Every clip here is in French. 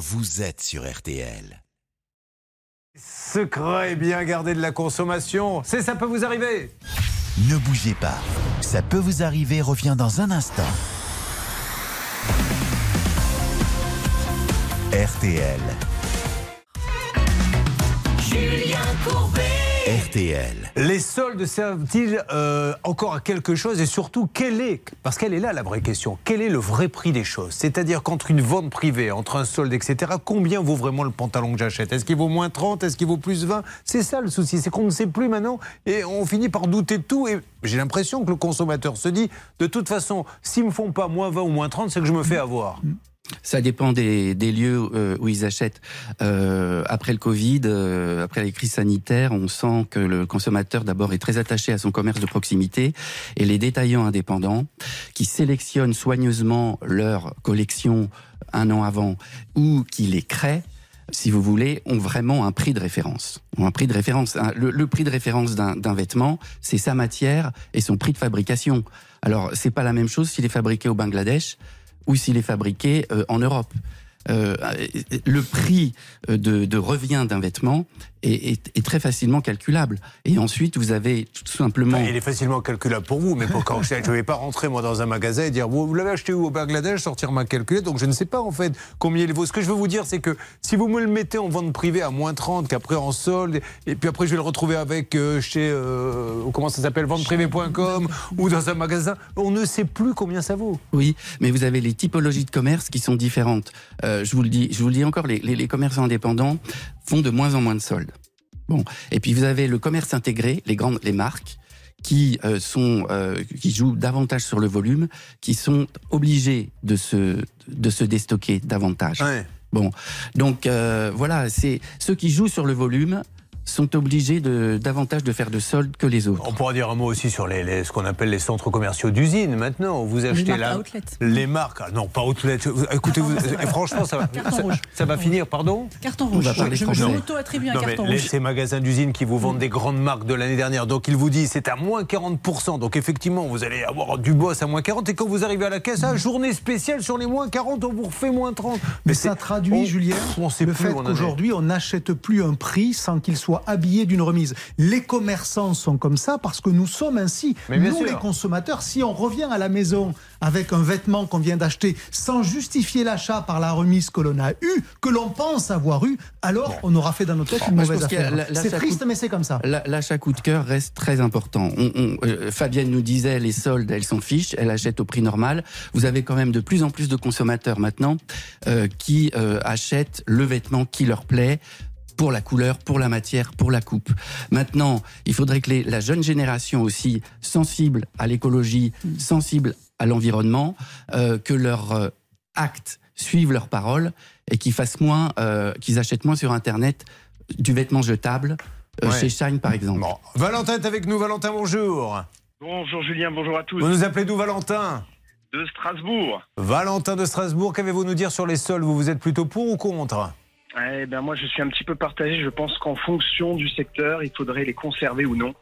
vous êtes sur RTL. Secret bien gardé de la consommation, c'est ça peut vous arriver. Ne bougez pas, ça peut vous arriver revient dans un instant. RTL. Julien Courbet. Les soldes servent-ils euh, encore à quelque chose? Et surtout quel est, parce qu'elle est là la vraie question, quel est le vrai prix des choses? C'est-à-dire qu'entre une vente privée, entre un solde, etc., combien vaut vraiment le pantalon que j'achète? Est-ce qu'il vaut moins 30 Est-ce qu'il vaut plus 20 C'est ça le souci, c'est qu'on ne sait plus maintenant et on finit par douter de tout et j'ai l'impression que le consommateur se dit, de toute façon, s'ils me font pas moins 20 ou moins 30, c'est que je me fais avoir. Ça dépend des, des lieux euh, où ils achètent. Euh, après le Covid, euh, après les crises sanitaires, on sent que le consommateur d'abord est très attaché à son commerce de proximité et les détaillants indépendants qui sélectionnent soigneusement leur collection un an avant ou qui les créent si vous voulez, ont vraiment un prix de référence. Ont un prix de référence. Le, le prix de référence d'un vêtement, c'est sa matière et son prix de fabrication. Alors, c'est pas la même chose s'il est fabriqué au Bangladesh ou s'il est fabriqué euh, en Europe. Euh, le prix de, de revient d'un vêtement est, est, est, très facilement calculable. Et ensuite, vous avez tout simplement. Enfin, il est facilement calculable pour vous, mais pour quand je ne vais pas rentrer moi dans un magasin et dire vous, vous l'avez acheté où au Bangladesh, sortir ma calculette, donc je ne sais pas en fait combien il vaut. Ce que je veux vous dire, c'est que si vous me le mettez en vente privée à moins 30, qu'après en solde, et puis après je vais le retrouver avec euh, chez euh, comment ça s'appelle venteprivée.com ou dans un magasin, on ne sait plus combien ça vaut. Oui, mais vous avez les typologies de commerce qui sont différentes. Euh, je vous le dis, je vous le dis encore, les, les, les commerçants indépendants font de moins en moins de soldes. Bon, et puis vous avez le commerce intégré, les grandes, les marques qui euh, sont, euh, qui jouent davantage sur le volume, qui sont obligés de se, de se déstocker davantage. Ouais. Bon, donc euh, voilà, c'est ceux qui jouent sur le volume sont obligés de davantage de faire de soldes que les autres. On pourra dire un mot aussi sur les, les ce qu'on appelle les centres commerciaux d'usine. Maintenant, vous achetez les marques là les marques. Ah non, pas outlet. Écoutez, vous, et franchement, ça va, Carton ça, rouge. ça va finir. Pardon. Carton On rouge. va parler je je m'auto-attribue un Non, mais carton les- rouge. ces magasins d'usine qui vous vendent des grandes marques de l'année dernière, donc ils vous disent c'est à moins 40%. Donc effectivement, vous allez avoir du boss à moins 40. Et quand vous arrivez à la caisse, ah, journée spéciale sur les moins 40, on vous refait moins 30. Mais ça traduit, on- Julien, on sait le plus fait qu'aujourd'hui, on n'achète plus un prix sans qu'il soit habillé d'une remise. Les commerçants sont comme ça parce que nous sommes ainsi. Mais nous, sûr. les consommateurs, si on revient à la maison avec un vêtement qu'on vient d'acheter sans justifier l'achat par la remise que l'on a eue, que l'on pense avoir eue, alors on aura fait dans notre tête une mauvaise affaire. C'est triste, mais c'est comme ça. La- L'achat coup de cœur reste très important. On, on, euh, Fabienne nous disait les soldes, elles s'en fichent, elles achètent au prix normal. Vous avez quand même de plus en plus de consommateurs maintenant euh, qui euh, achètent le vêtement qui leur plaît pour la couleur, pour la matière, pour la coupe. Maintenant, il faudrait que les- la jeune génération aussi, sensible à l'écologie, sensible à l'environnement, euh, que leurs euh, actes suivent leurs paroles et qu'ils fassent moins, euh, qu'ils achètent moins sur Internet du vêtement jetable euh, Ouais. chez Shine par exemple. Bon. Valentin est avec nous. Valentin, bonjour. Bonjour Julien, bonjour à tous. Vous nous appelez d'où, Valentin? De Strasbourg. Valentin de Strasbourg, qu'avez-vous nous dire sur les soldes Vous, vous êtes plutôt pour ou contre? Eh ben moi je suis un petit peu partagé. Je pense qu'en fonction du secteur, il faudrait les conserver ou non.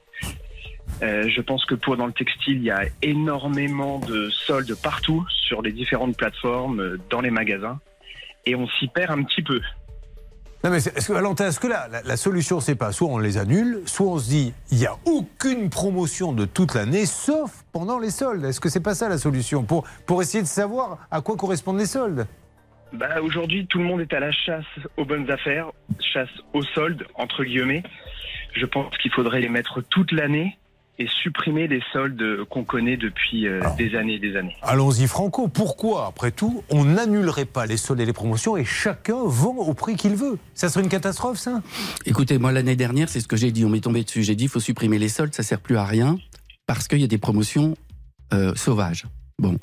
Euh, je pense que pour dans le textile, il y a énormément de soldes partout sur les différentes plateformes, euh, dans les magasins, et on s'y perd un petit peu. Non mais est-ce que Valentin, est-ce que la, la, la solution c'est pas soit on les annule, soit on se dit il n'y a aucune promotion de toute l'année sauf pendant les soldes. Est-ce que c'est pas ça la solution pour pour essayer de savoir à quoi correspondent les soldes? Bah, aujourd'hui, tout le monde est à la chasse aux bonnes affaires, chasse aux soldes, entre guillemets. Je pense qu'il faudrait les mettre toute l'année et supprimer les soldes qu'on connaît depuis euh, Alors. des années et des années. Allons-y franco, pourquoi après tout on n'annulerait pas les soldes et les promotions et chacun vend au prix qu'il veut? Ça serait une catastrophe ça? Écoutez, moi l'année dernière, c'est ce que j'ai dit, on m'est tombé dessus. J'ai dit il faut supprimer les soldes, ça sert plus à rien parce qu'il y a des promotions euh, sauvages. Bon,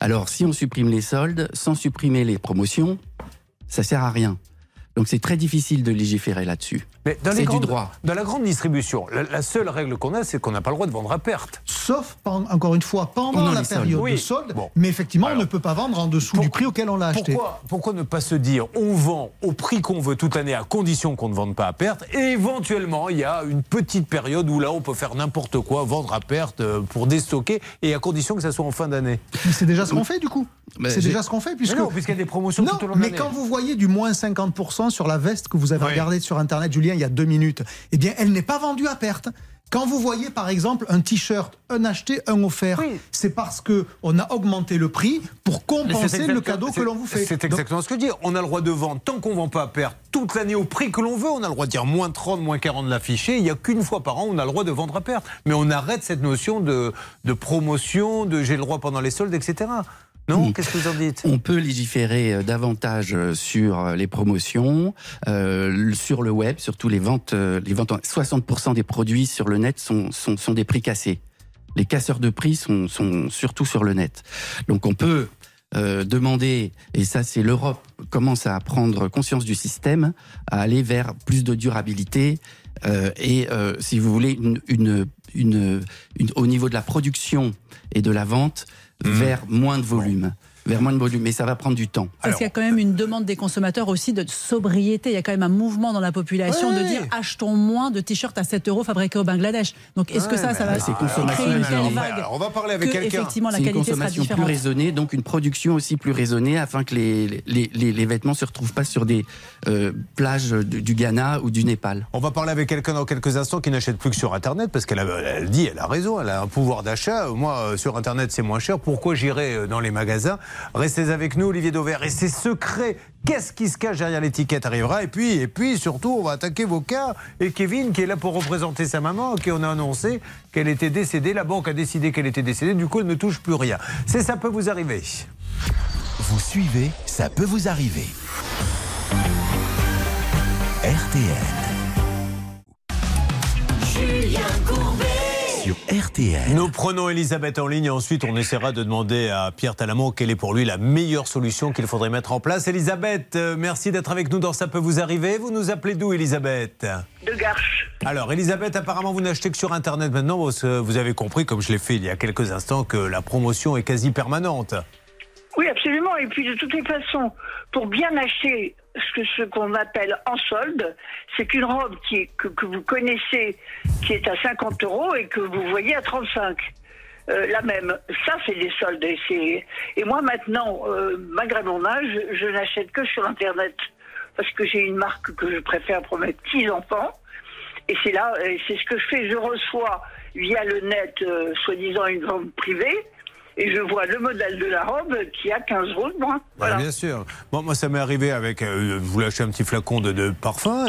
alors si on supprime les soldes sans supprimer les promotions, ça sert à rien. Donc c'est très difficile de légiférer là-dessus. Mais dans les du grandes- droit. Dans la grande distribution, la, la seule règle qu'on a, c'est qu'on n'a pas le droit de vendre à perte. Sauf, encore une fois, pendant Pendant la soldes. période Oui. de solde. Bon. Mais effectivement, Alors. on ne peut pas vendre en dessous Pour- du prix auquel on l'a acheté. Pourquoi, pourquoi ne pas se dire on vend au prix qu'on veut toute l'année à condition qu'on ne vende pas à perte et éventuellement il y a une petite période où là on peut faire n'importe quoi, vendre à perte euh, pour déstocker et à condition que ça soit en fin d'année. Mais c'est déjà ce qu'on fait, du coup. Mais c'est déjà ce qu'on fait, puisque. Mais non, puisqu'il y a des promotions Non, tout au long de mais l'année. quand vous voyez du moins 50% sur la veste que vous avez Oui. regardée sur Internet, Julien, il y a deux minutes, eh bien, elle n'est pas vendue à perte. Quand vous voyez, par exemple, un t-shirt, un acheté, un offert, Oui. c'est parce que on a augmenté le prix pour compenser le cadeau que l'on vous fait. C'est Donc, exactement ce que je dis. On a le droit de vendre tant qu'on ne vend pas à perte toute l'année au prix que l'on veut. On a le droit de dire moins 30, moins 40 de l'affiché. Il n'y a qu'une fois par an on a le droit de vendre à perte. Mais on arrête cette notion de, de promotion, de j'ai le droit pendant les soldes, etc. Non. Qu'est-ce que vous en dites? On peut légiférer euh, davantage euh, sur euh, les promotions, euh, sur le web, surtout les ventes. Les ventes en- 60% des produits sur le net sont, sont, sont des prix cassés. Les casseurs de prix sont, sont surtout sur le net. Donc on peut euh, demander, et ça c'est l'Europe commence à prendre conscience du système, à aller vers plus de durabilité euh, et, euh, si vous voulez, une, une, une, une- au niveau de la production et de la vente, vers moins de volume. Vers moins de volume, mais ça va prendre du temps. Parce Alors- qu'il y a quand même une demande des consommateurs aussi de sobriété. Il y a quand même un mouvement dans la population Ouais. de dire achetons moins de t-shirts à 7 euros fabriqués au Bangladesh. Donc est-ce que ça, ça va c'est créer consommation une telle vague Alors, on va parler avec que quelqu'un. effectivement la C'est une qualité sera consommation plus raisonnée, donc une production aussi plus raisonnée, afin que les, les, les, les vêtements se retrouvent pas sur des euh, plages du, du Ghana ou du Népal. On va parler avec quelqu'un dans quelques instants qui n'achète plus que sur Internet parce qu'elle a- elle dit, elle a raison, elle a un pouvoir d'achat. Moi, euh, sur Internet, c'est moins cher. Pourquoi j'irai euh, dans les magasins Restez avec nous, Olivier Dauvert. Et ces secrets, qu'est-ce qui se cache derrière l'étiquette arrivera. Et puis, et puis, surtout, on va attaquer vos cas. Et Kevin, qui est là pour représenter sa maman, qui on a annoncé qu'elle était décédée. La banque a décidé qu'elle était décédée. Du coup, elle ne touche plus rien. C'est ça peut vous arriver. Vous suivez, ça peut vous arriver. RTL. Julien Courbet. Sur RTL. Nous prenons Elisabeth en ligne et ensuite on essaiera de demander à Pierre Talamont quelle est pour lui la meilleure solution qu'il faudrait mettre en place. Elisabeth, euh, merci d'être avec nous dans Ça peut vous arriver. Vous nous appelez d'où Elisabeth? De Garches. Alors Elisabeth, apparemment vous n'achetez que sur Internet maintenant parce que vous avez compris, comme je l'ai fait il y a quelques instants, que la promotion est quasi permanente. Oui, absolument. Et puis de toutes les façons, pour bien acheter ce que ce qu'on appelle en solde, c'est qu'une robe qui est, que, que vous connaissez, qui est à 50 euros et que vous voyez à 35. Euh, la même. Ça, c'est des soldes. Et, et moi, maintenant, euh, malgré mon âge, je n'achète que sur Internet. Parce que j'ai une marque que je préfère pour mes petits-enfants. Et c'est là, c'est ce que je fais. Je reçois via le net, euh, soi-disant, une vente privée. Et je vois le modèle de la robe qui a 15 euros de moins. Voilà. bien sûr. Bon, moi, ça m'est arrivé avec. euh, voulais acheter un petit flacon de, de parfum.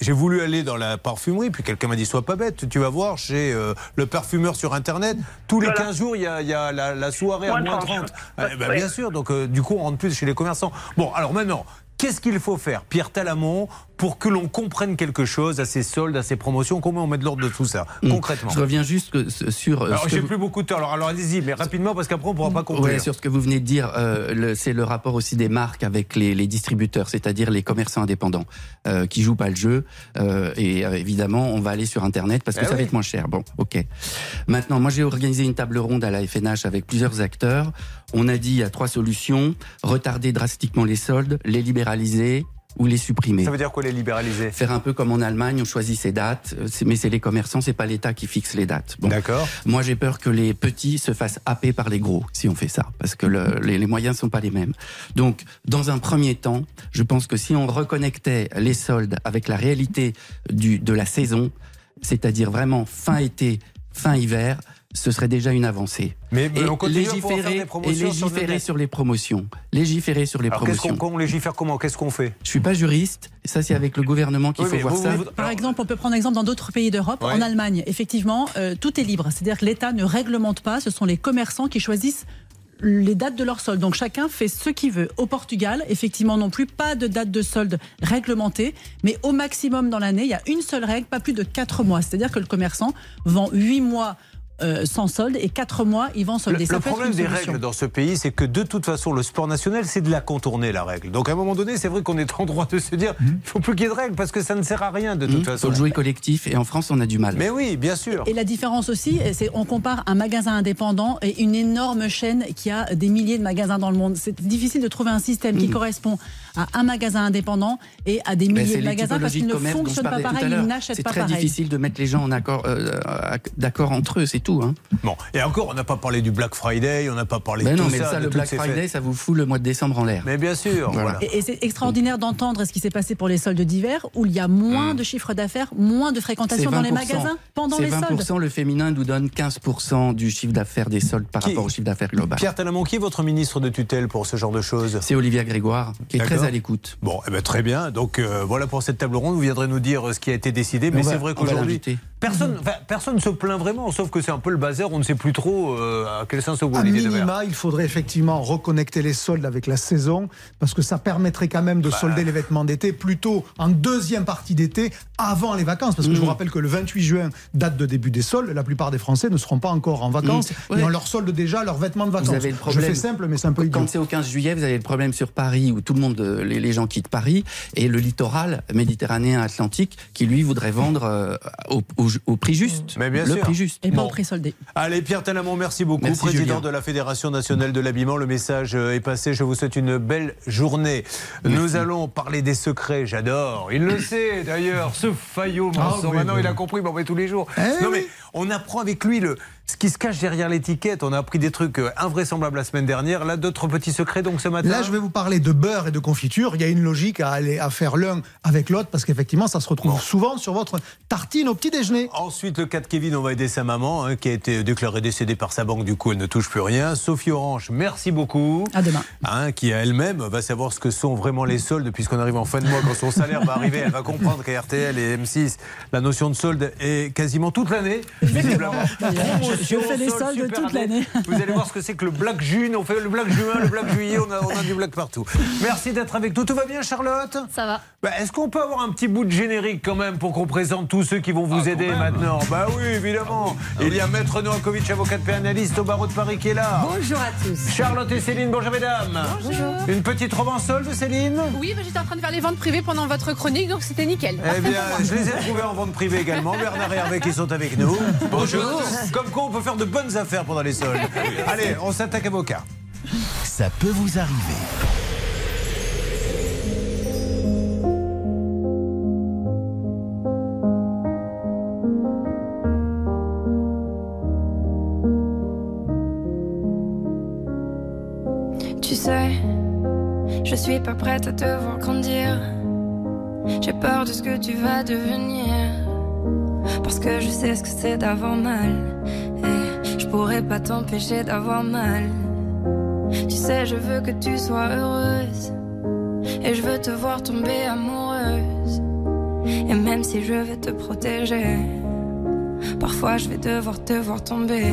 J'ai voulu aller dans la parfumerie, puis quelqu'un m'a dit Sois pas bête, tu vas voir chez euh, le parfumeur sur Internet. Tous les Voilà. 15 jours, il y a, y a la, la soirée à Moins moins 30. 30. Eh ben, Ouais. Bien sûr, donc euh, du coup, on rentre plus chez les commerçants. Bon, alors maintenant. Qu'est-ce qu'il faut faire, Pierre Talamont, pour que l'on comprenne quelque chose à ces soldes, à ces promotions Comment on met de l'ordre de tout ça, concrètement Je reviens juste sur. euh, Alors, j'ai vous- plus beaucoup de temps, alors, alors allez-y, mais rapidement, parce qu'après, on ne pourra pas conclure. Ouais, sur ce que vous venez de dire, euh, le- c'est le rapport aussi des marques avec les, les distributeurs, c'est-à-dire les commerçants indépendants euh, qui jouent pas le jeu. Euh, et euh, évidemment, on va aller sur Internet parce que Eh ça oui. va être moins cher. Bon, ok. Maintenant, moi, j'ai organisé une table ronde à la FNH avec plusieurs acteurs. On a dit il y a trois solutions retarder drastiquement les soldes, les libéraliser ou les supprimer. Ça veut dire quoi les libéraliser? Faire un peu comme en Allemagne, on choisit ses dates, euh, mais c'est les commerçants, c'est pas l'État qui fixe les dates. Bon. D'accord. Moi, j'ai peur que les petits se fassent happer par les gros si on fait ça, parce que le- les, les moyens sont pas les mêmes. Donc, dans un premier temps, je pense que si on reconnectait les soldes avec la réalité du, de la saison, c'est-à-dire vraiment fin été, fin hiver, ce serait déjà une avancée. Mais, mais Et on continue à pouvoir faire légiférer, des et promotions sur le légiférer sur les promotions. Légiférer sur les Alors, qu'est-ce promotions. qu'on on légifère comment? Qu'est-ce qu'on fait? Je suis pas juriste, et ça c'est avec le gouvernement qu'il Oui, faut voir vous- ça. vous- Par alors, exemple, on peut prendre exemple dans d'autres pays d'Europe. Ouais. En Allemagne, effectivement, euh, tout est libre. C'est-à-dire que l'État ne réglemente pas. Ce sont les commerçants qui choisissent les dates de leur solde. Donc chacun fait ce qu'il veut. Au Portugal, effectivement non plus, pas de date de solde réglementée, mais au maximum dans l'année, il y a une seule règle, pas plus de 4 mois. C'est-à-dire que le commerçant vend 8 mois euh, sans solde et 4 mois, ils vont solder. Le, Ça problème des solution. règles dans ce pays, c'est que de toute façon, le sport national, c'est de la contourner, la règle. Donc à un moment donné, c'est vrai qu'on est en droit de se dire, il ne faut plus qu'il y ait de règles parce que ça ne sert à rien de toute Il façon. faut le jouer collectif et en France, on a du mal. Mais oui, bien sûr. Et la différence aussi, c'est on compare un magasin indépendant et une énorme chaîne qui a des milliers de magasins dans le monde. C'est difficile de trouver un système qui correspond à un magasin indépendant et à des Ben, milliers c'est de magasins parce qu'ils ne fonctionnent pas pareil, ils n'achètent C'est pas très pareil. difficile de mettre les gens en accord, euh, d'accord entre eux, c'est tout. Hein. Bon, et encore, on n'a pas parlé du Black Friday, on n'a pas parlé Ben de non, tout mais ça, le Black Friday, ça vous fout le mois de décembre en l'air. Mais bien sûr, Voilà. voilà. Et, et c'est extraordinaire d'entendre ce qui s'est passé pour les soldes d'hiver, où il y a moins de chiffre d'affaires, moins de C'est fréquentation dans les 20%. magasins pendant C'est les soldes. 20%, le féminin nous donne 15% du chiffre d'affaires des soldes par Qui- rapport au chiffre d'affaires global. Pierre Talamon, qui est votre ministre de tutelle pour ce genre de choses? C'est Olivia Grégoire qui est très à l'écoute. Bon, eh ben, très bien. Donc euh, voilà pour cette table ronde. Vous viendrez nous dire euh, ce qui a été décidé. Mais va- c'est vrai qu'aujourd'hui. Personne, enfin, personne ne se plaint vraiment, sauf que c'est un peu le bazar. On ne sait plus trop euh, à quel sens vous Devers. minima, il faudrait effectivement reconnecter les soldes avec la saison, parce que ça permettrait quand même de Bah. solder les vêtements d'été plutôt en deuxième partie d'été, avant les vacances. Parce que je Mmh. vous rappelle que le 28 juin, date de début des soldes, la plupart des Français ne seront pas encore en vacances Mmh. Ouais. et on leur solde déjà leurs vêtements de vacances. Vous avez le problème. Je fais simple, mais c'est un peu idiot. Quand c'est au 15 juillet, vous avez le problème sur Paris où tout le monde, euh, les, les gens quittent Paris et le littoral méditerranéen atlantique qui lui voudrait vendre euh, au, au- au prix juste. Mais bien le sûr. prix juste. Et pas Bon. au prix soldé. Allez, Pierre Talamon, merci beaucoup. Merci, Président Julien. de la Fédération nationale de l'habillement. Le message euh, est passé. Je vous souhaite une belle journée. Nous allons parler des secrets. J'adore. Il le sait d'ailleurs, ce faillot. Ah, oui, Maintenant, oui. il a compris. Bon, mais tous les jours. Eh non, oui. mais on apprend avec lui le, ce qui se cache derrière l'étiquette. On a appris des trucs euh, invraisemblables la semaine dernière. Là, d'autres petits secrets donc ce matin. Là, je vais vous parler de beurre et de confiture. Il y a une logique à aller à faire l'un avec l'autre parce qu'effectivement, ça se retrouve souvent sur votre tartine au petit déjeuner. Ensuite, le cas de Kevin, on va aider sa maman, hein, qui a été déclarée décédée par sa banque. Du coup, elle ne touche plus rien. Sophie Orange, merci beaucoup. À demain. Hein, qui elle-même va savoir ce que sont vraiment les soldes, puisqu'on arrive en fin de mois, quand son salaire va arriver, elle va comprendre qu'à RTL et M6, la notion de solde est quasiment toute l'année, visiblement. Je- fais des Solde, soldes toute année. l'année. Vous allez voir ce que c'est que le Black June, on fait le Black Juin, le Black Juillet, on a, on a du Black partout. Merci d'être avec nous. Tout va bien, Charlotte? Ça va. Bah, Est-ce qu'on peut avoir un petit bout de générique quand même pour qu'on présente tous ceux qui vont vous aider maintenant? Bah oui, évidemment. Il y a Maître Noakovic, avocat de pénaliste au barreau de Paris qui est là. Bonjour à tous. Charlotte et Céline, bonjour mesdames. Bonjour. Une petite robe en solde, Céline? Oui, bah, j'étais en train de faire les ventes privées pendant votre chronique, donc c'était nickel. Eh bien, je les ai trouvés en vente privée également. Bernard et Hervé qui sont avec nous. Bonjour. Comme quoi, on peut faire de bonnes affaires pendant les soldes. Allez, on s'attaque à vos cas. Ça peut vous arriver. Tu sais, je suis pas prête à te voir grandir. J'ai peur de ce que tu vas devenir. Parce que je sais ce que c'est d'avoir mal. Pourrais pas t'empêcher d'avoir mal. Tu sais, je veux que tu sois heureuse. Et je veux te voir tomber amoureuse. Et même si je vais te protéger, parfois je vais devoir te voir tomber.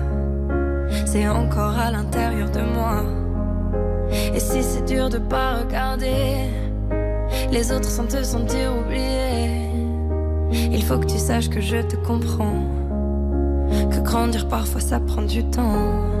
C'est encore à l'intérieur de moi. Et si c'est dur de pas regarder les autres sans te sentir oublié, il faut que tu saches que je te comprends. Que grandir parfois ça prend du temps.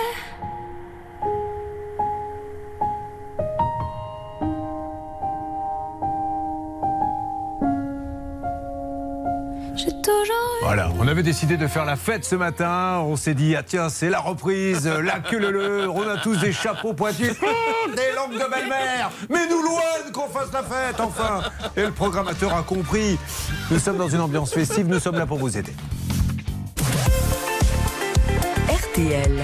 Avait décidé de faire la fête ce matin. On s'est dit, ah tiens, c'est la reprise, la queue. On a tous des chapeaux pointus, Hum, des langues de belle-mère. Mais nous loin qu'on fasse la fête, enfin. Et le programmateur a compris. Nous sommes dans une ambiance festive, nous sommes là pour vous aider. RTL.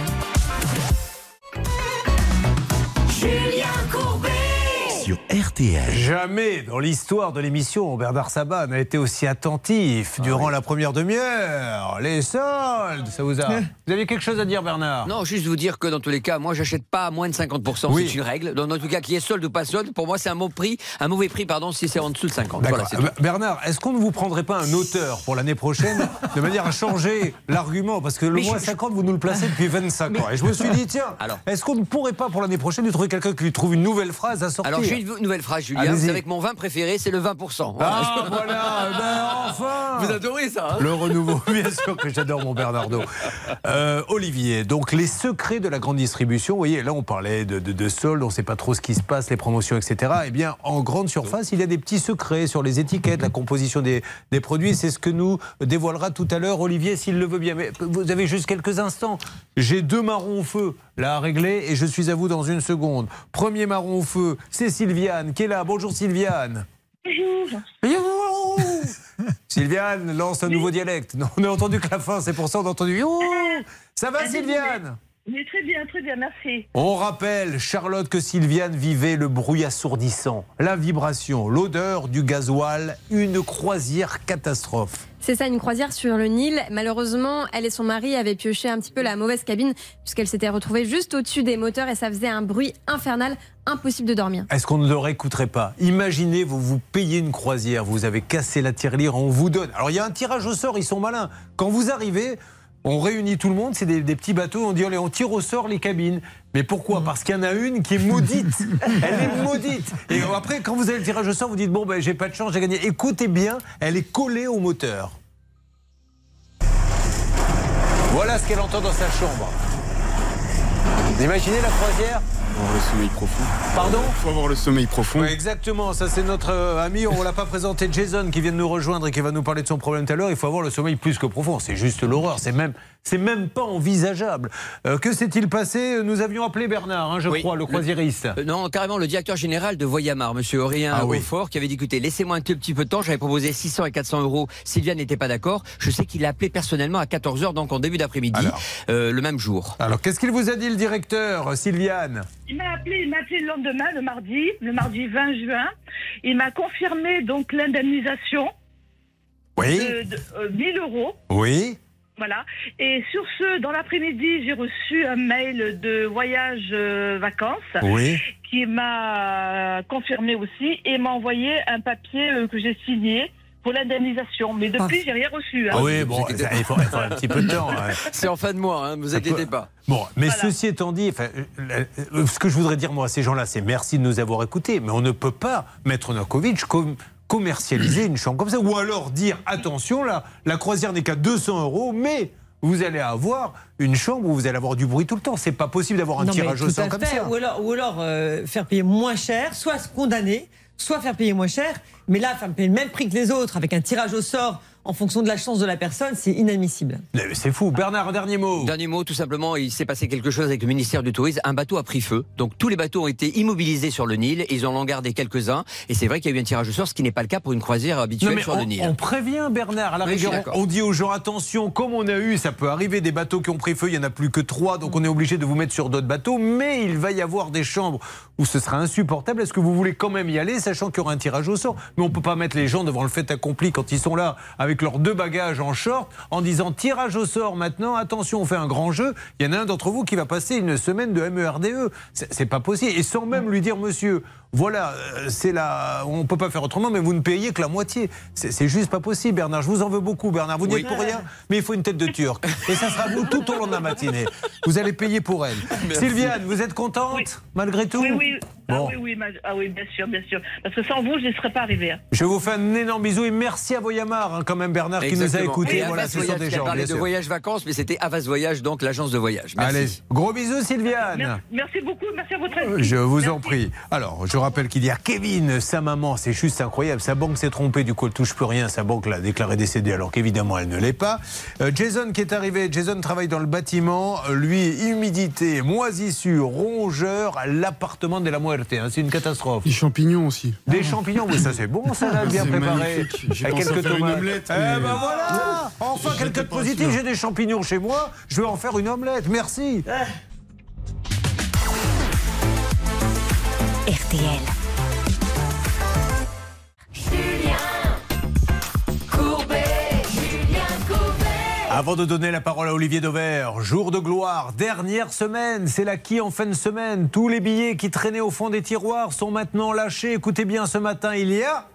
RTL. Jamais dans l'histoire de l'émission, Bernard Sabat n'a été aussi attentif durant la première demi-heure. Les soldes, ça vous a. Vous avez quelque chose à dire, Bernard? Non, juste vous dire que dans tous les cas, moi, j'achète pas à moins de 50%. Oui. C'est une règle. Dans dans tout cas, qu'il y ait solde ou pas solde, pour moi, c'est un mauvais prix, un mauvais prix, pardon, si c'est en dessous de 50. D'accord. Voilà. Euh, Bernard, est-ce qu'on ne vous prendrait pas un auteur pour l'année prochaine de manière à changer l'argument? Parce que le Mais moins je- 50, vous nous le placez depuis 25 ans. Et je me suis dit, tiens, est-ce qu'on ne pourrait pas pour l'année prochaine lui trouver quelqu'un qui lui trouve une nouvelle phrase à sortir? Alors, j'ai une nouvelle phrase, Julien. Allez-y. Vous savez que mon vin préféré, c'est le 20%. Voilà. Ah, voilà, eh ben, enfin Vous adorez ça, hein Le renouveau, bien sûr que j'adore mon Bernardo. Euh, Olivier, donc les secrets de la grande distribution, vous voyez, là on parlait de, de, de soldes, on ne sait pas trop ce qui se passe, les promotions, etc. Eh bien, en grande surface, il y a des petits secrets sur les étiquettes, la composition des, des produits. C'est ce que nous dévoilera tout à l'heure Olivier, s'il le veut bien. Mais vous avez juste quelques instants. J'ai deux marrons au feu là à régler et je suis à vous dans une seconde. Premier marron au feu, c'est Sylviane qui est là. Bonjour Sylviane. Bonjour. Sylviane lance un nouveau dialecte. Non, on n'a entendu que la fin, c'est pour ça qu'on a entendu. Ça va Sylviane? Mais très bien, très bien, merci. On rappelle, Charlotte, que Sylviane vivait le bruit assourdissant, la vibration, l'odeur du gasoil, une croisière catastrophe. C'est ça, une croisière sur le Nil. Malheureusement, elle et son mari avaient pioché un petit peu la mauvaise cabine puisqu'elle s'était retrouvée juste au-dessus des moteurs et ça faisait un bruit infernal, impossible de dormir. Est-ce qu'on ne le réécouterait pas? Imaginez, vous vous payez une croisière, vous avez cassé la tirelire, on vous donne. Alors il y a un tirage au sort, ils sont malins. Quand vous arrivez, on réunit tout le monde, c'est des, des petits bateaux, on dit allez, on tire au sort les cabines. Mais pourquoi? Parce qu'il y en a une qui est maudite. Elle est maudite. Et après, quand vous avez le tirage au sort, vous dites bon, ben, j'ai pas de chance, j'ai gagné. Écoutez bien, elle est collée au moteur. Voilà ce qu'elle entend dans sa chambre. Vous imaginez la croisière Faut avoir le sommeil profond. Pardon Faut avoir le sommeil profond. Ouais, exactement, ça c'est notre euh, ami, on l'a pas présenté, Jason, qui vient de nous rejoindre et qui va nous parler de son problème tout à l'heure. Il faut avoir le sommeil plus que profond, c'est juste l'horreur, c'est même, c'est même pas envisageable. Euh, que s'est-il passé Nous avions appelé Bernard, hein, je Oui, crois, le croisiériste. Euh, Non, carrément, le directeur général de Voyamar, monsieur Aurélien Ah oui. Qui avait dit écoutez, laissez-moi un tout petit peu de temps, j'avais proposé 600 et 400 euros. Sylviane n'était pas d'accord. Je sais qu'il a appelé personnellement à 14h, donc en début d'après-midi, Alors. euh, le même jour. Alors, qu'est-ce qu'il vous a dit le directeur, Sylviane? Il m'a appelé, il m'a appelé le lendemain, le mardi, le mardi 20 juin. Il m'a confirmé donc l'indemnisation Oui, de, de, euh, 1000 euros. oui. Voilà. Et sur ce, dans l'après-midi, j'ai reçu un mail de voyage euh, vacances Oui. qui m'a confirmé aussi et m'a envoyé un papier euh, que j'ai signé pour l'indemnisation. Mais depuis, j'ai rien reçu. hein. Ah oui, bon, vous il, faut, il faut un petit peu de temps. ouais. C'est en fin de mois, hein, ne vous Ça peut- inquiétez pas. Bon, mais Voilà. ceci étant dit, enfin, euh, ce que je voudrais dire moi à ces gens-là, c'est merci de nous avoir écoutés, mais on ne peut pas, Maître Novakovic, com- commercialiser une chambre comme ça, ou alors dire attention, là, la croisière n'est qu'à 200 euros, mais vous allez avoir une chambre où vous allez avoir du bruit tout le temps. C'est pas possible d'avoir un Non, tirage au sort comme fait. ça. Ou alors, ou alors euh, faire payer moins cher, soit se condamner, soit faire payer moins cher. Mais là, faire payer le même prix que les autres avec un tirage au sort en fonction de la chance de la personne, c'est inadmissible. C'est fou. Bernard, un dernier mot. Dernier mot, tout simplement, il s'est passé quelque chose avec le ministère du Tourisme. Un bateau a pris feu. Donc tous les bateaux ont été immobilisés sur le Nil. Ils en ont gardé quelques-uns. Et c'est vrai qu'il y a eu un tirage au sort, ce qui n'est pas le cas pour une croisière habituelle Non, mais sur on, le Nil. on prévient Bernard, à la Oui, rigueur, on dit aux gens attention, comme on a eu, ça peut arriver des bateaux qui ont pris feu, il n'y en a plus que trois, donc on est obligé de vous mettre sur d'autres bateaux, mais il va y avoir des chambres où ce sera insupportable. Est-ce que vous voulez quand même y aller, sachant qu'il y aura un tirage au sort? Mais on ne peut pas mettre les gens devant le fait accompli quand ils sont là, avec avec leurs deux bagages en short en disant tirage au sort maintenant, attention, on fait un grand jeu. Il y en a un d'entre vous qui va passer une semaine de E MERDE. C'est c'est pas possible. Et sans même lui dire, monsieur, voilà, euh, c'est là, on peut pas faire autrement, mais vous ne payez que la moitié. C'est juste pas possible, Bernard. Je vous en veux beaucoup, Bernard. Vous n'y Oui. êtes pour rien, mais il faut une tête de turc. Et ça sera vous tout au long de la matinée. Vous allez payer pour elle. Sylviane, vous êtes contente, malgré tout Oui, oui. Ah Bon. oui, oui, ma- ah oui, bien sûr, bien sûr. Parce que sans vous, je n'y serais pas arrivée. hein. Je vous fais un énorme bisou et merci à Voyamar, hein, quand même, Bernard, qui nous a écoutés. Voilà, ce sont des gens, parlé de voyage vacances, mais c'était Avas Voyage, donc l'agence de voyage. Merci. Allez, gros bisous, Sylviane. Mer- Merci beaucoup, merci à votre aide. Je vous en prie. Alors, je rappelle qu'il y a Kevin, sa maman, c'est juste incroyable. Sa banque s'est trompée, du coup, elle touche plus rien. Sa banque l'a déclaré décédée, alors qu'évidemment, elle ne l'est pas. Euh, Jason qui est arrivé, Jason travaille dans le bâtiment. Euh, Lui, humidité, moisissure, rongeur, l'appartement de la muerte. hein. C'est une catastrophe. Des champignons aussi. Des champignons, oui, ça c'est bon, ça là, bien C'est préparé. J'ai quelques faire une tomates. omelette, Eh mais- ben voilà Enfin, quelqu'un de positif, j'ai des champignons chez moi, je vais en faire une omelette, merci. RTL. Avant de donner la parole à Olivier Dauvert, jour de gloire, dernière semaine, c'est la qui en fin de semaine. Tous les billets qui traînaient au fond des tiroirs sont maintenant lâchés. Écoutez bien, ce matin, il y a...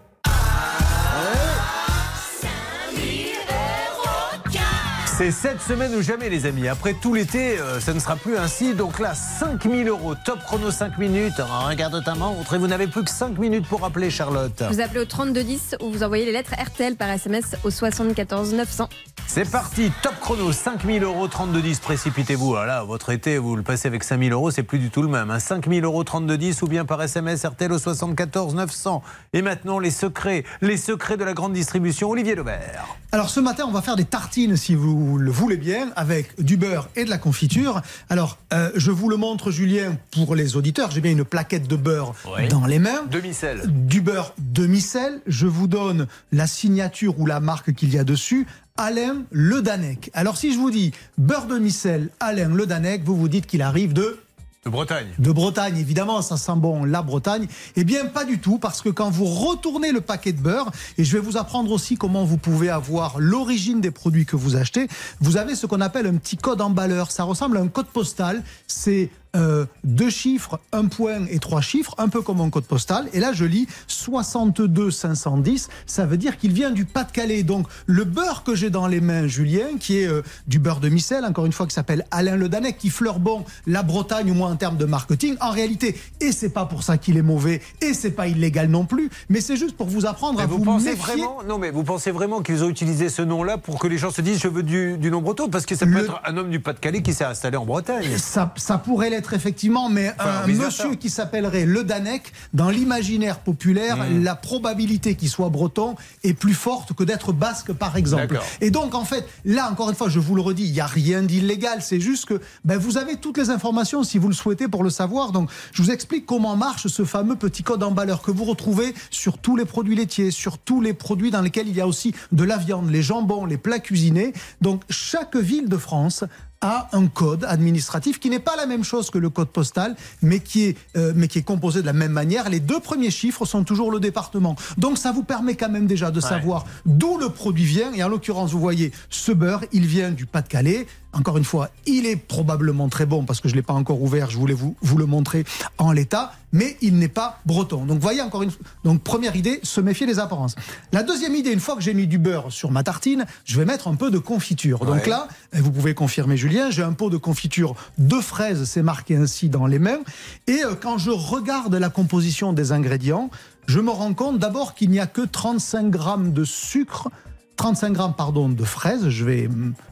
C'est cette semaine ou jamais, les amis. Après tout l'été, euh, ça ne sera plus ainsi. Donc là, 5000 euros, top chrono 5 minutes. Alors, regarde ta montre et vous n'avez plus que 5 minutes pour appeler Charlotte. Vous appelez au 3210 ou vous envoyez les lettres RTL par SMS au 74 900. C'est parti, top chrono, 5000 euros, 3210, précipitez-vous. Voilà, votre été, vous le passez avec 5000 euros, c'est plus du tout le même. Hein. 5000 euros, 3210 ou bien par SMS RTL au 74 900. Et maintenant, les secrets, les secrets de la grande distribution. Olivier Lebert. Alors ce matin, on va faire des tartines, si vous le voulez bien, avec du beurre et de la confiture. Alors, euh, je vous le montre, Julien, pour les auditeurs. J'ai bien une plaquette de beurre Oui. dans les mains. Demi-sel. Du beurre demi-sel. Je vous donne la signature ou la marque qu'il y a dessus. Alain Le Danec. Alors si je vous dis beurre demi-sel, Alain Le Danec, vous vous dites qu'il arrive de De Bretagne. de Bretagne, évidemment, ça sent bon la Bretagne. Eh bien, pas du tout, parce que quand vous retournez le paquet de beurre, et je vais vous apprendre aussi comment vous pouvez avoir l'origine des produits que vous achetez, vous avez ce qu'on appelle un petit code emballeur. Ça ressemble à un code postal. C'est euh, deux chiffres, un point et trois chiffres, un peu comme un code postal. Et là, je lis 62 510. Ça veut dire qu'il vient du Pas-de-Calais. Donc, le beurre que j'ai dans les mains, Julien, qui est euh, du beurre de micelle, encore une fois, qui s'appelle Alain Le Danec, qui fleure bon la Bretagne, au moins en termes de marketing. En réalité, et c'est pas pour ça qu'il est mauvais, et c'est pas illégal non plus, mais c'est juste pour vous apprendre Mais à vous, vous, pensez méfier. vraiment Non, mais vous pensez vraiment qu'ils ont utilisé ce nom-là pour que les gens se disent je veux du, du nom breton Parce que ça peut Le- être un homme du Pas-de-Calais qui s'est installé en Bretagne. Ça, ça pourrait l'être effectivement, mais Enfin, un monsieur qui s'appellerait Le Danec, dans l'imaginaire populaire, Hmm. la probabilité qu'il soit breton est plus forte que d'être basque, par exemple. Et donc, en fait, là, encore une fois, je vous le redis, il n'y a rien d'illégal. C'est juste que ben, vous avez toutes les informations si vous le souhaitez pour le savoir. Donc, je vous explique comment marche ce fameux petit code emballeur que vous retrouvez sur tous les produits laitiers, sur tous les produits dans lesquels il y a aussi de la viande, les jambons, les plats cuisinés. Donc, chaque ville de France a un code administratif qui n'est pas la même chose que le code postal, mais qui est, euh, mais qui est composé de la même manière. Les deux premiers chiffres sont toujours le département. Donc ça vous permet quand même déjà de savoir d'où le produit vient. Et en l'occurrence, vous voyez, ce beurre, il vient du Pas-de-Calais. Encore une fois, il est probablement très bon parce que je ne l'ai pas encore ouvert, je voulais vous, vous le montrer en l'état, mais il n'est pas breton. Donc voyez encore une fois, donc première idée, se méfier des apparences. La deuxième idée, une fois que j'ai mis du beurre sur ma tartine, je vais mettre un peu de confiture. Donc Ouais. là, et vous pouvez confirmer Julien, j'ai un pot de confiture de fraises, c'est marqué ainsi dans les mains. Et euh, quand je regarde la composition des ingrédients, je me rends compte d'abord qu'il n'y a que 35 grammes de sucre. 35 grammes pardon, de fraises, je vais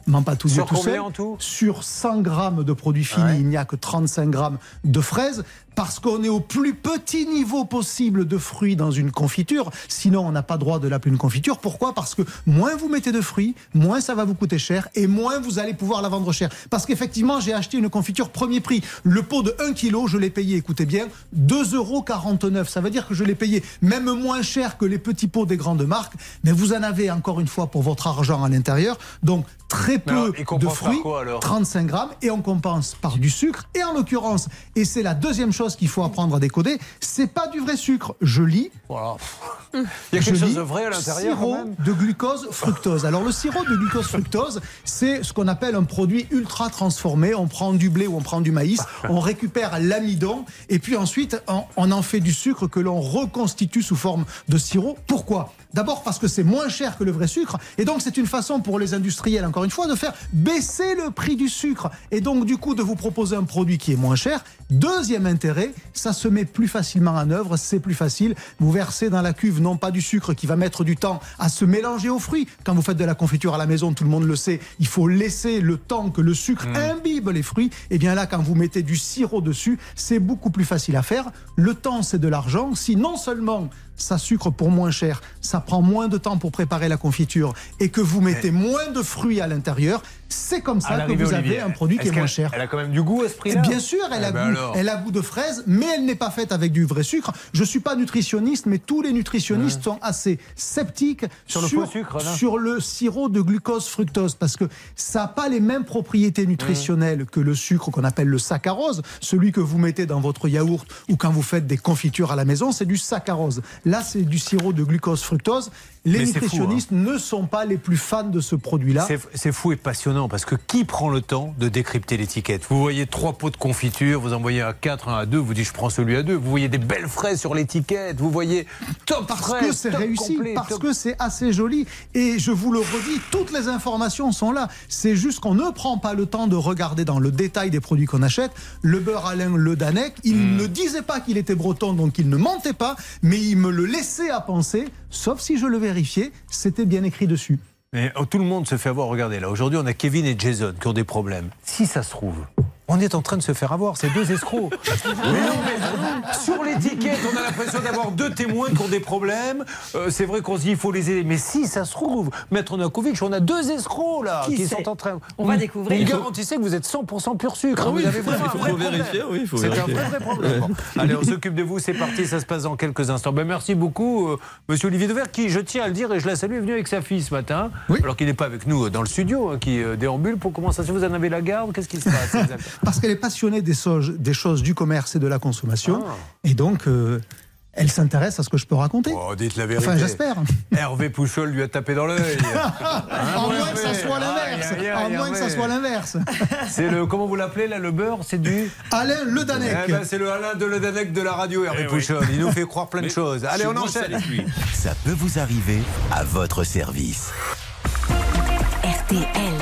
m'empatouiller Sur tout combien seul. en tout? Sur 100 grammes de produits finis, Ouais. il n'y a que 35 grammes de fraises parce qu'on est au plus petit niveau possible de fruits dans une confiture. Sinon, on n'a pas droit de l'appeler une confiture. Pourquoi? Parce que moins vous mettez de fruits, moins ça va vous coûter cher et moins vous allez pouvoir la vendre cher. Parce qu'effectivement, j'ai acheté une confiture premier prix. Le pot de 1 kg, je l'ai payé, écoutez bien, 2,49 euros. Ça veut dire que je l'ai payé même moins cher que les petits pots des grandes marques. Mais vous en avez encore une fois pour votre argent à l'intérieur. Donc, très peu alors, de fruits. quoi, alors 35 grammes et on compense par du sucre. Et en l'occurrence, et c'est la deuxième chose qu'il faut apprendre à décoder, c'est pas du vrai sucre. Je lis, Voilà. Il y a quelque Je chose de vrai à l'intérieur quand Sirop même de glucose fructose. Alors le sirop de glucose fructose, c'est ce qu'on appelle un produit ultra transformé. On prend du blé ou on prend du maïs, on récupère l'amidon et puis ensuite on, on en fait du sucre que l'on reconstitue sous forme de sirop. Pourquoi? D'abord parce que c'est moins cher que le vrai sucre et donc c'est une façon pour les industriels, encore une fois, de faire baisser le prix du sucre et donc du coup de vous proposer un produit qui est moins cher. Deuxième intérêt, ça se met plus facilement en œuvre, c'est plus facile. Vous versez dans la cuve non pas du sucre qui va mettre du temps à se mélanger aux fruits. Quand vous faites de la confiture à la maison, tout le monde le sait, il faut laisser le temps que le sucre imbibe les fruits. Et bien là, quand vous mettez du sirop dessus, c'est beaucoup plus facile à faire. Le temps, c'est de l'argent. Si non seulement ça sucre pour moins cher, ça prend moins de temps pour préparer la confiture et que vous mettez moins de fruits à l'intérieur, c'est comme ça que vous Olivier, avez un produit qui est moins cher. Elle a quand même du goût à ce prix-là Bien sûr, elle, Eh a ben goût, alors. elle a goût de fraise, mais elle n'est pas faite avec du vrai sucre. Je suis pas nutritionniste, mais tous les nutritionnistes sont assez sceptiques Sur le sucre, sur le sirop de glucose fructose, parce que ça n'a pas les mêmes propriétés nutritionnelles que le sucre qu'on appelle le saccharose, celui que vous mettez dans votre yaourt ou quand vous faites des confitures à la maison, c'est du saccharose. Là, c'est du sirop de glucose fructose. Les fou, hein. nutritionnistes ne sont pas les plus fans de ce produit-là. C'est- fou et passionnant parce que qui prend le temps de décrypter l'étiquette? Vous voyez trois pots de confiture, vous en voyez un à 4, un à 2, vous dites je prends celui à 2. Vous voyez des belles fraises sur l'étiquette, vous voyez top parce fraises, que c'est réussi, complet, parce top- que c'est assez joli. Et je vous le redis, toutes les informations sont là. C'est juste qu'on ne prend pas le temps de regarder dans le détail des produits qu'on achète. Le beurre Alain Le Danec, il Hmm. ne disait pas qu'il était breton, donc il ne mentait pas, mais il me le laissait à penser, sauf si je le vérifiais, c'était bien écrit dessus. Mais oh, tout le monde se fait avoir. Regardez, là, aujourd'hui, on a Kevin et Jason qui ont des problèmes. Si ça se trouve, on est en train de se faire avoir. C'est deux escrocs. mais non, mais sur l'étiquette, on a l'impression d'avoir deux témoins qui ont des problèmes. Euh, c'est vrai qu'on se dit il faut les aider. Mais si ça se trouve, Maître Nakovic, on a deux escrocs là Qui sont en train. On va découvrir. Vous garantissez que vous êtes 100% pur sucre. Ah hein, oui, vous avez vraiment il un faut problème. vérifier, oui, il faut C'est un vrai, vrai problème. Bon. Allez, on s'occupe de vous. C'est parti. Ça se passe dans quelques instants. Ben, merci beaucoup, euh, Monsieur Olivier Dever, qui, je tiens à le dire et je la salue, est venu avec sa fille ce matin. Alors qu'il n'est pas avec nous euh, dans le studio, hein, qui euh, déambule. Pour fait Vous en avez la garde Qu'est-ce qui se passe exactement? Parce qu'elle est passionnée des, choses- des choses du commerce et de la consommation. Ah. Et donc, euh, elle s'intéresse à ce que je peux raconter. Oh, dites la vérité. Enfin, j'espère. Hervé Pouchol lui a tapé dans l'œil. à moins que ça soit l'inverse. Aïe, À aïe, moins que ça soit l'inverse. C'est le. Comment vous l'appelez là Le beurre? C'est du? Alain Le Danec. Eh ben, c'est le Alain de Le Danec de la radio, Hervé Pouchol. Il nous fait croire plein de choses. Allez, on enchaîne. Ça peut vous arriver à votre service. RTL.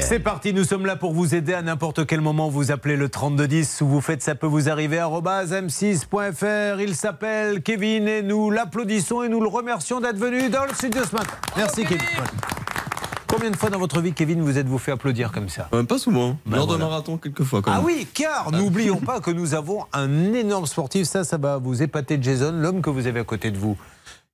C'est parti, nous sommes là pour vous aider à n'importe quel moment. Vous appelez le 3210 ou vous faites ça peut vous arriver arobase m6.fr. Il s'appelle Kevin et nous l'applaudissons et nous le remercions d'être venu dans le studio ce matin. Merci Kevin. Combien de fois dans votre vie, Kevin, vous êtes-vous fait applaudir comme ça? Euh, pas souvent. Ben Lors voilà. de marathon, quelquefois. Quand Ah même. oui, car n'oublions pas que nous avons un énorme sportif. Ça, ça va vous épater, Jason, l'homme que vous avez à côté de vous,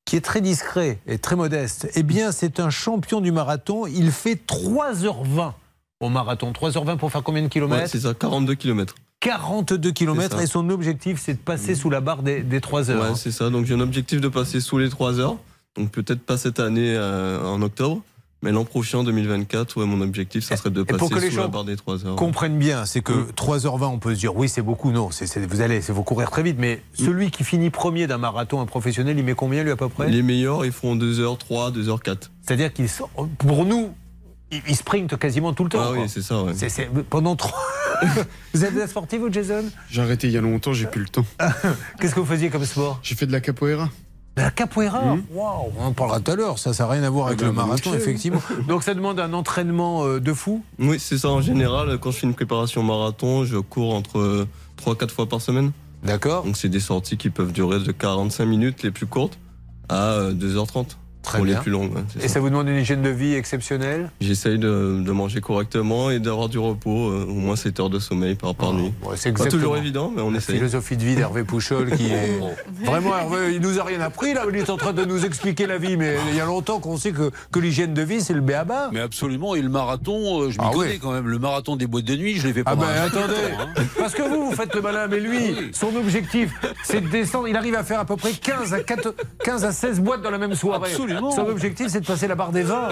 qui est très discret et très modeste. Eh bien, c'est un champion du marathon. Il fait 3h20 au marathon. 3h20 pour faire combien de Ouais, kilomètres c'est ça, 42 km. 42 km et son objectif c'est de passer sous la barre des, des 3 heures. Ouais, c'est ça. Donc j'ai un objectif de passer sous les 3 heures. Donc peut-être pas cette année euh, en octobre, mais l'an prochain, en 2024, ouais, mon objectif, ça serait de pour passer que les sous gens la barre des 3 heures. Comprennent bien, c'est que 3h20 on peut se dire oui c'est beaucoup, non, c'est, c'est- vous allez, c'est vous courir très vite, mais celui qui finit premier d'un marathon, un professionnel, il met combien lui à peu près? Les meilleurs, ils font 2h03, 2h04. C'est-à-dire qu'ils sont, pour nous, ils, sprintent quasiment tout le temps. Ah oui, c'est ça, ouais. Pendant trois. vous êtes un sportif, vous, Jason? J'ai arrêté il y a longtemps, j'ai plus le temps. Qu'est-ce que vous faisiez comme sport? J'ai fait de la capoeira. La capoeira Waouh On en parlera tout à l'heure, ça n'a rien à voir avec bah, le bah, marathon, effectivement. Donc ça demande un entraînement euh, de fou Oui, c'est ça. En général, quand je fais une préparation marathon, je cours entre 3-4 fois par semaine. D'accord. Donc c'est des sorties qui peuvent durer de 45 minutes les plus courtes à euh, 2h30 Très pour bien. les plus longues. ouais, c'est Et ça. ça vous demande une hygiène de vie exceptionnelle? J'essaye de, de manger correctement et d'avoir du repos, euh, au moins 7 heures de sommeil par, par nuit. Ouais, c'est Pas toujours évident, mais on la essaye. philosophie de vie d'Hervé Pouchol qui est vraiment Hervé, il nous a rien appris là, il est en train de nous expliquer la vie, mais il y a longtemps qu'on sait que, que l'hygiène de vie c'est le béaba. Mais absolument, et le marathon, euh, je m'y Ah connais oui. quand même. Le marathon des boîtes de nuit, je l'ai fait Ah pendant ben attendez, temps, hein. parce que vous, vous faites le malin, mais lui, son objectif, c'est de descendre. Il arrive à faire à peu près 15 à, 4 15 à 16 boîtes dans la même soirée. Absolument. Évidemment. Son objectif, c'est de passer la barre des 20.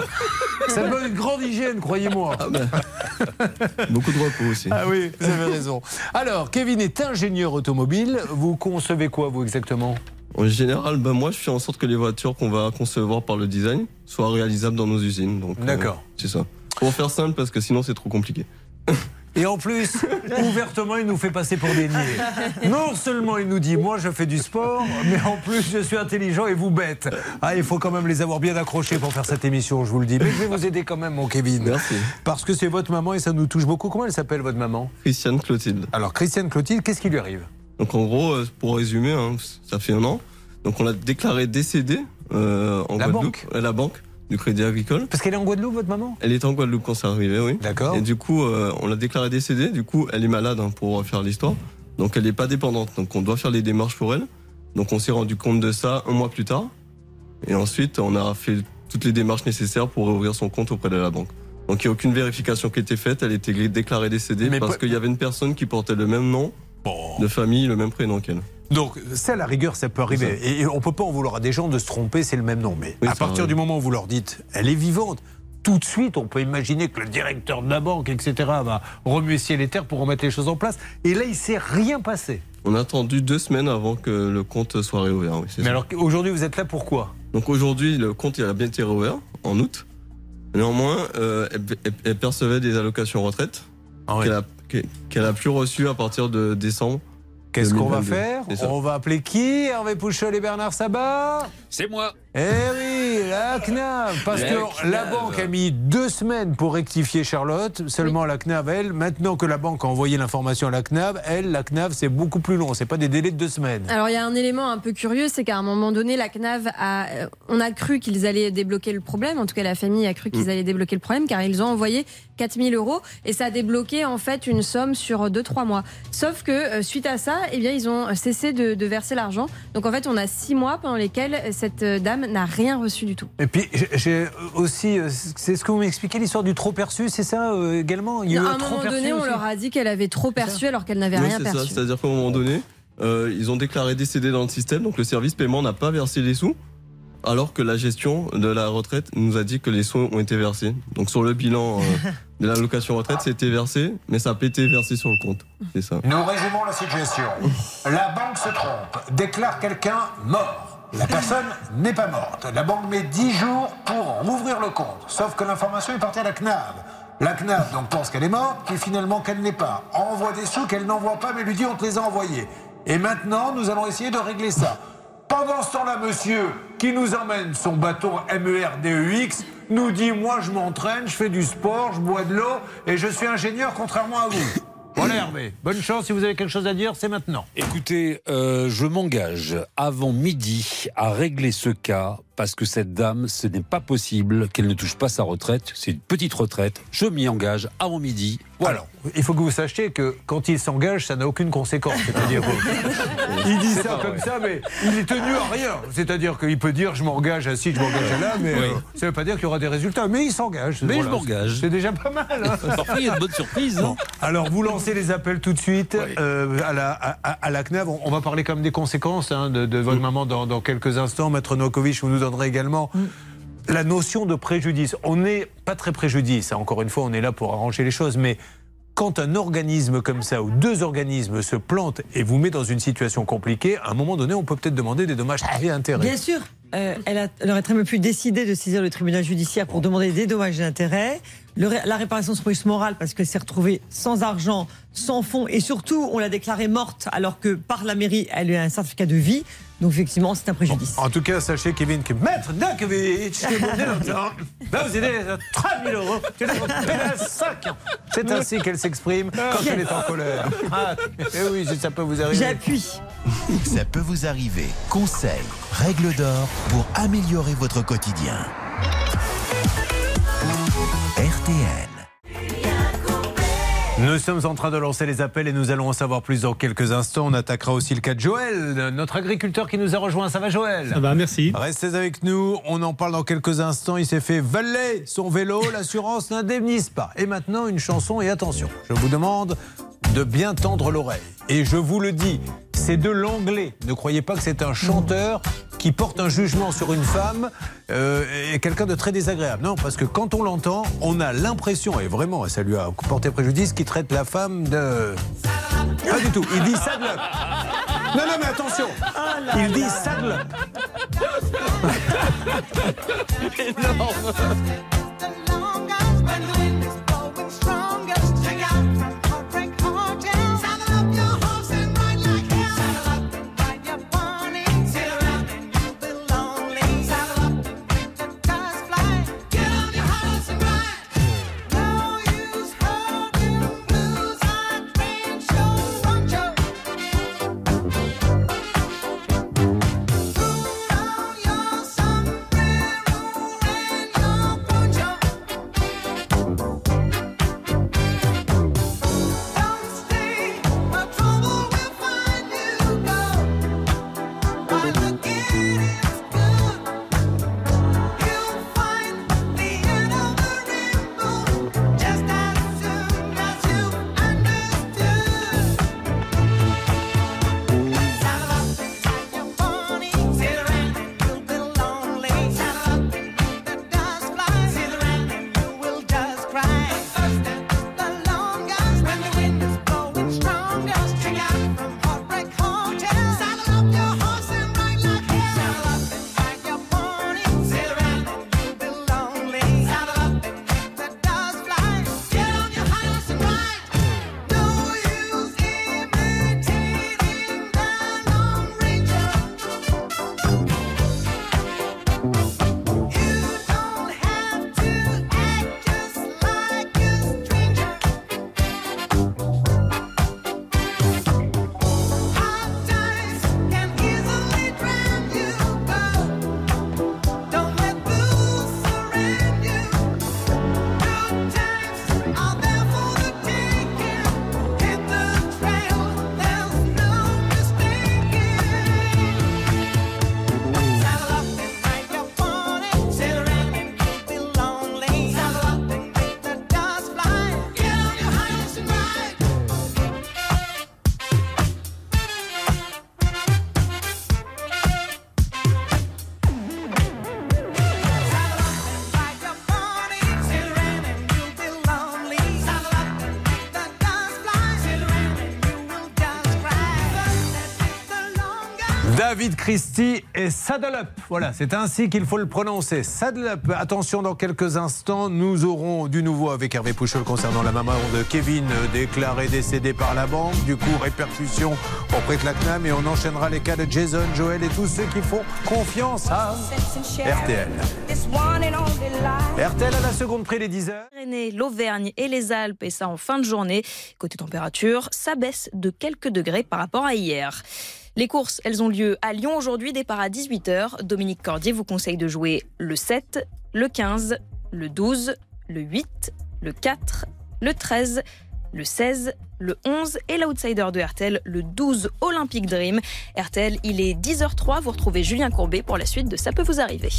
Ça donne une grande hygiène, croyez-moi. Beaucoup de repos aussi. Ah oui, vous avez raison. Alors, Kevin est ingénieur automobile. Vous concevez quoi, vous, exactement? En général, ben moi, je fais en sorte que les voitures qu'on va concevoir par le design soient réalisables dans nos usines. Euh, D'accord. c'est ça. Pour faire simple, parce que sinon, c'est trop compliqué. Et en plus, ouvertement, il nous fait passer pour des niais. Non seulement il nous dit, moi je fais du sport, mais en plus je suis intelligent et vous bête. Ah, il faut quand même les avoir bien accrochés pour faire cette émission, je vous le dis. Mais je vais vous aider quand même, mon Kevin. Merci. Parce que c'est votre maman et ça nous touche beaucoup. Comment elle s'appelle, votre maman? Christiane Clotilde. Alors, Christiane Clotilde, qu'est-ce qui lui arrive? Donc en gros, euh, pour résumer, hein, ça fait un an. Donc on l'a déclaré décédée euh, en La Guadeloupe, banque à la banque du Crédit Agricole. Parce qu'elle est en Guadeloupe, votre maman? Elle est en Guadeloupe quand c'est arrivé, oui. D'accord. Et du coup, euh, on l'a déclarée décédée. Du coup, elle est malade hein, pour faire l'histoire. Donc elle n'est pas dépendante. Donc on doit faire les démarches pour elle. Donc on s'est rendu compte de ça un mois plus tard. Et ensuite, on a fait toutes les démarches nécessaires pour ouvrir son compte auprès de la banque. Donc il n'y a aucune vérification qui a été faite. Elle était déclarée décédée Mais parce qu'il y avait une personne qui portait le même nom de famille, le même prénom qu'elle. Donc, ça, à la rigueur, ça peut arriver. Et on peut pas en vouloir à des gens de se tromper, c'est le même nom. Mais Oui, à partir du moment où vous leur dites, elle est vivante, tout de suite, on peut imaginer que le directeur de la banque, etc., va remuer ciel et terre pour remettre les choses en place. Et là, il s'est rien passé. On a attendu deux semaines avant que le compte soit réouvert. Oui, Mais ça. alors, aujourd'hui, vous êtes là pourquoi? Donc aujourd'hui, le compte il a bien été réouvert en août. Néanmoins, euh, elle, elle- elle percevait des allocations retraite Ah qu'elle a, qu'elle- qu'elle a plus reçues à partir de décembre. Qu'est-ce qu'on va 2022. faire. On va appeler qui Hervé Pouchol et Bernard Sabat? C'est moi. Eh oui, la CNAV Parce La que la banque a mis deux semaines pour rectifier Charlotte. Seulement la CNAV, elle, maintenant que la banque a envoyé l'information à la CNAV, elle, la CNAV, c'est beaucoup plus long. C'est pas des délais de deux semaines. Alors il y a un élément un peu curieux, c'est qu'à un moment donné, la CNAV a, euh, on a cru qu'ils allaient débloquer le problème. En tout cas, la famille a cru qu'ils allaient débloquer le problème, car ils ont envoyé 4000 euros et ça a débloqué en fait une somme sur 2-3 mois. Sauf que euh, suite à ça, eh bien ils ont cessé de, de verser l'argent. Donc en fait, on a 6 mois pendant lesquels cette euh, dame n'a rien reçu du tout. Et puis, j'ai- aussi. euh, C'est ce que vous m'expliquez, l'histoire du trop perçu, c'est ça euh, également? Il y a eu à un trop moment donné, on leur a dit qu'elle avait trop perçu alors qu'elle n'avait Oui, rien c'est ça. perçu. C'est-à-dire qu'à un moment donné, euh, ils ont déclaré décédé dans le système, donc le service paiement n'a pas versé les sous, alors que la gestion de la retraite nous a dit que les sous ont été versés. Donc sur le bilan euh, de l'allocation retraite, c'était versé, mais ça n'a pas été versé sur le compte. C'est ça. Nous résumons la situation. La banque se trompe, déclare quelqu'un mort. La personne n'est pas morte. La banque met 10 jours pour rouvrir le compte. Sauf que l'information est partie à la CNAV. La CNAV donc pense qu'elle est morte, puis finalement qu'elle n'est pas. Envoie des sous qu'elle n'envoie pas, mais lui dit on te les a envoyés. Et maintenant, nous allons essayer de régler ça. Pendant ce temps-là, monsieur, qui nous emmène son bâton E MERDEX, nous dit Moi, je m'entraîne, je fais du sport, je bois de l'eau et je suis ingénieur, contrairement à vous. Voilà, Hervé. Bonne chance. Si vous avez quelque chose à dire, c'est maintenant. Écoutez, euh, je m'engage avant midi à régler ce cas parce que cette dame, ce n'est pas possible qu'elle ne touche pas sa retraite. C'est une petite retraite. Je m'y engage avant midi. Voilà. Alors, il faut que vous sachiez que quand il s'engage, ça n'a aucune conséquence. C'est-à-dire, il dit ça comme vrai. ça, mais il est tenu à rien. C'est-à-dire qu'il peut dire je m'engage à ci, je m'engage à là, mais Oui. euh, ça ne veut pas dire qu'il y aura des résultats. Mais il s'engage. Mais je m'engage. C'est déjà pas mal. hein. Parfois, il y a de bonnes surprises. hein. Bon, alors vous lancez les appels tout de suite euh, à, la, à, la CNAV. On, on va parler quand même des conséquences hein, de, de votre Mm. maman dans, dans quelques instants. Maître Novakovic, vous nous également la notion de préjudice. On n'est pas très préjudice. hein. Encore une fois, on est là pour arranger les choses. Mais quand un organisme comme ça, ou deux organismes se plantent et vous met dans une situation compliquée, à un moment donné, on peut peut-être demander des dommages et intérêts. Bien sûr, euh, elle, a- elle aurait très bien pu décider de saisir le tribunal judiciaire pour demander des dommages et intérêts. Le la réparation serait plus morale parce qu'elle s'est retrouvée sans argent, sans fonds et surtout on l'a déclarée morte alors que par la mairie elle a eu un certificat de vie. Donc effectivement c'est un préjudice. En tout cas, sachez, Kevin, que Maître Dakovic, qui est longtemps, va vous aider à 3 000 euros. Tu l'as payé à 5 ans. C'est ainsi qu'elle s'exprime quand elle est en colère. Ah, eh oui, ça peut vous arriver. J'appuie. Ça peut vous arriver. Conseils, règles d'or pour améliorer votre quotidien. RTL. Nous sommes en train de lancer les appels et nous allons en savoir plus dans quelques instants. On attaquera aussi le cas de Joël, notre agriculteur qui nous a rejoint. Ça va, Joël? Ça va, merci. Restez avec nous. On en parle dans quelques instants. Il s'est fait valer son vélo. L'assurance n'indemnise pas. Et maintenant, une chanson. Et attention, je vous demande de bien tendre l'oreille. Et je vous le dis, c'est de l'anglais. Ne croyez pas que c'est un chanteur qui porte un jugement sur une femme euh, et quelqu'un de très désagréable. Non, parce que quand on l'entend, on a l'impression, et vraiment, ça lui a porté préjudice, qu'il traite la femme de... Pas du tout. Il dit saddle up. Non, non, mais attention. Il dit saddle up. David Christie et Saddle Up. Voilà, c'est ainsi qu'il faut le prononcer. Saddle Up. Attention, dans quelques instants, nous aurons du nouveau avec Hervé Pouchol concernant la maman de Kevin, euh, déclarée décédée par la banque. Du coup, répercussion auprès de la CNAM et on enchaînera les cas de Jason, Joël et tous ceux qui font confiance à RTL. RTL à la seconde près les 10 heures. L'Auvergne et les Alpes, et ça en fin de journée. Côté température, ça baisse de quelques degrés par rapport à hier. Les courses, elles ont lieu à Lyon aujourd'hui, départ à 18h. Dominique Cordier vous conseille de jouer le 7, le 15, le 12, le 8, le 4, le 13, le 16, le 11 et l'outsider de RTL, le 12 Olympic Dream. RTL, il est 10h03, vous retrouvez Julien Courbet pour la suite de Ça peut vous arriver.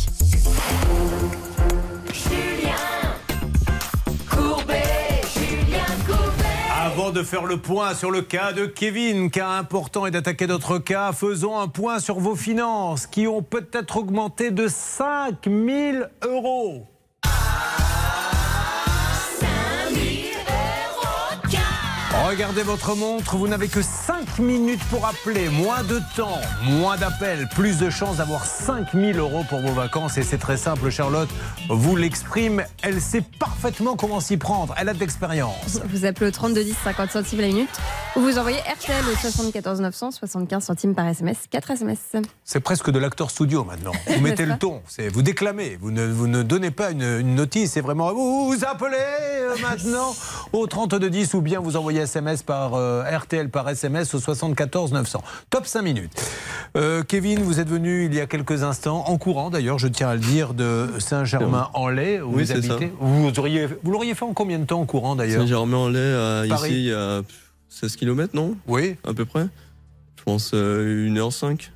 De faire le point sur le cas de Kevin, cas important et d'attaquer d'autres cas, faisons un point sur vos finances qui ont peut-être augmenté de 5000 euros. Regardez votre montre, vous n'avez que 5 minutes pour appeler. Moins de temps, moins d'appels, plus de chances d'avoir 5000 euros pour vos vacances. Et c'est très simple, Charlotte vous l'exprime. Elle sait parfaitement comment s'y prendre. Elle a de l'expérience. Vous appelez au 32 10 50 centimes la minute ou vous envoyez RTL au 74 900 75 centimes par SMS, 4 SMS. C'est presque de l'acteur studio maintenant. Vous mettez le ton, vous déclamez, vous ne, vous ne donnez pas une, une notice, c'est vraiment vous, vous appelez euh, maintenant au 32 10 ou bien vous envoyez SMS par euh, RTL par SMS au 74 900. Top 5 minutes. Euh, Kevin, vous êtes venu il y a quelques instants, en courant d'ailleurs, je tiens à le dire, de Saint-Germain-en-Laye où Oui, vous c'est habitez. Vous auriez, vous l'auriez fait en combien de temps en courant d'ailleurs Saint-Germain-en-Laye, euh, Paris. ici, il y a 16 km, non? Oui. À peu près? Je pense euh, 1h05.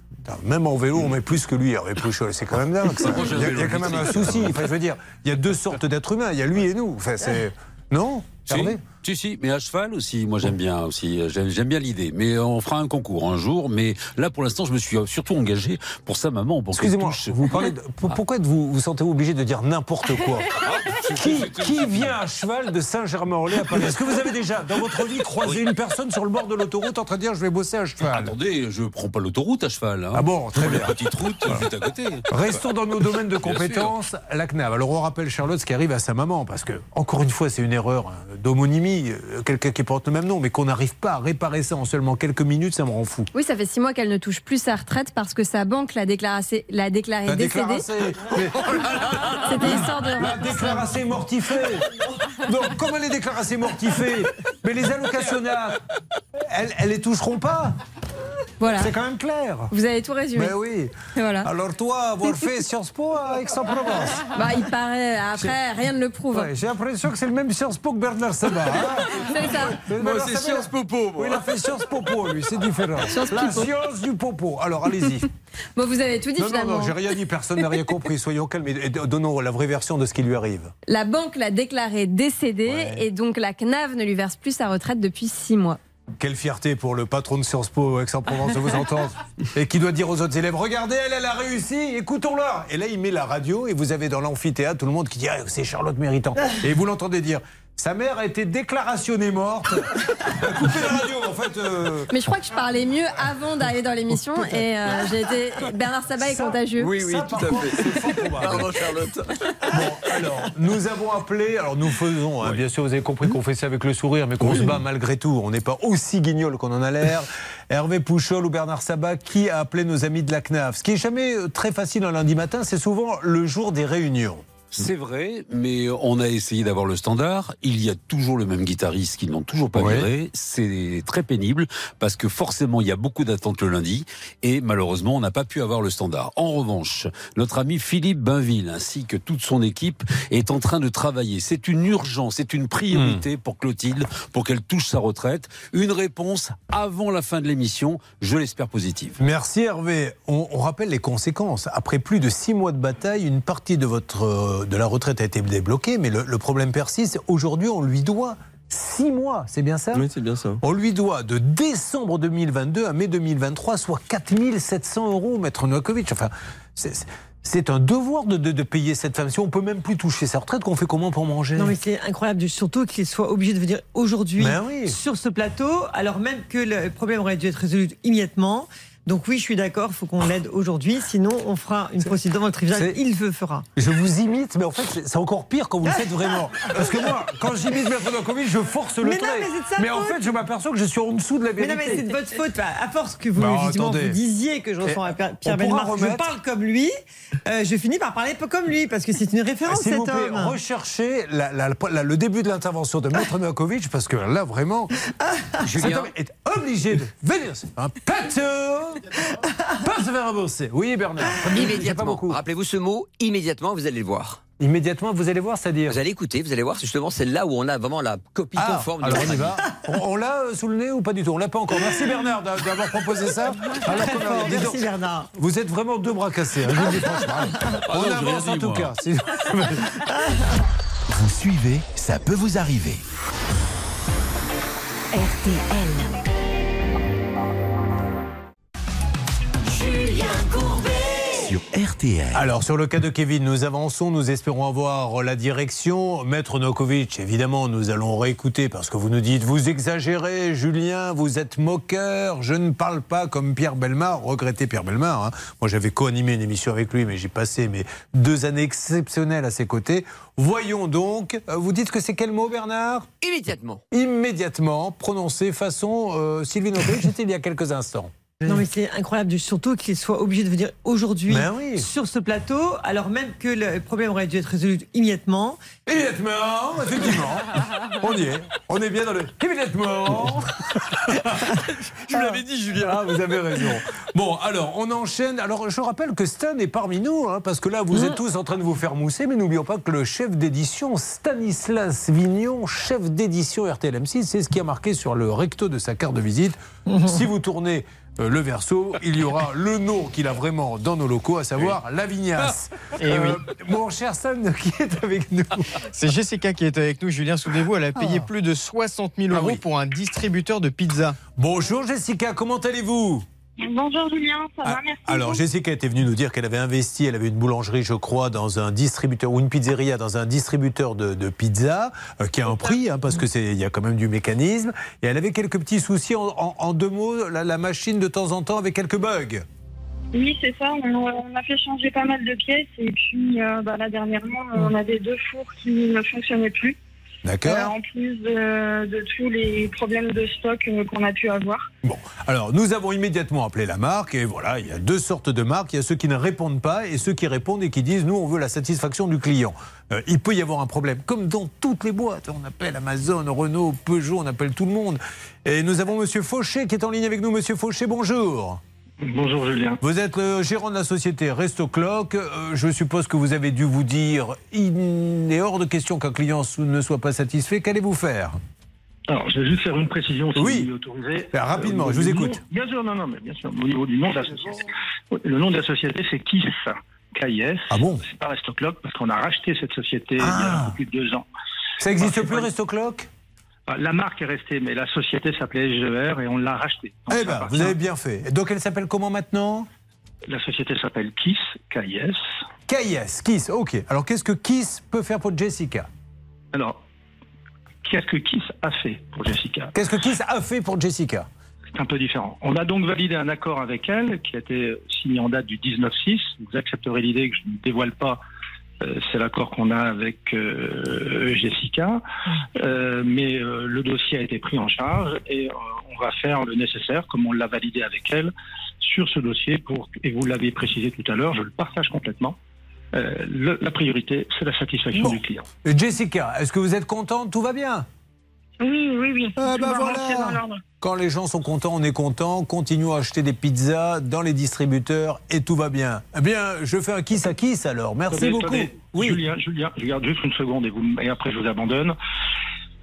Même en vélo, on met plus que lui, Hervé Pouchol. C'est quand même dingue. ça. Il y a, un il y a vélo quand même un souci. Enfin, je veux dire, il y a deux sortes d'êtres humains. Il y a lui et nous. Enfin, c'est... Non? Si, Hervé Si, si, mais à cheval aussi, moi j'aime bien aussi, euh, j'aime bien l'idée. Mais on fera un concours un jour, mais là pour l'instant je me suis surtout engagé pour sa maman. pour Excusez-moi, vous parlez de- pour- pourquoi êtes-vous vous sentez obligé de dire n'importe quoi qui, qui vient à cheval de Saint-Germain-en-Laye à Paris Est-ce que vous avez déjà, dans votre vie, croisé une personne sur le bord de l'autoroute en train de dire je vais bosser à cheval? Attendez, je prends pas l'autoroute à cheval. hein. Ah bon, très bien. La petite route juste à côté. Restons dans nos domaines de compétences. La CNAV. Alors on rappelle Charlotte ce qui arrive à sa maman, parce que, encore une fois, c'est une erreur hein, d'homonymie, euh, quelqu'un qui porte le même nom, mais qu'on n'arrive pas à réparer ça en seulement quelques minutes, ça me rend fou. Oui, ça fait six mois qu'elle ne touche plus sa retraite parce que sa banque l'a déclaré, l'a déclaré La décédée. C'était l'histoire de. La déclaration mortifée. Donc, comme elle est déclarée mortifée, mais les allocationnaires, elles, elles les toucheront pas. Voilà. C'est quand même clair. Vous avez tout résumé. Mais oui. Et voilà. Alors toi, avoir fait Sciences Po à Aix-en-Provence. Bah, il paraît. Après, rien ne le prouve. Ouais, J'ai l'impression que c'est le même Sciences Po que Bernard Sabat. hein. C'est ça. Moi, c'est Sabat, Sciences Popo, moi. Oui, il a fait Sciences Popo, lui, c'est différent. Sciences La Pipo. science du popo. Alors, allez-y. Bon, vous avez tout dit Non, non, finalement. non, j'ai rien dit, personne n'a rien compris. Soyons calmes et donnons la vraie version de ce qui lui arrive. La banque l'a déclaré décédée et donc la CNAV ne lui verse plus sa retraite depuis six mois. Quelle fierté pour le patron de Sciences Po Aix-en-Provence de vous entendre. Et qui doit dire aux autres élèves Regardez, elle, elle a réussi, écoutons-la. Et là, il met la radio et vous avez dans l'amphithéâtre tout le monde qui dit Ah, C'est Charlotte Méritant. Et vous l'entendez dire Sa mère a été déclarationnée morte. Coupez la radio, en fait. euh, Mais je crois que je parlais mieux avant d'arriver dans l'émission et euh, j'ai été. Bernard Sabat est contagieux. Oui, oui, Ça, tout à fait. Pardon, Charlotte. Bon, alors, nous avons appelé, alors nous faisons, hein, bien sûr, vous avez compris qu'on fait ça avec le sourire, mais qu'on se bat malgré tout. On n'est pas aussi guignol qu'on en a l'air. Hervé Pouchol ou Bernard Sabat, qui a appelé nos amis de la CNAF? Ce qui est jamais euh, très facile un lundi matin, c'est souvent le jour des réunions. C'est vrai, mais on a essayé d'avoir le standard. Il y a toujours le même guitariste qui n'ont toujours pas Ouais. viré. C'est très pénible parce que forcément il y a beaucoup d'attentes le lundi et malheureusement on n'a pas pu avoir le standard. En revanche, notre ami Philippe Bainville ainsi que toute son équipe est en train de travailler. C'est une urgence, c'est une priorité pour Clotilde pour qu'elle touche sa retraite. Une réponse avant la fin de l'émission, je l'espère positive. Merci Hervé. On, on rappelle les conséquences. Après plus de six mois de bataille, une partie de, votre, euh, de la retraite a été débloquée, mais le, le problème persiste. Aujourd'hui, on lui doit six mois, c'est bien ça? Oui, c'est bien ça. On lui doit de décembre 2022 à mai 2023, soit 4700 euros, maître Novakovic. Enfin, c'est- c'est- c'est un devoir de, de- de payer cette femme. Si on peut même plus toucher sa retraite, qu'on fait comment pour manger? Non mais c'est incroyable, surtout qu'il soit obligé de venir aujourd'hui Ben oui. sur ce plateau, alors même que le problème aurait dû être résolu immédiatement. Donc oui, je suis d'accord, il faut qu'on l'aide aujourd'hui, sinon on fera une procédure devant le tribunal. Il le fera. Je vous imite, mais en fait, c'est- encore pire quand vous le faites vraiment. Parce que moi, quand j'imite Maître Novakovic, je force le Mais non, trait. mais c'est de sa en faute. fait, je m'aperçois que je suis en dessous de la Mais vérité. non, mais c'est de votre faute. Bah, À force que vous, Bah, disiez que je ressemble Et à Pierre Bellemare, je remettre- parle comme lui, euh, je finis par parler comme lui, parce que c'est une référence, cet vous plaît, homme. recherchez la- la- la- le début de l'intervention de Maître Novakovic, parce que là, vraiment, Julien. est obligé de venir. C'est Un plateau Pas se faire rembourser. Oui, Bernard. Immédiatement. beaucoup. Rappelez-vous ce mot, immédiatement, vous allez le voir. Immédiatement, vous allez voir, c'est-à-dire. Vous allez écouter, vous allez voir, justement, c'est là où on a vraiment la copie Ah, conforme de alors on y va. On, on l'a euh, sous le nez ou pas du tout? On l'a pas encore. Merci Bernard d'a- d'avoir proposé ça. Alors qu'on a- dis donc, Merci Bernard. Vous êtes vraiment deux bras cassés. hein, je vous le dis franchement. Ah On non, avance en dit, tout moi. cas. C'est- Vous suivez, ça peut vous arriver. RTL. Sur RTL. Alors, sur le cas de Kevin, nous avançons, nous espérons avoir la direction. Maître Nokovic, évidemment, nous allons réécouter parce que vous nous dites, vous exagérez, Julien, vous êtes moqueur, je ne parle pas comme Pierre Belmar, regrettez Pierre Belmar. hein. Moi, j'avais co-animé une émission avec lui, mais j'ai passé mes deux années exceptionnelles à ses côtés. Voyons donc, euh, vous dites que c'est quel mot, Bernard? Immédiatement. Immédiatement, prononcé façon euh, Sylvie Nokovic, c'était il y a quelques instants. Non mais c'est incroyable, surtout qu'il soit obligé de venir aujourd'hui Ben oui. sur ce plateau, alors même que le problème aurait dû être résolu immédiatement. Immédiatement, effectivement. On y est. On est bien dans le. Immédiatement. Je vous l'avais dit, Julien. Ah, vous avez raison. Bon, alors, on enchaîne. Alors, je rappelle que Stan est parmi nous, hein, parce que là, vous êtes tous en train de vous faire mousser, mais n'oublions pas que le chef d'édition, Stanislas Vignon, chef d'édition RTLM6, c'est ce qui a marqué sur le recto de sa carte de visite. Si vous tournez euh, le verso, il y aura le nom qu'il a vraiment dans nos locaux, à savoir Lavignas. Eh oui. Mon cher Sam, qui est avec nous C'est Jessica qui est avec nous. Julien, souvenez-vous, elle a payé Ah. plus de 60 000 euros pour un distributeur de pizza. Bonjour Jessica, comment allez-vous? Bonjour Julien, ça va, merci. Ah, Alors Jessica était venue nous dire qu'elle avait investi, elle avait une boulangerie je crois dans un distributeur ou une pizzeria dans un distributeur de, de pizza euh, qui a un prix hein, parce que c'est il y a quand même du mécanisme et elle avait quelques petits soucis en, en- en deux mots la, la machine de temps en temps avait quelques bugs. Oui, c'est ça. On, on a fait changer pas mal de pièces et puis euh, bah, là dernièrement, on avait deux fours qui ne fonctionnaient plus. D'accord. Euh, en plus de, de tous les problèmes de stock euh, qu'on a pu avoir. Alors nous avons immédiatement appelé la marque et voilà il y a deux sortes de marques il y a ceux qui ne répondent pas et ceux qui répondent et qui disent nous on veut la satisfaction du client. Euh, il peut y avoir un problème comme dans toutes les boîtes on appelle Amazon, Renault, Peugeot, on appelle tout le monde et nous avons Monsieur Fauché qui est en ligne avec nous Monsieur Fauché bonjour. Bonjour Julien. Vous êtes le gérant de la société Resto Clock. Euh, je suppose que vous avez dû vous dire il est hors de question qu'un client ne soit pas satisfait. Qu'allez-vous faire? Alors, je vais juste faire une précision si Oui. vous. Faire rapidement, je vous écoute. nom- bien sûr, non, non, mais bien sûr. Au niveau du nom de la société. Le nom de la société, c'est KISS. KIS. Ah bon? C'est pas Resto Clock parce qu'on a racheté cette société il y Ah. a un peu plus de deux ans. Ça n'existe plus pas- Resto Clock? La marque est restée, mais la société s'appelait SGR et on l'a rachetée. Eh ça ben, vous avez bien fait. Donc elle s'appelle comment maintenant? La société s'appelle KISS. KIS. KIS, Kiss, ok. Alors qu'est-ce que Kiss peut faire pour Jessica? Alors, qu'est-ce que KISS a fait pour Jessica? Qu'est-ce que Kiss a fait pour Jessica? C'est un peu différent. On a donc validé un accord avec elle qui a été signé en date du 19-6. Vous accepterez l'idée que je ne dévoile pas. Euh, c'est l'accord qu'on a avec euh, Jessica. Euh, mais euh, le dossier a été pris en charge et euh, on va faire le nécessaire, comme on l'a validé avec elle, sur ce dossier. Pour, et vous l'avez précisé tout à l'heure, je le partage complètement. Euh, le- la priorité, c'est la satisfaction Bon. du client. Jessica, est-ce que vous êtes contente? Tout va bien? Oui, oui, oui. Ah bah voilà. dans l'ordre. Quand les gens sont contents, on est content. Continuons à acheter des pizzas dans les distributeurs et tout va bien. Eh bien, je fais un kiss à kiss alors. Merci Attendez, beaucoup. attendez. Oui. Julien, Julien, je garde juste une seconde et, vous, et après je vous abandonne.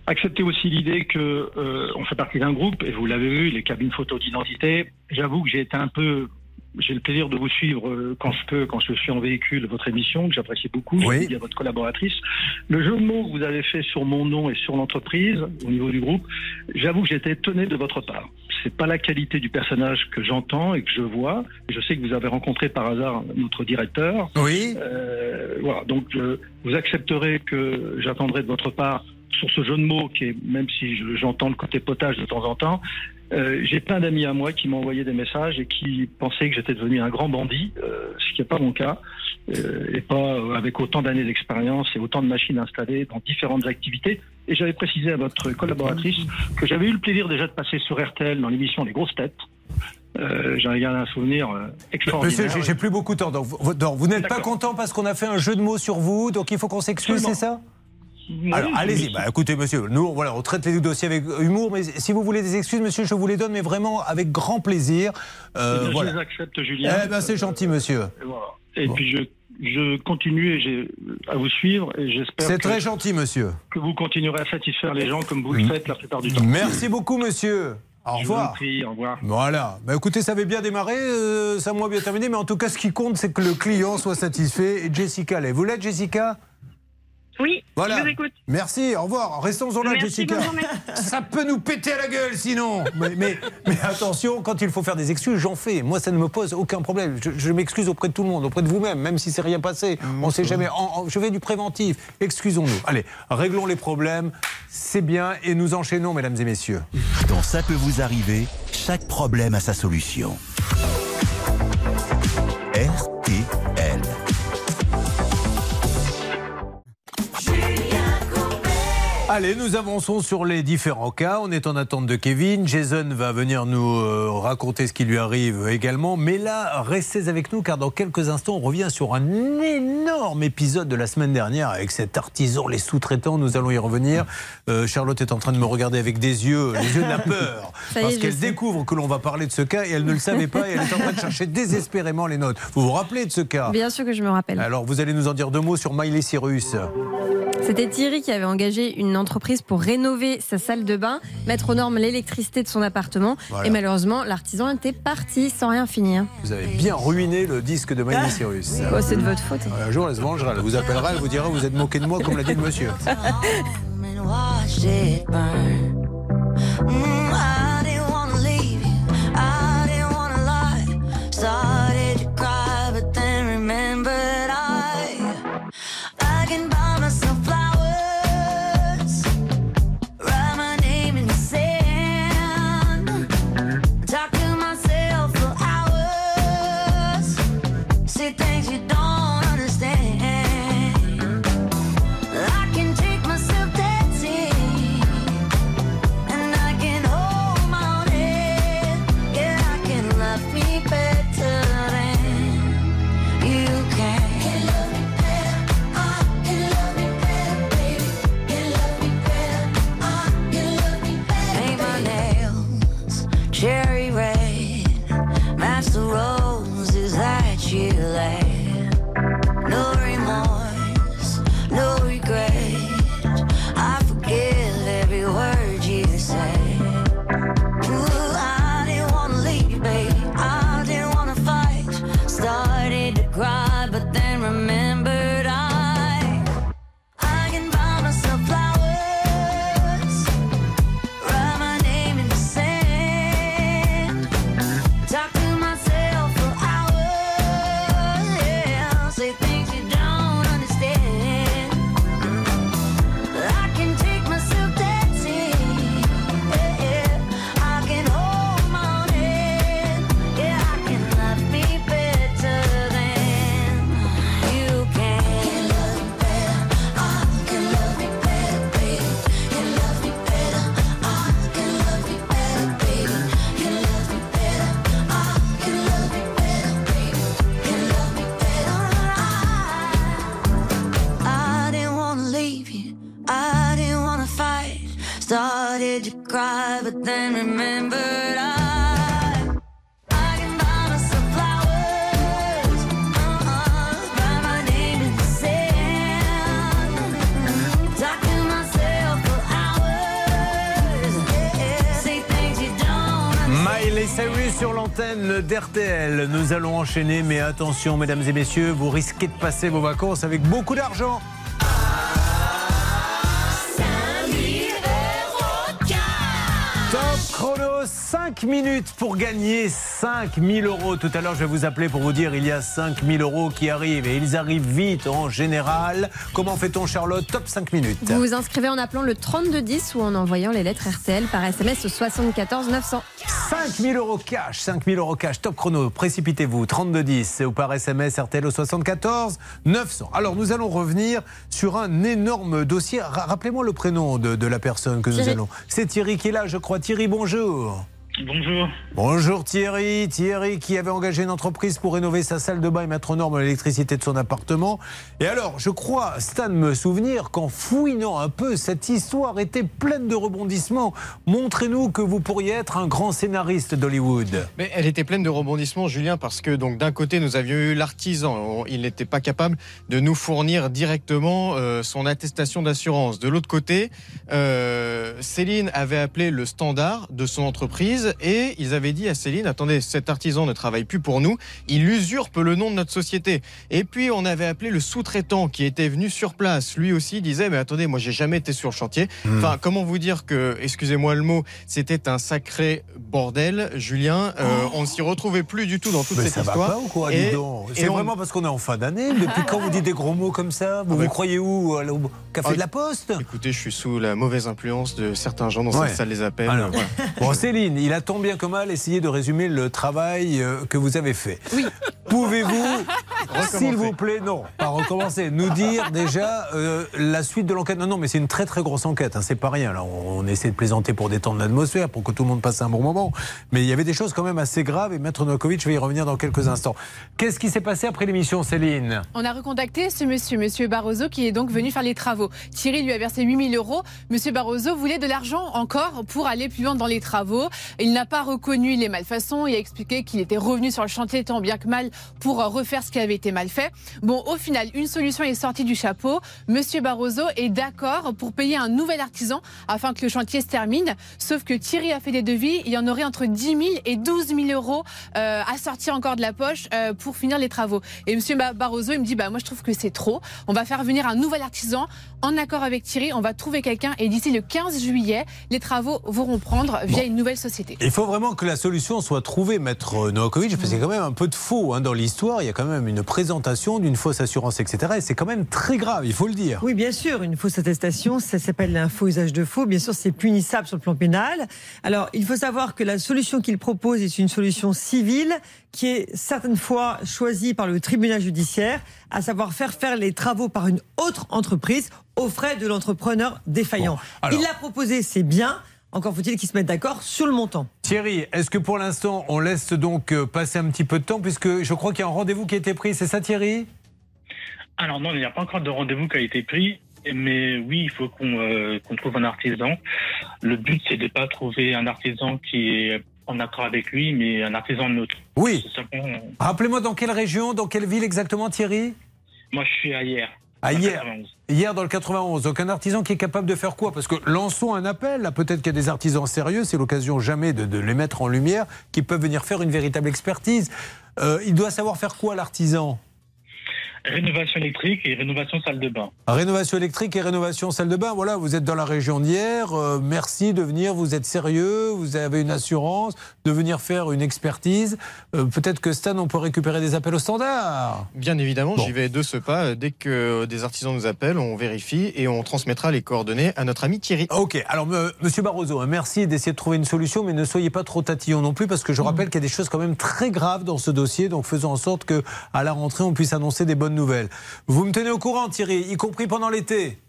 Acceptez aussi l'idée que euh, on fait partie d'un groupe et vous l'avez vu, les cabines photo d'identité. J'avoue que j'ai été un peu, j'ai le plaisir de vous suivre euh, quand je peux, quand je suis en véhicule, votre émission que j'apprécie beaucoup. Oui. à votre collaboratrice. Le jeu de mots que vous avez fait sur mon nom et sur l'entreprise au niveau du groupe, j'avoue que j'étais étonné de votre part. C'est pas la qualité du personnage que j'entends et que je vois. Je sais que vous avez rencontré par hasard notre directeur. Oui. Euh, voilà, donc euh, vous accepterez que j'attendrai de votre part sur ce jeu de mots qui est, même si je- j'entends le côté potage de temps en temps, euh, j'ai plein d'amis à moi qui m'ont envoyé des messages et qui pensaient que j'étais devenu un grand bandit, euh, ce qui n'est pas mon cas, euh, et pas avec autant d'années d'expérience et autant de machines installées dans différentes activités. Et j'avais précisé à votre collaboratrice que j'avais eu le plaisir déjà de passer sur RTL dans l'émission Les Grosses Têtes. Euh, J'en garde un souvenir extraordinaire. Monsieur, j'ai- plus beaucoup de temps. Donc, vous, donc, vous n'êtes pas content parce qu'on a fait un jeu de mots sur vous, donc il faut qu'on s'excuse, c'est ça? Alors, allez-y. Bah, écoutez, monsieur, nous, voilà, on traite les dossiers avec humour, mais si vous voulez des excuses, monsieur, je vous les donne, mais vraiment avec grand plaisir. Euh, Eh voilà. Je les accepte, Julien. Eh ben, c'est gentil, monsieur. Et, voilà. Et puis je, je continue et à vous suivre et j'espère C'est très gentil, monsieur. que vous continuerez à satisfaire les gens comme vous le faites la plupart du temps. Merci beaucoup, monsieur. Au Je vous en revoir. prie, au revoir. Voilà. Bah, écoutez, ça avait bien démarré, euh, ça a moins bien terminé, mais en tout cas, ce qui compte, c'est que le client soit satisfait. Et Jessica l'est. Vous l'êtes, Jessica? Oui, Voilà. je vous écoute. Merci, au revoir. Restons-en là, Jessica. Ça peut nous péter à la gueule sinon. Mais, mais, mais attention, quand il faut faire des excuses, j'en fais. Moi, ça ne me pose aucun problème. Je, je m'excuse auprès de tout le monde, auprès de vous-même, même si c'est rien passé. On ne sait jamais. En- en- je fais du préventif. Excusons-nous. Allez, réglons les problèmes. C'est bien. Et nous enchaînons, mesdames et messieurs. Dans Ça peut vous arriver, chaque problème a sa solution. Allez, nous avançons sur les différents cas. On est en attente de Kevin. Jason va venir nous euh, raconter ce qui lui arrive également. Mais là, restez avec nous car dans quelques instants, on revient sur un énorme épisode de la semaine dernière avec cet artisan, les sous-traitants. Nous allons y revenir. Euh, Charlotte est en train de me regarder avec des yeux, les yeux de la peur. Parce qu'elle découvre que l'on va parler de ce cas et elle ne le savait pas et elle est en train de chercher désespérément les notes. Vous vous rappelez de ce cas? Bien sûr que je me rappelle. alors, vous allez nous en dire deux mots sur Miley Cyrus. C'était Thierry qui avait engagé une entreprise pour rénover sa salle de bain, mettre aux normes l'électricité de son appartement. Voilà. Et malheureusement, l'artisan était parti sans rien finir. Vous avez bien ruiné le disque de Miley Cyrus. Oh, c'est de votre faute. Un jour, elle se vengera. Elle vous appellera, elle vous dira Vous êtes moqué de moi, comme l'a dit le monsieur. Don't Miley Cyrus sur l'antenne d'RTL. Nous allons enchaîner, mais attention, mesdames et messieurs, vous risquez de passer vos vacances avec beaucoup d'argent. 5 minutes pour gagner 5000 euros. Tout à l'heure, je vais vous appeler pour vous dire il y a 5000 euros qui arrivent et ils arrivent vite en général. Comment fait-on, Charlotte? Top 5 minutes. Vous vous inscrivez en appelant le 3210 ou en envoyant les lettres RTL par SMS au 74 900. 5000 euros cash, 5000 euros cash, top chrono, précipitez-vous, 3210 ou par SMS RTL au 74 900. Alors nous allons revenir sur un énorme dossier. Ra- Rappelez-moi le prénom de, de la personne que nous Thierry. allons. C'est Thierry qui est là, je crois. Thierry, bonjour. Bonjour. Bonjour Thierry. Thierry qui avait engagé une entreprise pour rénover sa salle de bain et mettre aux normes l'électricité de son appartement. Et alors, je crois, Stan, me souvenir qu'en fouinant un peu, cette histoire était pleine de rebondissements. Montrez-nous que vous pourriez être un grand scénariste d'Hollywood. Mais elle était pleine de rebondissements, Julien, parce que donc d'un côté nous avions eu l'artisan, il n'était pas capable de nous fournir directement euh, son attestation d'assurance. De l'autre côté, euh, Céline avait appelé le standard de son entreprise et ils avaient dit à Céline attendez, cet artisan ne travaille plus pour nous, il usurpe le nom de notre société. Et puis on avait appelé le sous-traitant qui était venu sur place. Lui aussi disait mais attendez, moi j'ai jamais été sur le chantier. Hmm. Enfin, comment vous dire que, excusez-moi le mot, c'était un sacré bordel, Julien. Euh, on ne s'y retrouvait plus du tout dans toute Oh. Mais cette ça histoire. va pas ou quoi, Et- C'est on- vraiment parce qu'on est en fin d'année Depuis quand vous dites des gros mots comme ça Vous vous croyez où Au Café de la Poste? Écoutez, je suis sous la mauvaise influence de certains gens dans Ouais. cette salle des appels. Alors, Voilà. Bon, Céline, il a tant bien que mal essayé de résumer le travail euh, que vous avez fait. Oui. Pouvez-vous, s'il vous plaît, non, pas recommencer, nous dire déjà euh, la suite de l'enquête? Non, non, mais c'est une très très grosse enquête, hein, c'est pas rien. Là, on, on essaie de plaisanter pour détendre l'atmosphère, pour que tout le monde passe un bon moment. Mais il y avait des choses quand même assez graves et Maître Novakovic, je vais y revenir dans quelques instants. Qu'est-ce qui s'est passé après l'émission, Céline? On a recontacté ce monsieur, monsieur Barroso, qui est donc venu faire les travaux. Thierry lui a versé 8000 euros. Monsieur Barroso voulait de l'argent encore pour aller plus loin dans les travaux. Il n'a pas reconnu les malfaçons et a expliqué qu'il était revenu sur le chantier tant bien que mal pour refaire ce qui avait été mal fait. Bon, au final, une solution est sortie du chapeau. Monsieur Barroso est d'accord pour payer un nouvel artisan afin que le chantier se termine. Sauf que Thierry a fait des devis. Il y en aurait entre 10 000 et 12 000 euros euh, à sortir encore de la poche euh, pour finir les travaux. Et Monsieur Ba- Barroso, il me dit, bah moi je trouve que c'est trop. On va faire venir un nouvel artisan en accord avec Thierry. On va trouver quelqu'un et d'ici le 15 juillet, les travaux vont reprendre via une nouvelle société. Il faut vraiment que la solution soit trouvée, maître Novakovic, parce qu'il y a quand même un peu de faux hein, dans l'histoire. Il y a quand même une présentation d'une fausse assurance, etc. Et c'est quand même très grave, il faut le dire. Oui, bien sûr, une fausse attestation, ça s'appelle un faux usage de faux. Bien sûr, c'est punissable sur le plan pénal. Alors, il faut savoir que la solution qu'il propose est une solution civile qui est certaines fois choisie par le tribunal judiciaire, à savoir faire faire les travaux par une autre entreprise aux frais de l'entrepreneur défaillant. alors- Il l'a proposé, c'est bien. Encore faut-il qu'ils se mettent d'accord sur le montant. Thierry, est-ce que pour l'instant, on laisse donc euh, passer un petit peu de temps, puisque je crois qu'il y a un rendez-vous qui a été pris, c'est ça Thierry? Alors non, il n'y a pas encore de rendez-vous qui a été pris. Mais oui, il faut qu'on euh, trouve un artisan. Le but, c'est de pas trouver un artisan qui est en accord avec lui, mais un artisan neutre. Oui. Simplement- Rappelez-moi dans quelle région, dans quelle ville exactement Thierry? Moi, je suis à hier. À hier. 91. Hier dans le 91. Donc un artisan qui est capable de faire quoi? Parce que lançons un appel. Là, peut-être qu'il y a des artisans sérieux. C'est l'occasion jamais de, de les mettre en lumière, qui peuvent venir faire une véritable expertise. Euh, il doit savoir faire quoi l'artisan? Rénovation électrique et rénovation salle de bain. Rénovation électrique et rénovation salle de bain. Voilà, vous êtes dans la région d'hier. euh, merci de venir. Vous êtes sérieux. Vous avez une assurance. De venir faire une expertise. Euh, peut-être que Stan, on peut récupérer des appels au standard. Bien évidemment, Bon. j'y vais de ce pas. Dès que des artisans nous appellent, on vérifie et on transmettra les coordonnées à notre ami Thierry. Ok, alors me- Monsieur Barroso, hein, merci d'essayer de trouver une solution, mais ne soyez pas trop tatillon non plus, parce que je rappelle qu'il y a des choses quand même très graves dans ce dossier, donc faisons en sorte que à la rentrée on puisse annoncer des bonnes nouvelles. Vous me tenez au courant, Thierry, y compris pendant l'été.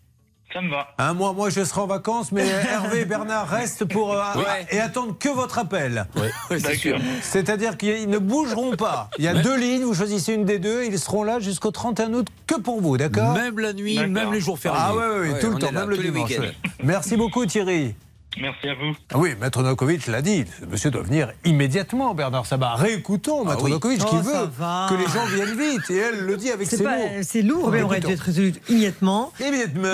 Ça me va. Hein, moi, moi, je serai en vacances, mais Hervé et Bernard restent pour euh, et attendent que votre appel. c'est sûr. C'est-à-dire qu'ils ne bougeront pas. Il y a Mais- deux lignes, vous choisissez une des deux, ils seront là jusqu'au 31 août que pour vous, d'accord Même la nuit, même les jours fériés. Ah ouais, ouais, ouais, Ouais, tout le temps, là, même le dimanche. Merci beaucoup Thierry. Merci à vous. Ah oui, Maître Novakovic l'a dit, monsieur doit venir immédiatement, Bernard Sabat. Réécoutons Maître oui. Novakovic Oh, qui veut va. que les gens viennent vite. Et elle le dit avec C'est ses pas- mots. c'est lourd, mais on aurait dû être résolu immédiatement. Immédiatement.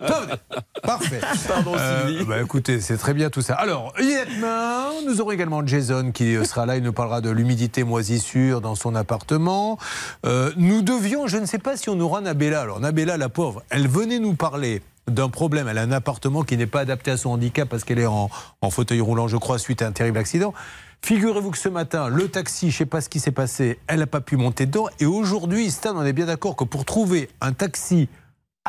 Parfait. Pardon, Sylvie. bah, écoutez, c'est très bien tout ça. Alors, immédiatement, nous aurons également Jason qui euh, sera là. Il nous parlera de l'humidité moisissure dans son appartement. Euh, nous devions, je ne sais pas si on aura Nabella. Alors, Nabella, la pauvre, elle venait nous parler d'un problème. Elle a un appartement qui n'est pas adapté à son handicap parce qu'elle est en, fauteuil roulant, je crois, suite à un terrible accident. Figurez-vous que ce matin, le taxi, je ne sais pas ce qui s'est passé, elle n'a pas pu monter dedans. Et aujourd'hui, Stan, on est bien d'accord que pour trouver un taxi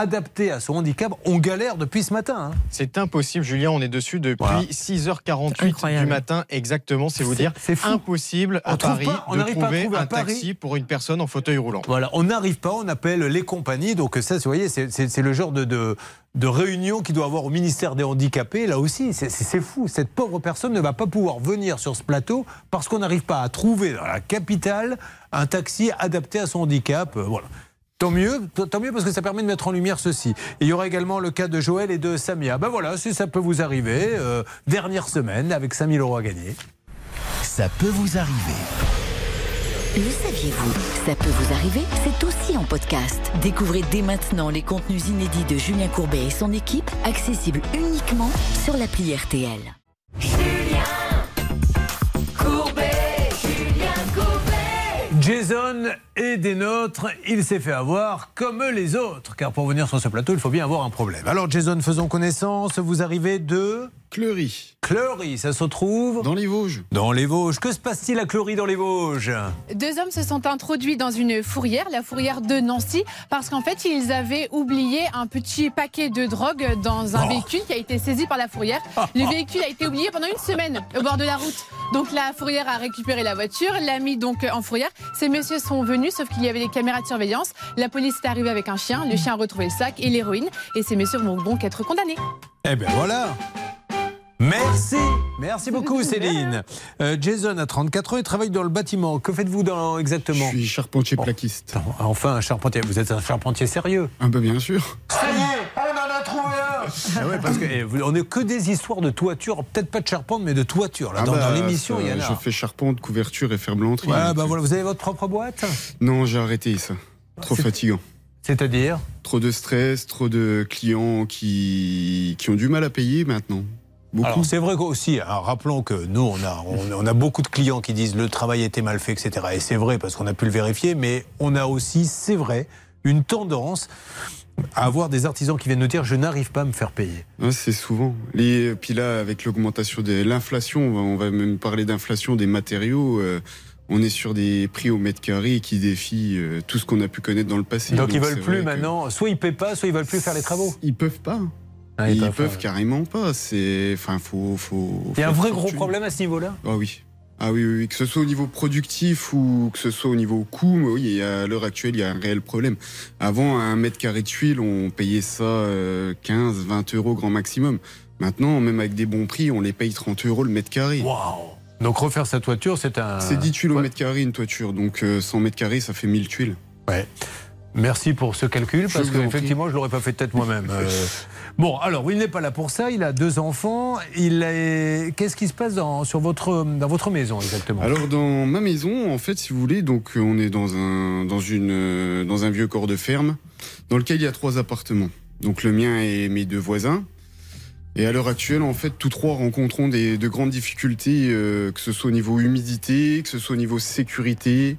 adapté à son handicap, on galère depuis ce matin. hein. C'est impossible, Julien. On est dessus depuis Voilà. 6h48 Incroyable. du matin, exactement. C'est vous dire c'est impossible On à Paris pas- on de n'arrive pas à trouver trouver à un Paris. taxi pour une personne en fauteuil roulant. Voilà, on n'arrive pas, on appelle les compagnies. Donc ça, vous voyez, c'est- le genre de, de, de réunion qu'il doit avoir au ministère des Handicapés. Là aussi, c'est fou. Cette pauvre personne ne va pas pouvoir venir sur ce plateau parce qu'on n'arrive pas à trouver dans la capitale un taxi adapté à son handicap. Euh, Voilà. Tant mieux, tant mieux parce que ça permet de mettre en lumière ceci. Et il y aura également le cas de Joël et de Samia. Ben voilà, si ça peut vous arriver, euh, dernière semaine avec 5000 euros à gagner. Ça peut vous arriver. Le saviez-vous? Ça peut vous arriver, c'est aussi en podcast. Découvrez dès maintenant les contenus inédits de Julien Courbet et son équipe, accessibles uniquement sur l'appli RTL. Jason est des nôtres, il s'est fait avoir comme les autres, car pour venir sur ce plateau, il faut bien avoir un problème. Alors Jason, faisons connaissance, vous arrivez de... Cleury. Cleury, ça se trouve Dans les Vosges. Dans les Vosges. Que se passe-t-il à Cleury dans les Vosges? Deux hommes se sont introduits dans une fourrière, la fourrière de Nancy, parce qu'en fait, ils avaient oublié un petit paquet de drogue dans un Oh. véhicule qui a été saisi par la fourrière. Le véhicule a été oublié pendant une semaine au bord de la route. Donc la fourrière a récupéré la voiture, l'a mis donc en fourrière. Ces messieurs sont venus, sauf qu'il y avait des caméras de surveillance. La police est arrivée avec un chien, le chien a retrouvé le sac et l'héroïne. Et ces messieurs vont donc être condamnés. Eh bien voilà Merci, merci beaucoup Céline. Euh, Jason a 34 ans et travaille dans le bâtiment. Que faites-vous dans exactement? Je suis charpentier plaquiste. Enfin un charpentier, vous êtes un charpentier sérieux Un peu bien sûr. Ça y est, on en a trouvé Ah ouais, parce que, eh, vous- on n'est que des histoires de toiture, peut-être pas de charpente, mais de toiture. Là, Ah dans, bah, dans l'émission, il y en ça, a. Je fais charpente, couverture et ferblanterie. Ouais, bah voilà, vous avez votre propre boîte Non, j'ai arrêté ça. Trop C'est- fatigant. C'est-à-dire Trop de stress, trop de clients qui, qui ont du mal à payer maintenant. Beaucoup. Alors c'est vrai aussi, rappelons que nous, on a, on, on a beaucoup de clients qui disent le travail était mal fait, etc. Et c'est vrai parce qu'on a pu le vérifier, mais on a aussi, c'est vrai, une tendance à avoir des artisans qui viennent nous dire je n'arrive pas à me faire payer. C'est souvent. Les, puis là, avec l'augmentation de l'inflation, on va, même parler d'inflation des matériaux. euh, on est sur des prix au mètre carré qui défient euh, tout ce qu'on a pu connaître dans le passé. Donc, ils c'est veulent plus maintenant, soit ils paient pas, soit ils veulent plus faire les travaux. Ils peuvent pas. Ah, ils ils peuvent carrément pas. C'est, enfin, faut, faut. Il y a un vrai gros problème à ce niveau-là? Ah oui. Ah oui, oui, oui, que ce soit au niveau productif ou que ce soit au niveau coût, mais oui, à l'heure actuelle, il y a un réel problème. Avant, un mètre carré de tuiles, on payait ça euh, 15, 20 euros grand maximum. Maintenant, même avec des bons prix, on les paye 30 euros le mètre carré. Donc refaire sa toiture, c'est un. C'est 10 tuiles au mètre carré une toiture, donc euh, 100 mètres carrés, ça fait 1000 tuiles. Ouais. Merci pour ce calcul, parce qu'effectivement, je l'aurais pas fait peut-être moi-même. Euh, bon, alors, il n'est pas là pour ça, il a deux enfants. Il est... Qu'est-ce qui se passe dans, sur votre, dans votre maison exactement? Alors dans ma maison, en fait, si vous voulez, donc on est dans un dans une dans un vieux corps de ferme dans lequel il y a trois appartements. Donc le mien et mes deux voisins. Et à l'heure actuelle, en fait, tous trois rencontrons des, de grandes difficultés, euh, que ce soit au niveau humidité, que ce soit au niveau sécurité,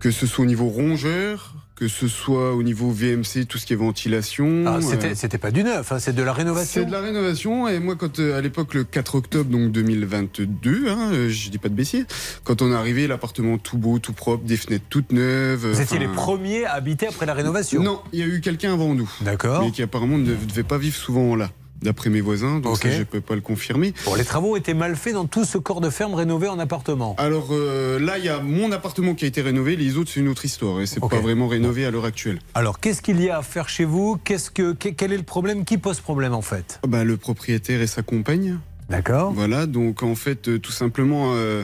que ce soit au niveau rongeur, que ce soit au niveau VMC, tout ce qui est ventilation. Ah, c'était, euh, c'était pas du neuf, hein, c'est de la rénovation. c'est de la rénovation et moi quand euh, à l'époque le 4 octobre donc 2022, hein, euh, je dis pas de baissier, quand on est arrivé l'appartement tout beau, tout propre, des fenêtres toutes neuves. Vous étiez les premiers à habiter après la rénovation Non, il y a eu quelqu'un avant nous. D'accord. Mais qui apparemment ne devait pas vivre souvent là, d'après mes voisins, donc ça je peux pas le confirmer. Bon, les travaux étaient mal faits dans tout ce corps de ferme rénové en appartement. Alors euh, là, il y a mon appartement qui a été rénové, les autres c'est une autre histoire et c'est pas vraiment rénové à l'heure actuelle. Alors, qu'est-ce qu'il y a à faire chez vous? Qu'est-ce que, que- Quel est le problème? Qui pose problème en fait? Bah, le propriétaire et sa compagne. D'accord. Voilà, donc en fait, euh, tout simplement, euh,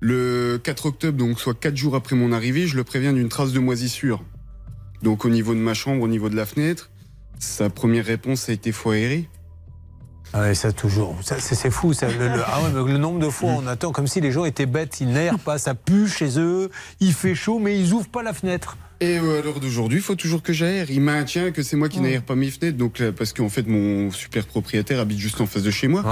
le 4 octobre, donc soit 4 jours après mon arrivée, je le préviens d'une trace de moisissure. Donc au niveau de ma chambre, au niveau de la fenêtre, sa première réponse a été faut Ah ouais, ça toujours. Ça, c'est, fou. Ça, le, le- ah ouais, mais le nombre de fois on attend comme si les gens étaient bêtes. Ils n'aèrent pas, ça pue chez eux. Il fait chaud, mais ils ouvrent pas la fenêtre. Et euh, à l'heure d'aujourd'hui, il faut toujours que j'aère. Il maintient que c'est moi qui n'aère pas mes fenêtres, donc parce qu'en fait mon super propriétaire habite juste en face de chez moi.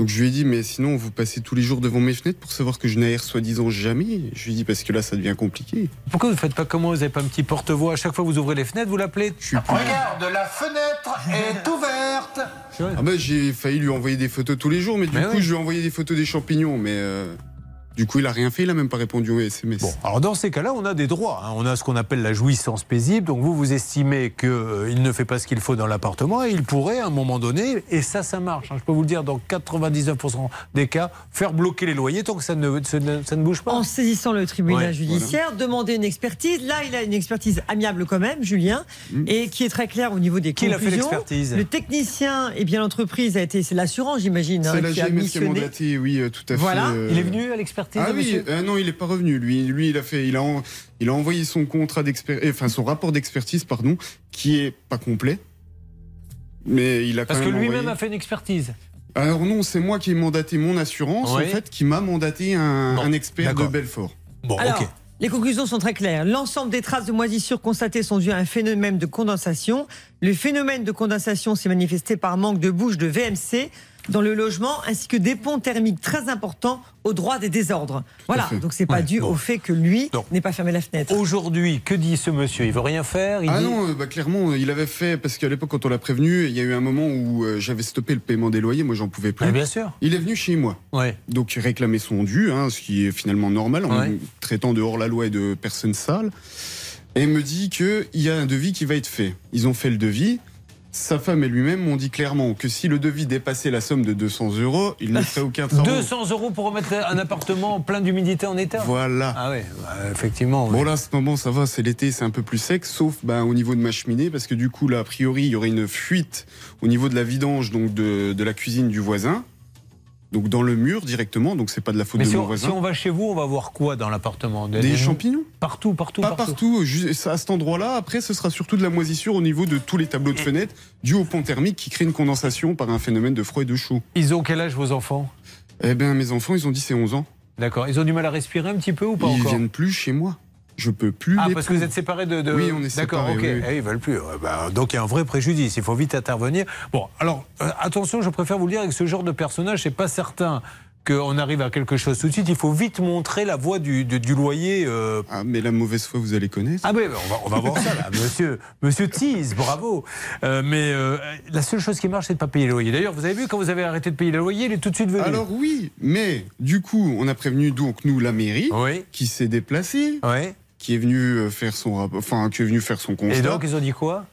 Donc je lui ai dit mais sinon vous passez tous les jours devant mes fenêtres pour savoir que je n'aère soi-disant jamais. Je lui ai dit parce que là ça devient compliqué. Pourquoi vous ne faites pas comment Vous n'avez pas un petit porte-voix? À chaque fois que vous ouvrez les fenêtres, vous l'appelez Regarde, la fenêtre est ouverte Ah bah j'ai failli lui envoyer des photos tous les jours, mais du Mais coup oui. je lui ai envoyé des photos des champignons, mais euh, du coup il a rien fait, il a même pas répondu au SMS. Bon, alors dans ces cas-là, on a des droits. hein. On a ce qu'on appelle la jouissance paisible. Donc vous, vous estimez qu'il ne fait pas ce qu'il faut dans l'appartement et il pourrait, à un moment donné, et ça, ça marche. hein. Je peux vous le dire, dans 99% des cas, faire bloquer les loyers tant que ça ne, ça ne, ça ne bouge pas. En saisissant le tribunal Ouais, judiciaire, demander une expertise. Là, il a une expertise amiable quand même, Julien, et qui est très claire au niveau des Mm. Qui l'a fait conclusions. l'expertise Le technicien, et bien l'entreprise a été, c'est l'assurance, j'imagine, hein, C'est la qui a qui missionné. mandaté, oui, euh, tout à Voilà. fait. euh, Il est venu à l'expertise Ah oui, euh, non, il est pas revenu. Lui, lui, il a fait, il a, en- il a envoyé son contrat d'expertise, enfin son rapport d'expertise, pardon, qui est pas complet. Mais il a quand Parce que même lui-même envoyé- a fait une expertise. Alors non, c'est moi qui ai mandaté mon assurance, Oui. en fait, qui m'a mandaté un, un expert de. Belfort. Bon, Alors, Les conclusions sont très claires. L'ensemble des traces de moisissure constatées sont dues à un phénomène de condensation. Le phénomène de condensation s'est manifesté par manque de bouche de VMC dans le logement ainsi que des ponts thermiques très importants au droit des désordres. Voilà, donc c'est pas Ouais, dû bon. au fait que lui n'ait pas fermé la fenêtre. Aujourd'hui, que dit ce monsieur? Il veut rien faire? Il ah dit- non, euh, bah, clairement, euh, il avait fait, parce qu'à l'époque, quand on l'a prévenu, il y a eu un moment où euh, j'avais stoppé le paiement des loyers, moi j'en pouvais plus. Ah, bien sûr. Il est venu chez moi. Ouais. Donc il réclamait son dû, hein, ce qui est finalement normal, en Ouais. traitant de hors-la-loi et de personnes sales. Et il me dit qu'il y a un devis qui va être fait. Ils ont fait le devis. Sa femme et lui-même m'ont dit clairement que si le devis dépassait la somme de 200 euros, il ne ferait aucun travail. 200 euros pour remettre un appartement plein d'humidité en état Voilà. Ah oui, effectivement. Bon là, à ce moment, ça va, c'est l'été, c'est un peu plus sec, sauf ben, au niveau de ma cheminée, parce que du coup, là, a priori, il y aurait une fuite au niveau de la vidange donc de, de la cuisine du voisin. Donc dans le mur directement, donc c'est pas de la faute Mais de si mon on, voisin. si on va chez vous, on va voir quoi dans l'appartement Des champignons Partout, partout, Pas partout. à cet endroit-là. Après, ce sera surtout de la moisissure au niveau de tous les tableaux de fenêtres, dû au pont thermique qui crée une condensation par un phénomène de froid et de chaud. Ils ont quel âge vos enfants? Eh bien, mes enfants, ils ont 10 et 11 ans. D'accord. Ils ont du mal à respirer un petit peu ou pas Ils encore? viennent plus chez moi. Je peux plus Ah, parce que vous êtes séparés de, de- Oui, on est D'accord, séparés, ok. oui, oui. Eh, ils veulent plus. Bah, donc il y a un vrai préjudice. Il faut vite intervenir. Bon, alors euh, attention, je préfère vous le dire avec ce genre de personnage, c'est pas certain qu'on arrive à quelque chose tout de suite. Il faut vite montrer la voie du, du- du loyer. euh. Ah, mais la mauvaise foi, vous allez connaître. Ah, oui, on va, on va voir ça, là. Monsieur, monsieur Tease, bravo. Euh, mais euh, la seule chose qui marche, c'est de ne pas payer le loyer. D'ailleurs, vous avez vu, quand vous avez arrêté de payer le loyer, il est tout de suite venu. Alors oui, mais du coup, on a prévenu donc nous la mairie, qui s'est déplacée, qui est venu euh, faire son rapport, enfin qui est venu faire son constat. Et donc, ils ont dit quoi?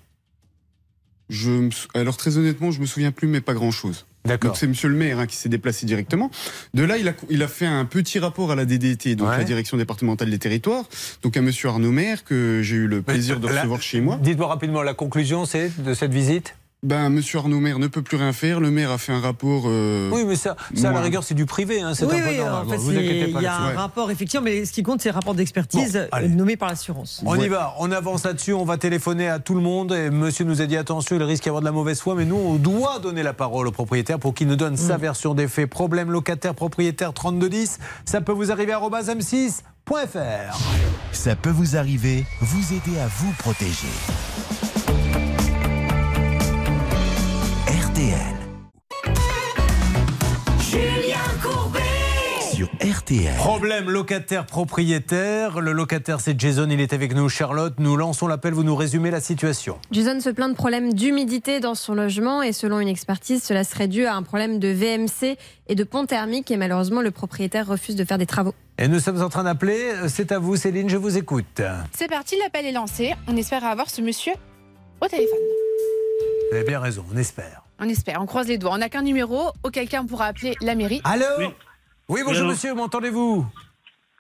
Je me alors très honnêtement, je me souviens plus, mais pas grand chose. D'accord. Donc c'est Monsieur le maire hein, qui s'est déplacé directement. De là, il a, il a fait un petit rapport à la DDT, donc Ouais. la direction départementale des territoires, donc à Monsieur Arnaud Maire que j'ai eu le plaisir de Là, recevoir chez moi. Dites-moi rapidement la conclusion, c'est de cette visite? Ben Monsieur Arnaud Maire ne peut plus rien faire. Le maire a fait un rapport. euh, Oui, mais ça, ça à la rigueur, c'est du privé. Hein, c'est Oui, un peu oui, en fait, il y a un rapport, effectivement, mais ce qui compte, c'est le rapport d'expertise Bon, nommé par l'assurance. On y va, on avance là-dessus, on va téléphoner à tout le monde. Et monsieur nous a dit attention, il risque d'y avoir de la mauvaise foi, mais nous, on doit donner la parole au propriétaire pour qu'il nous donne Mm. sa version des faits. Problème locataire, propriétaire 3210, ça peut vous arriver à m6.fr. Ça peut vous arriver, vous aider à vous protéger. RTL. Problème locataire-propriétaire. Le locataire, c'est Jason, il est avec nous. Charlotte, nous lançons l'appel, vous nous résumez la situation. Jason se plaint de problèmes d'humidité dans son logement et selon une expertise, cela serait dû à un problème de VMC et de pont thermique et malheureusement le propriétaire refuse de faire des travaux. Et nous sommes en train d'appeler. C'est à vous, Céline, je vous écoute. C'est parti, l'appel est lancé. On espère avoir ce monsieur au téléphone. Vous avez bien raison, on espère. On espère, on croise les doigts. On n'a qu'un numéro, auquel cas on pourra appeler la mairie. Allô Oui, bonjour Allô monsieur, m'entendez-vous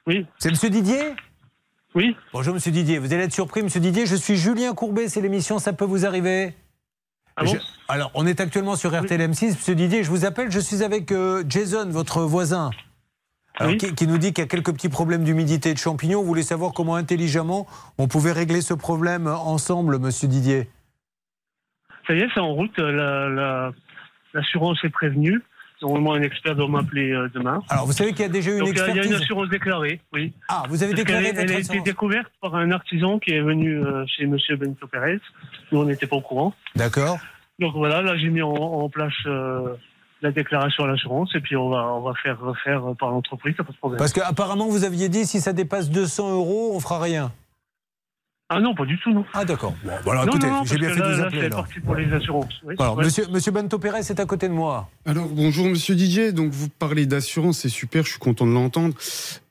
Oui. C'est monsieur Didier Oui. Bonjour monsieur Didier, vous allez être surpris monsieur Didier, je suis Julien Courbet, c'est l'émission Ça peut vous arriver Ah bon Je- Alors, on est actuellement sur RTL M6. Monsieur Didier, je vous appelle, je suis avec euh, Jason, votre voisin. Alors, qui, qui nous dit qu'il y a quelques petits problèmes d'humidité et de champignons. Vous voulez savoir comment intelligemment on pouvait régler ce problème ensemble, monsieur Didier? Ça y est, c'est en route. La- la- L'assurance est prévenue. Normalement, un expert doit m'appeler euh, demain. Alors, vous savez qu'il y a déjà eu une Donc, il y a- une expertise assurance déclarée, oui. Ah, vous avez Parce déclaré votre Elle a été découverte par un artisan qui est venu euh, chez M. Benito Pérez. Nous, on n'était pas au courant. D'accord. Donc voilà, là, j'ai mis en, en place euh, la déclaration à l'assurance et puis on va, on va faire refaire euh, par l'entreprise, ça pas de problème. Parce qu'apparemment, vous aviez dit si ça dépasse 200 euros, on fera rien. Ah non, pas du tout, non. Ah d'accord. Bon, voilà, non, écoutez, j'ai bien fait que de là, vous là, appeler. alors. parti pour les assurances. oui. Alors, Ouais. monsieur, monsieur Bento Pérez est à côté de moi. Alors bonjour Monsieur Didier, donc vous parlez d'assurance, c'est super, je suis content de l'entendre.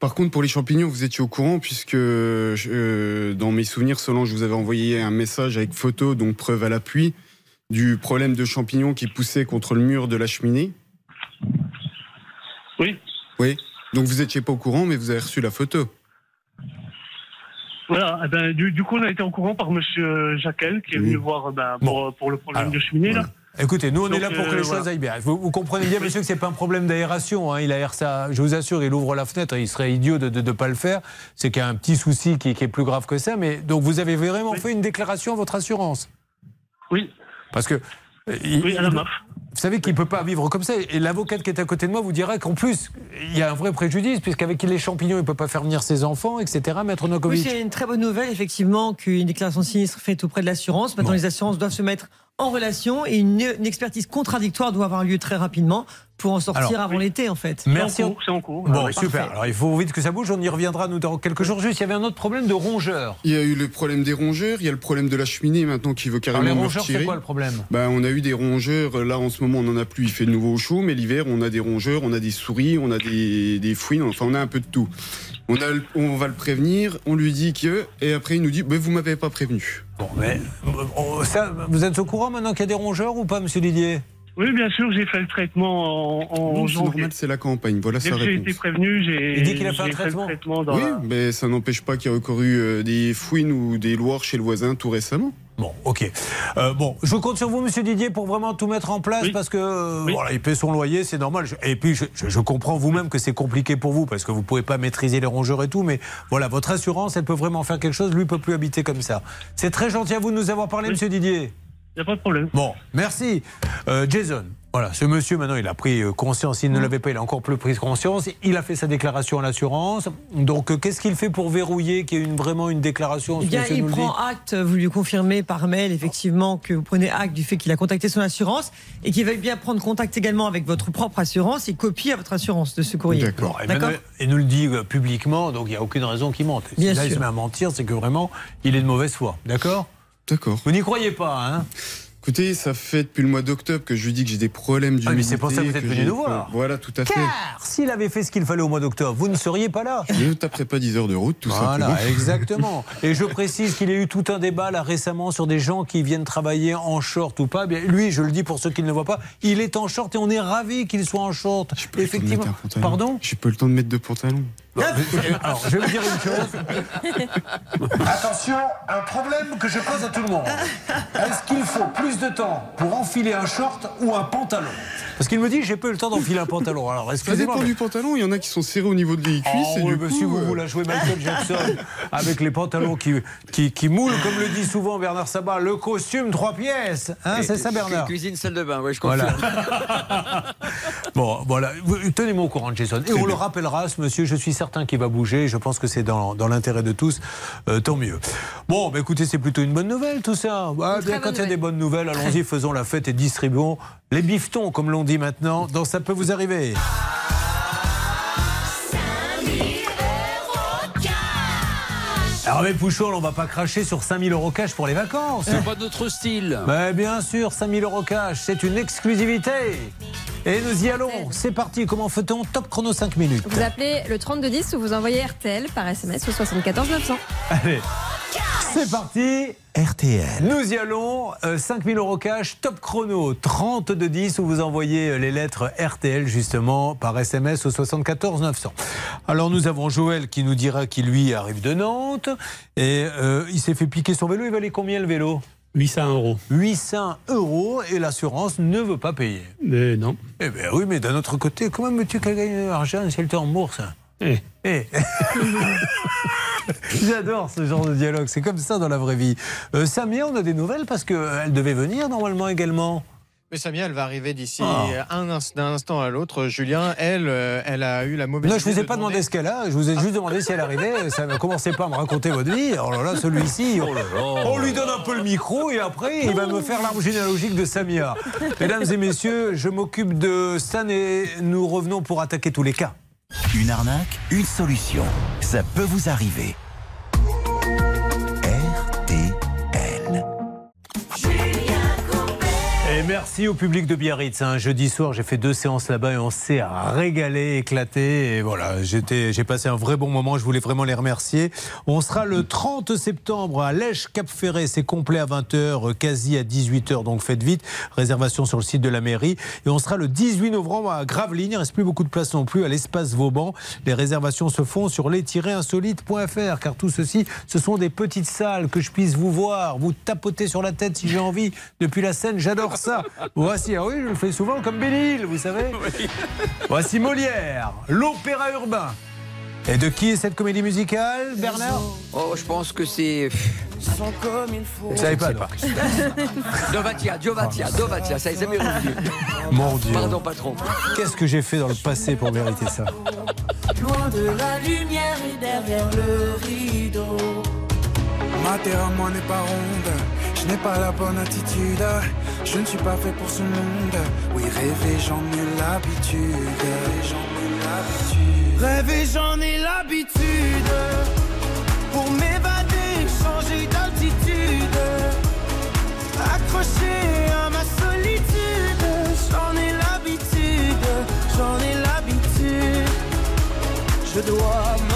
Par contre pour les champignons, vous étiez au courant puisque euh, dans mes souvenirs, Solange vous avez envoyé un message avec photo, donc preuve à l'appui, du problème de champignons qui poussait contre le mur de la cheminée. Oui. Oui. Donc vous étiez pas au courant, mais vous avez reçu la photo. Voilà, eh ben, du, du coup, on a été au courant par Monsieur Jacquel qui est venu voir euh, ben, pour, pour le problème de cheminée. Là. Écoutez, nous on Donc, est là pour que euh, les voilà. choses aillent bien. Vous, vous comprenez bien, monsieur, que c'est pas un problème d'aération. hein. Il aère ça. Je vous assure, il ouvre la fenêtre. Il serait idiot de ne pas le faire. C'est qu'il y a un petit souci qui, qui est plus grave que ça. Mais donc vous avez vraiment fait une déclaration à votre assurance? Oui. Parce que. euh, il- Oui, à la MAF. Vous savez qu'il ne peut pas vivre comme ça. Et l'avocate qui est à côté de moi vous dira qu'en plus, il y a un vrai préjudice, puisqu'avec les champignons, il ne peut pas faire venir ses enfants, etc. Maître Oui, Nokovic. c'est une très bonne nouvelle, effectivement, qu'une déclaration de sinistre faite auprès de l'assurance. Maintenant, les assurances doivent se mettre en relation et une, une expertise contradictoire doit avoir lieu très rapidement pour en sortir Alors, avant l'été, en fait. Merci. C'est en cours. Bon, oui. super. Parfait. Alors il faut vite que ça bouge. On y reviendra nous dans quelques jours. Juste, il y avait un autre problème de rongeurs. Il y a eu le problème des rongeurs, il y a le problème de la cheminée maintenant qui veut Alors carrément les me rongeurs, c'est quoi le problème? Bah, on a eu des rongeurs. Là, en ce moment, on n'en a plus. Il fait de nouveau chaud, mais l'hiver, on a des rongeurs, on a des souris, on a des, des fouines. Enfin, on a un peu de tout. On, a, on va le prévenir. On lui dit que, et après, il nous dit, bah, vous m'avez pas prévenu. Bon, mais euh, ça, vous êtes au courant maintenant qu'il y a des rongeurs ou pas, Monsieur Didier? Oui, bien sûr, j'ai fait le traitement en, en Non, c'est janvier. normal, c'est la campagne. Voilà Dès sa que j'ai réponse. été prévenu, j'ai Il dit qu'il a fait un j'ai traitement. dans Oui, la- mais ça n'empêche pas qu'il y a recouru euh, des fouines ou des loirs chez le voisin tout récemment. Bon, ok. Euh, bon, je compte sur vous, Monsieur Didier, pour vraiment tout mettre en place parce que euh, voilà, il paie son loyer, c'est normal. Je- Et puis, je, je- je comprends vous-même que c'est compliqué pour vous parce que vous pouvez pas maîtriser les rongeurs et tout, mais voilà, votre assurance, elle peut vraiment faire quelque chose. Lui peut plus habiter comme ça. C'est très gentil à vous de nous avoir parlé, Monsieur Didier. Il n'y a pas de problème. Bon, merci. Euh, Jason, voilà, ce monsieur maintenant, il a pris euh, conscience. S'il ne l'avait pas, il a encore plus pris conscience. Il a fait sa déclaration à l'assurance. Donc, euh, qu'est-ce qu'il fait pour verrouiller qu'il y ait une, vraiment une déclaration Eh bien, il nous prend acte, vous lui confirmez par mail effectivement que vous prenez acte du fait qu'il a contacté son assurance et qu'il veuille bien prendre contact également avec votre propre assurance et copier à votre assurance de ce courrier. Bon, et, et nous le dit publiquement, donc il n'y a aucune raison qu'il mente. Bien si là, il se met à mentir, c'est que vraiment, il est de mauvaise foi. D'accord? D'accord. Vous n'y croyez pas, hein? Écoutez, ça fait depuis le mois d'octobre que je lui dis que j'ai des problèmes Ah, mais c'est pour ça que vous êtes venu nous voir. Voilà, tout à fait. Car s'il avait fait ce qu'il fallait au mois d'octobre, vous ne seriez pas là. Je ne taperai pas 10 heures de route, tout Voilà, simplement. exactement. Et je précise qu'il y a eu tout un débat là récemment sur des gens qui viennent travailler en short ou pas. Bien, lui, je le dis pour ceux qui ne le voient pas, il est en short et on est ravis qu'il soit en short. Effectivement. Pardon? J'ai pas le temps de mettre de pantalon. Alors, je vais vous dire une chose. Attention, un problème que je pose à tout le monde. Est-ce qu'il faut plus de temps pour enfiler un short ou un pantalon? Parce qu'il me dit, j'ai pas eu le temps d'enfiler un pantalon. Alors, Ça excusez-moi. dépend mais- du pantalon, il y en a qui sont serrés au niveau des cuisses. Oh, et oui, du mais coup, si vous euh, voulez jouer Michael Jackson avec les pantalons qui, qui, qui moulent, comme le dit souvent Bernard Sabat, le costume trois pièces. Hein, c'est ça, Bernard Cuisine, salle de bain, ouais, je Voilà. confirme. Bon, voilà. Tenez-moi au courant, Jason. Et on le rappellera, ce monsieur, je suis certain qu'il va bouger. Je pense que c'est dans, dans l'intérêt de tous. Euh, tant mieux. Bon, bah, écoutez, c'est plutôt une bonne nouvelle, tout ça. Ah, bien, quand il y a des bonnes nouvelles, allons-y, faisons la fête et distribuons les biftons, comme l'on dit maintenant, dans Ça peut vous arriver. Alors, mais Pouchon, on va pas cracher sur 5000 euros cash pour les vacances. C'est pas notre style. Mais bien sûr, 5000 euros cash, c'est une exclusivité. Et nous y allons. C'est parti. Comment fait-on Top chrono 5 minutes. Vous appelez le 3210 ou vous envoyez RTL par SMS au 74 900. Allez, c'est parti. RTL. Nous y allons. Euh, 5000 euros cash, top chrono 3210 où vous envoyez euh, les lettres RTL justement par SMS au 74 900. Alors nous avons Joël qui nous dira qu'il lui arrive de Nantes et euh, il s'est fait piquer son vélo. Il valait combien le vélo? 800 euros. 800 euros et l'assurance ne veut pas payer. Mais non. Eh bien oui, mais d'un autre côté, comment veux-tu qu'elle gagne de l'argent si elle te rembourse Eh. Eh. J'adore ce genre de dialogue, c'est comme ça dans la vraie vie. Euh, Samia, on a des nouvelles parce qu'elle devait venir normalement également. Mais Samia, elle va arriver d'ici Ah. un d'un instant à l'autre. Julien, elle, euh, elle a eu la mauvaise Non, je idée vous ai de pas demandé ce qu'elle a, je vous ai juste demandé si elle arrivait. Ça ne commencez pas à me raconter votre vie. Alors là, celui-ci, on, on lui donne un peu le micro et après, il va me faire l'arbre généalogique de Samia. Mesdames et messieurs, je m'occupe de Stan et nous revenons pour attaquer tous les cas. Une arnaque, une solution. Ça peut vous arriver. Merci au public de Biarritz. hein. Jeudi soir, j'ai fait deux séances là-bas et on s'est régalé, éclaté. Et voilà, j'ai passé un vrai bon moment. Je voulais vraiment les remercier. On sera le 30 septembre à Lèche Cap Ferré. C'est complet à 20h, quasi à 18h. Donc faites vite. Réservation sur le site de la mairie. Et on sera le 18 novembre à Gravelines. Il ne reste plus beaucoup de place non plus à l'espace Vauban. Les réservations se font sur les-insolites.fr car tout ceci, ce sont des petites salles que je puisse vous voir, vous tapoter sur la tête si j'ai envie depuis la scène. J'adore ça. Voici, ah oui, je le fais souvent comme Belle-Île, vous savez. Voici Molière, l'opéra urbain. Et de qui est cette comédie musicale, Bernard Oh, je pense que c'est. Vous savez pas, sais Dovatia, Dovatia, Dovatia, ça est jamais revenu. Mon Dieu. Pardon, patron. Qu'est-ce que j'ai fait dans le passé pour mériter ça? Loin de la lumière et derrière le rideau. Ma terre à moi n'est pas ronde, je n'ai pas la bonne attitude, je ne suis pas fait pour ce monde. Oui, rêver, j'en ai l'habitude. Rêver, j'en ai l'habitude, pour m'évader, changer d'altitude, accroché à ma solitude, j'en ai l'habitude, j'en ai l'habitude. Je dois m'enivrer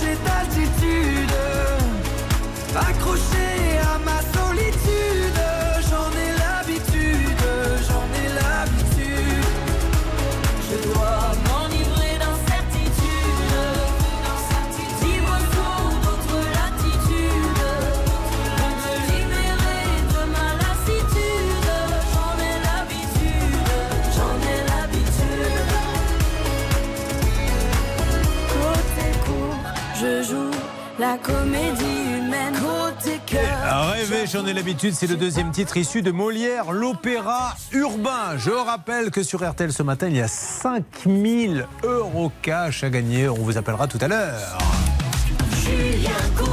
D'altitude. Accroché à ma solitude, la comédie humaine. Rêver, j'en ai l'habitude, c'est le deuxième titre issu de Molière, l'opéra urbain. Je rappelle que sur RTL ce matin, il y a 5000 euros cash à gagner. On vous appellera tout à l'heure. Julien.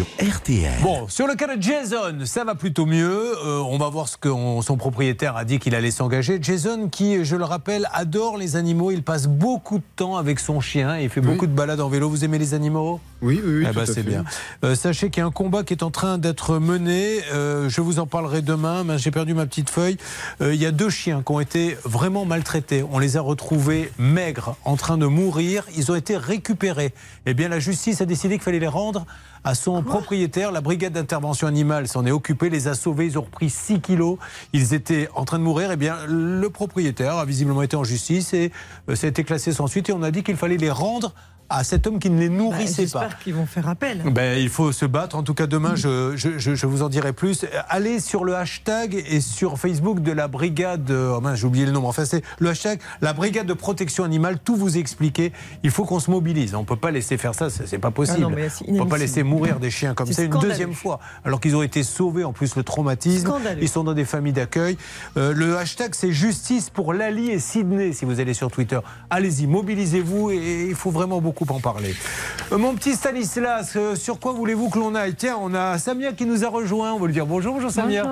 Sur RTL. Bon, sur le cas de Jason, ça va plutôt mieux. Euh, on va voir ce que on- son propriétaire a dit qu'il allait s'engager. Jason, qui, je le rappelle, adore les animaux. Il passe beaucoup de temps avec son chien et il fait beaucoup de balades en vélo. Vous aimez les animaux? Oui, oui, oui. Eh ben, c'est fait. bien. Euh, sachez qu'il y a un combat qui est en train d'être mené. Euh, je vous en parlerai demain. mais J'ai perdu ma petite feuille. Euh, il y a deux chiens qui ont été vraiment maltraités. On les a retrouvés maigres, en train de mourir. Ils ont été récupérés. Eh bien, la justice a décidé qu'il fallait les rendre à son propriétaire. La brigade d'intervention animale s'en est occupée, les a sauvés. Ils ont repris 6 kilos. Ils étaient en train de mourir. Eh bien, le propriétaire a visiblement été en justice et euh, ça a été classé sans suite. Et on a dit qu'il fallait les rendre à cet homme qui ne les nourrissait pas. J'espère qu'ils vont faire appel. Ben, il faut se battre. En tout cas, demain, je, je, je- je vous en dirai plus. Allez sur le hashtag et sur Facebook de la brigade. Oh mince, j'ai oublié le nom. Enfin, c'est le hashtag la brigade de protection animale. Tout vous expliquer. Il faut qu'on se mobilise. On peut pas laisser faire ça. C'est pas possible. Ah non, c'est On peut pas laisser mourir des chiens comme C'est ça une scandaleux. deuxième fois, alors qu'ils ont été sauvés. En plus, le traumatisme. Scandaleux. Ils sont dans des familles d'accueil. Euh, le hashtag, c'est justice pour Lali et Sydney. Si vous allez sur Twitter, allez-y, mobilisez-vous et il faut vraiment beaucoup en parler. Mon petit Stanislas, euh, sur quoi voulez-vous que l'on aille? Tiens, on a Samia qui nous a rejoint. On va lui dire bonjour, bonjour Samia.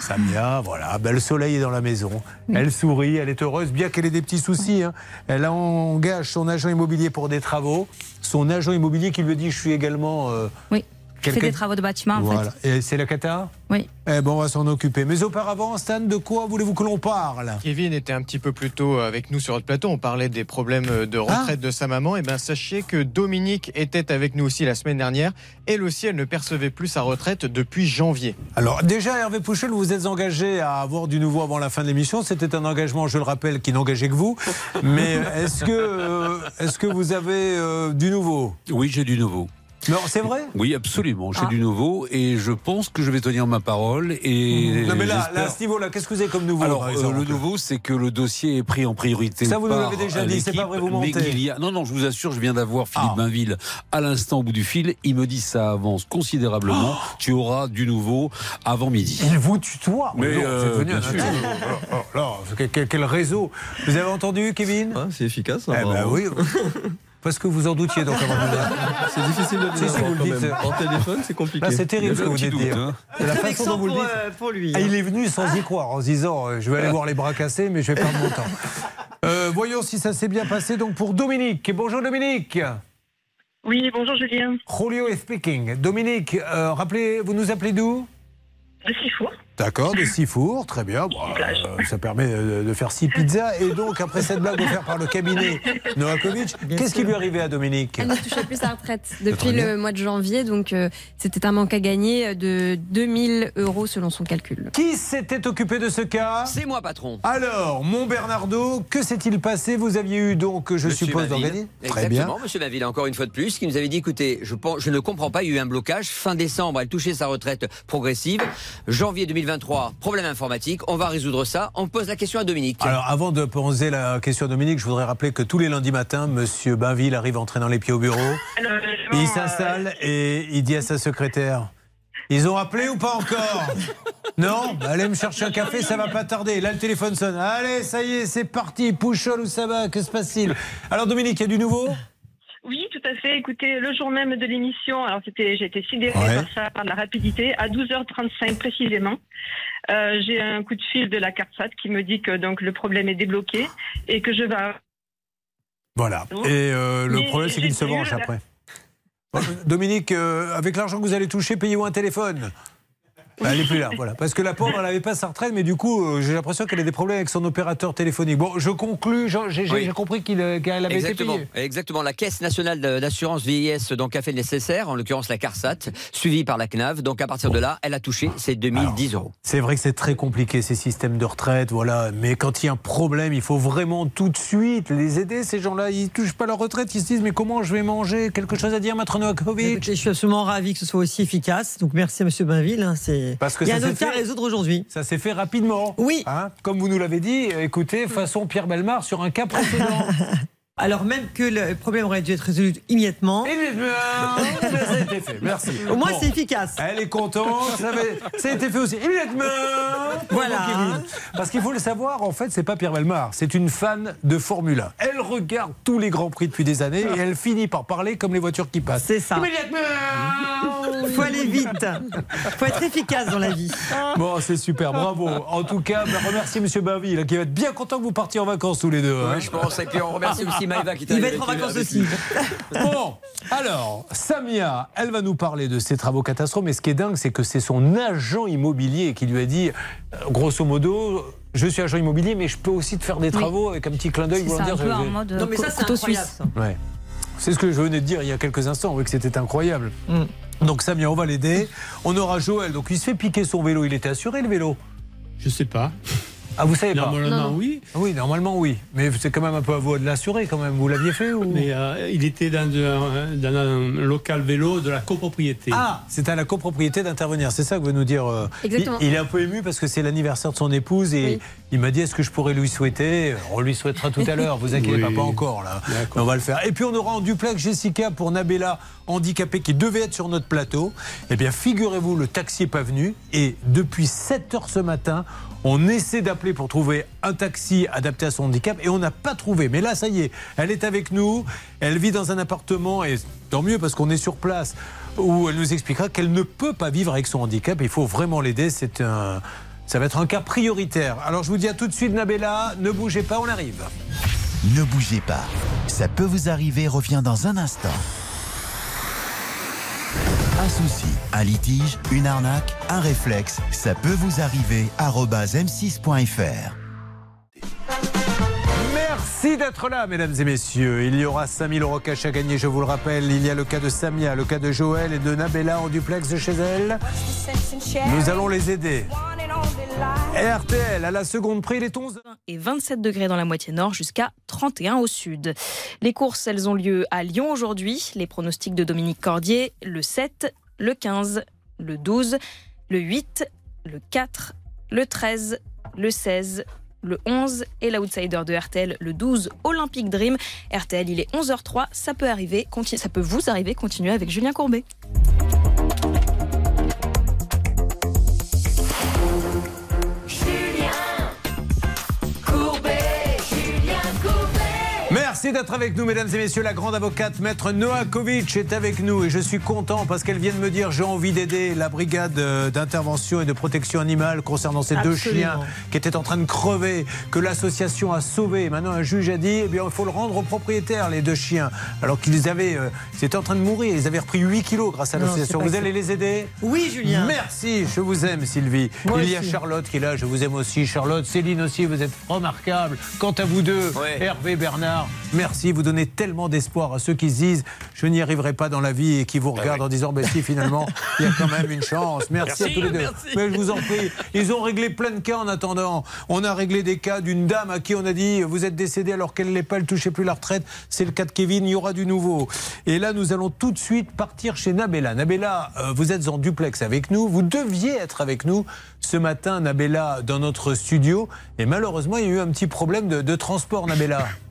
Samia, voilà, ben, le soleil est dans la maison. Elle sourit, elle est heureuse, bien qu'elle ait des petits soucis. hein. Elle engage son agent immobilier pour des travaux. Son agent immobilier qui lui dit Je suis également. euh, Oui. Je fais des travaux de bâtiment en Voilà. fait. Et c'est la cata? Oui. Eh ben, on va s'en occuper. Mais auparavant, Stan, de quoi voulez-vous que l'on parle? Kevin était un petit peu plus tôt avec nous sur notre plateau. On parlait des problèmes de retraite de sa maman. Et bien, sachez que Dominique était avec nous aussi la semaine dernière. Elle aussi, elle ne percevait plus sa retraite depuis janvier. Alors déjà, Hervé Pouchel, vous vous êtes engagé à avoir du nouveau avant la fin de l'émission. C'était un engagement, je le rappelle, qui n'engageait que vous. Mais est-ce que, euh, est-ce que vous avez euh, du nouveau? Oui, j'ai du nouveau. Non, c'est vrai Oui, absolument. J'ai Ah. du nouveau et je pense que je vais tenir ma parole. Et Non mais là, à ce niveau-là, qu'est-ce que vous avez comme nouveau Alors, euh, le nouveau, c'est que le dossier est pris en priorité. Ça, vous nous l'avez déjà dit, c'est pas vrai, vous mais mentez. a- Non, non, je vous assure, je viens d'avoir Ah. Philippe Bainville à l'instant au bout du fil. Il me dit ça avance considérablement. Oh. Tu auras du nouveau avant midi. Il vous tutoie Mais, Non, euh, devenu bien sûr. là, quel, réseau Vous avez entendu, Kevin C'est efficace. Eh ben oui. Parce que vous en doutiez donc avant de le dire. C'est difficile de le Si, dire si, vous le dites. même. En téléphone, c'est compliqué. C'est terrible ce que vous doute, hein. C'est la façon dont vous le dites. pour, euh, pour lui, Ah, hein. il est venu sans y croire, en se disant euh, je vais aller voir les bras cassés, mais je vais perdre mon temps. Euh, voyons si ça s'est bien passé. Donc pour Dominique. Bonjour Dominique. Oui, bonjour Julien. Julio est speaking. Dominique, euh, rappelez, vous nous appelez d'où? De Sifour. D'accord, de six fours, très bien. Bon, euh, ça permet de, de faire six pizzas. Et donc, après cette blague offerte par le cabinet Novakovic, qu'est-ce qui lui est arrivé à Dominique Elle ne touchait plus sa retraite depuis le mois de janvier, donc euh, c'était un manque à gagner de 2000 euros selon son calcul. Qui s'était occupé de ce cas? C'est moi, patron. Alors, mon Bernardo, que s'est-il passé? Vous aviez eu donc, je Monsieur suppose, d'organiser Très bien. Exactement, monsieur Maville, encore une fois de plus, qui nous avait dit écoutez, je, pense, je ne comprends pas, il y a eu un blocage. Fin décembre, elle touchait sa retraite progressive. Janvier 2023, problème informatique. On va résoudre ça. On pose la question à Dominique. Alors, avant de poser la question à Dominique, je voudrais rappeler que tous les lundis matins, Monsieur Bainville arrive en traînant les pieds au bureau. Il s'installe et il dit à sa secrétaire Ils ont appelé ou pas encore? Non Bah, Allez me chercher un café, ça va pas tarder. Là, le téléphone sonne. Allez, ça y est, c'est parti. Pouchol ou ça va Que se passe-t-il? Alors, Dominique, il y a du nouveau? Oui, tout à fait. Écoutez, le jour même de l'émission, alors c'était, j'ai été sidérée Ouais. par ça, par la rapidité, à 12h35 précisément. euh, j'ai un coup de fil de la CARSAT qui me dit que donc le problème est débloqué et que je vais. Voilà. Et euh, le problème, c'est qu'il se venge après. Dominique, euh, avec l'argent que vous allez toucher, payez-vous un téléphone. Elle n'est plus là, voilà. Parce que la pauvre, elle n'avait pas sa retraite, mais du coup, euh, j'ai l'impression qu'elle a des problèmes avec son opérateur téléphonique. Bon, je conclus, j'ai Oui. compris euh, qu'elle avait Exactement, été payée. exactement. La Caisse nationale d'assurance vieillesse donc a fait le nécessaire, en l'occurrence la CARSAT, suivie par la CNAV. Donc à partir de là, elle a touché ses 2010 euros. C'est vrai que c'est très compliqué ces systèmes de retraite, voilà. Mais quand il y a un problème, il faut vraiment tout de suite les aider. Ces gens-là, ils touchent pas leur retraite, ils se disent mais comment je vais manger? Quelque chose à dire, Maître Novakovic? Écoutez, je suis absolument ravi que ce soit aussi efficace. Donc merci à Monsieur Bainville. hein, c'est... Parce que Il y a un dossier à résoudre aujourd'hui. Ça s'est fait rapidement. Oui. Hein Comme vous nous l'avez dit, écoutez, façon Pierre Belmar sur un cas précédent. Alors même que le problème aurait dû être résolu immédiatement. ça a été fait, merci. Au moins Bon. c'est efficace. Elle est contente, ça, avait- ça a été fait aussi immédiatement. Voilà. Parce qu'il faut le savoir, en fait, c'est pas Pierre Belmar, c'est une fan de Formule 1. Elle regarde tous les grands prix depuis des années et elle finit par parler comme les voitures qui passent. C'est ça. Il faut aller vite. Il faut être efficace dans la vie. Bon, c'est super, bravo. En tout cas, bah, remerciez Monsieur Baville, qui va être bien content que vous partiez en vacances tous les deux. hein. Oui, je pense. Et puis on remercie aussi Maëva qui est Il va être en vacances aussi. Bon, alors, Samia, elle va nous parler de ses travaux catastrophes, mais ce qui est dingue, c'est que c'est son agent immobilier qui lui a dit, euh, grosso modo, je suis agent immobilier, mais je peux aussi te faire des travaux avec un petit clin d'œil C'est un volontaire. peu en mode Non mais ça c'est suisse. Ouais. C'est ce que je venais de dire il y a quelques instants, oui, que c'était incroyable. Mm. Donc Samia, on va l'aider. On aura Joël, donc il se fait piquer son vélo. Il était assuré le vélo Je sais pas. Ah, vous savez pas Normalement, oui. Oui, normalement oui. Mais c'est quand même un peu à vous de l'assurer quand même. Vous l'aviez fait ou? Mais euh, il était dans un, dans un local vélo de la copropriété. Ah, c'est à la copropriété d'intervenir. C'est ça que veut nous dire. euh, Exactement. Il, il est un peu ému parce que c'est l'anniversaire de son épouse et Oui. Il m'a dit est-ce que je pourrais lui souhaiter? On lui souhaitera tout à l'heure. Vous inquiétez Oui. pas, pas encore là. Mais on va le faire. Et puis on aura en duplex Jessica pour Nabella handicapée qui devait être sur notre plateau. Eh bien, figurez-vous, le taxi n'est pas venu et depuis 7 heures ce matin. On essaie d'appeler pour trouver un taxi adapté à son handicap et on n'a pas trouvé. Mais là, ça y est, elle est avec nous. Elle vit dans un appartement et tant mieux parce qu'on est sur place où elle nous expliquera qu'elle ne peut pas vivre avec son handicap. Il faut vraiment l'aider. C'est un, ça va être un cas prioritaire. Alors je vous dis à tout de suite, Nabella, ne bougez pas, on arrive. Ne bougez pas. Ça peut vous arriver, revient dans un instant. Un souci, un litige, une arnaque, un réflexe, ça peut vous arriver. arobase m6.fr. Merci d'être là, mesdames et messieurs. Il y aura 5000 euros cash à gagner, je vous le rappelle. Il y a le cas de Samia, le cas de Joël et de Nabella en duplex de chez elle. Nous allons les aider. RTL, à la seconde prix, il est 11 et 27 degrés dans la moitié nord jusqu'à 31 au sud. Les courses, elles ont lieu à Lyon aujourd'hui. Les pronostics de Dominique Cordier, le 7, le 15, le 12, le 8, le 4, le 13, le 16, le 11 et l'outsider de RTL, le 12, Olympic Dream. RTL, il est 11h03, ça peut arriver, ça peut vous arriver, continuez avec Julien Courbet. Merci d'être avec nous, mesdames et messieurs. La grande avocate, maître Noakovic, est avec nous et je suis content parce qu'elle vient de me dire j'ai envie d'aider la brigade euh, d'intervention et de protection animale concernant ces deux chiens qui étaient en train de crever, que l'association a sauvé. Maintenant, un juge a dit eh bien, il faut le rendre aux propriétaires, les deux chiens, alors qu'ils avaient, euh, ils étaient en train de mourir. Ils avaient repris 8 kilos grâce à l'association. Vous allez les aider Oui, Julien. Merci, je vous aime, Sylvie. Moi il y a aussi. Charlotte qui est là, je vous aime aussi. Charlotte, Céline aussi, vous êtes remarquables. Quant à vous deux, Ouais. Hervé, Bernard, merci. Vous donnez tellement d'espoir à ceux qui se disent je n'y arriverai pas dans la vie et qui vous regardent en disant ben si, finalement, il y a quand même une chance. Merci, Merci, à tous les deux. merci. Mais je vous en prie, ils ont réglé plein de cas en attendant. On a réglé des cas d'une dame à qui on a dit vous êtes décédé alors qu'elle n'est pas, elle touchait plus la retraite. C'est le cas de Kevin, il y aura du nouveau. Et là, nous allons tout de suite partir chez Nabella. Nabella, euh, vous êtes en duplex avec nous. Vous deviez être avec nous ce matin, Nabella, dans notre studio. Et malheureusement, il y a eu un petit problème de, de transport, Nabella.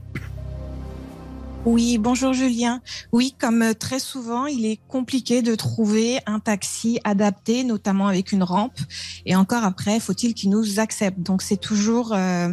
Oui, bonjour Julien. Oui, comme euh, très souvent, il est compliqué de trouver un taxi adapté, notamment avec une rampe. Et encore après, faut-il qu'il nous accepte. Donc c'est toujours euh,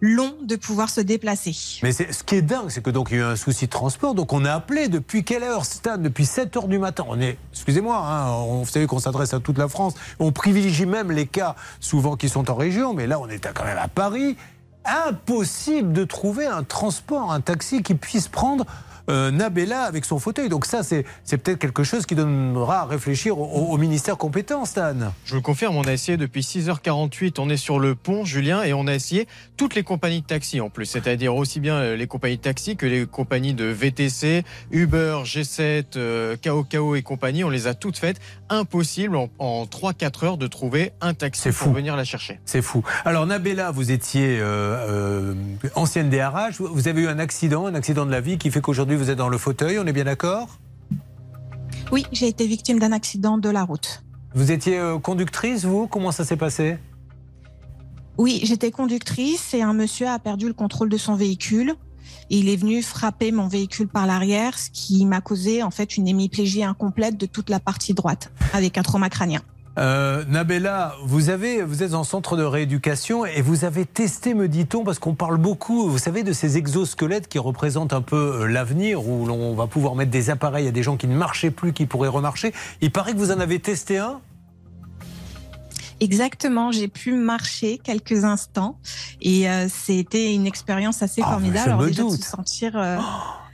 long de pouvoir se déplacer. Mais ce qui est dingue, c'est que donc il y a eu un souci de transport. Donc on a appelé depuis quelle heure, Stan? Depuis 7 heures du matin. On est, excusez-moi, hein, on, vous savez qu'on s'adresse à toute la France. On privilégie même les cas souvent qui sont en région, mais là on est quand même à Paris. Impossible de trouver un transport, un taxi qui puisse prendre euh, Nabella avec son fauteuil. Donc ça, c'est peut-être quelque chose qui donnera à réfléchir au, au ministère compétent, Stan. Je vous le confirme, on a essayé depuis 6h48, on est sur le pont, Julien, et on a essayé toutes les compagnies de taxi en plus, c'est-à-dire aussi bien euh, les compagnies de taxi que les compagnies de VTC, Uber, G7, euh, KOKO et compagnie, on les a toutes faites. Impossible en, en 3-4 heures de trouver un taxi pour venir la chercher. C'est fou. Alors Nabella, vous étiez euh, euh, ancienne DRH, vous avez eu un accident, un accident de la vie qui fait qu'aujourd'hui vous êtes dans le fauteuil, on est bien d'accord? Oui, j'ai été victime d'un accident de la route. Vous étiez euh, conductrice, vous? Comment ça s'est passé? Oui, j'étais conductrice et un monsieur a perdu le contrôle de son véhicule. Il est venu frapper mon véhicule par l'arrière, ce qui m'a causé en fait une hémiplégie incomplète de toute la partie droite, avec un trauma crânien. Euh, Nabella, vous, avez, vous êtes en centre de rééducation et vous avez testé, me dit-on, parce qu'on parle beaucoup, vous savez, de ces exosquelettes qui représentent un peu euh, l'avenir, où l'on va pouvoir mettre des appareils à des gens qui ne marchaient plus, qui pourraient remarcher. Il paraît que vous en avez testé un? Exactement, j'ai pu marcher quelques instants et euh, c'était une expérience assez Ah, formidable. je Alors me déjà de doute. se sentir euh,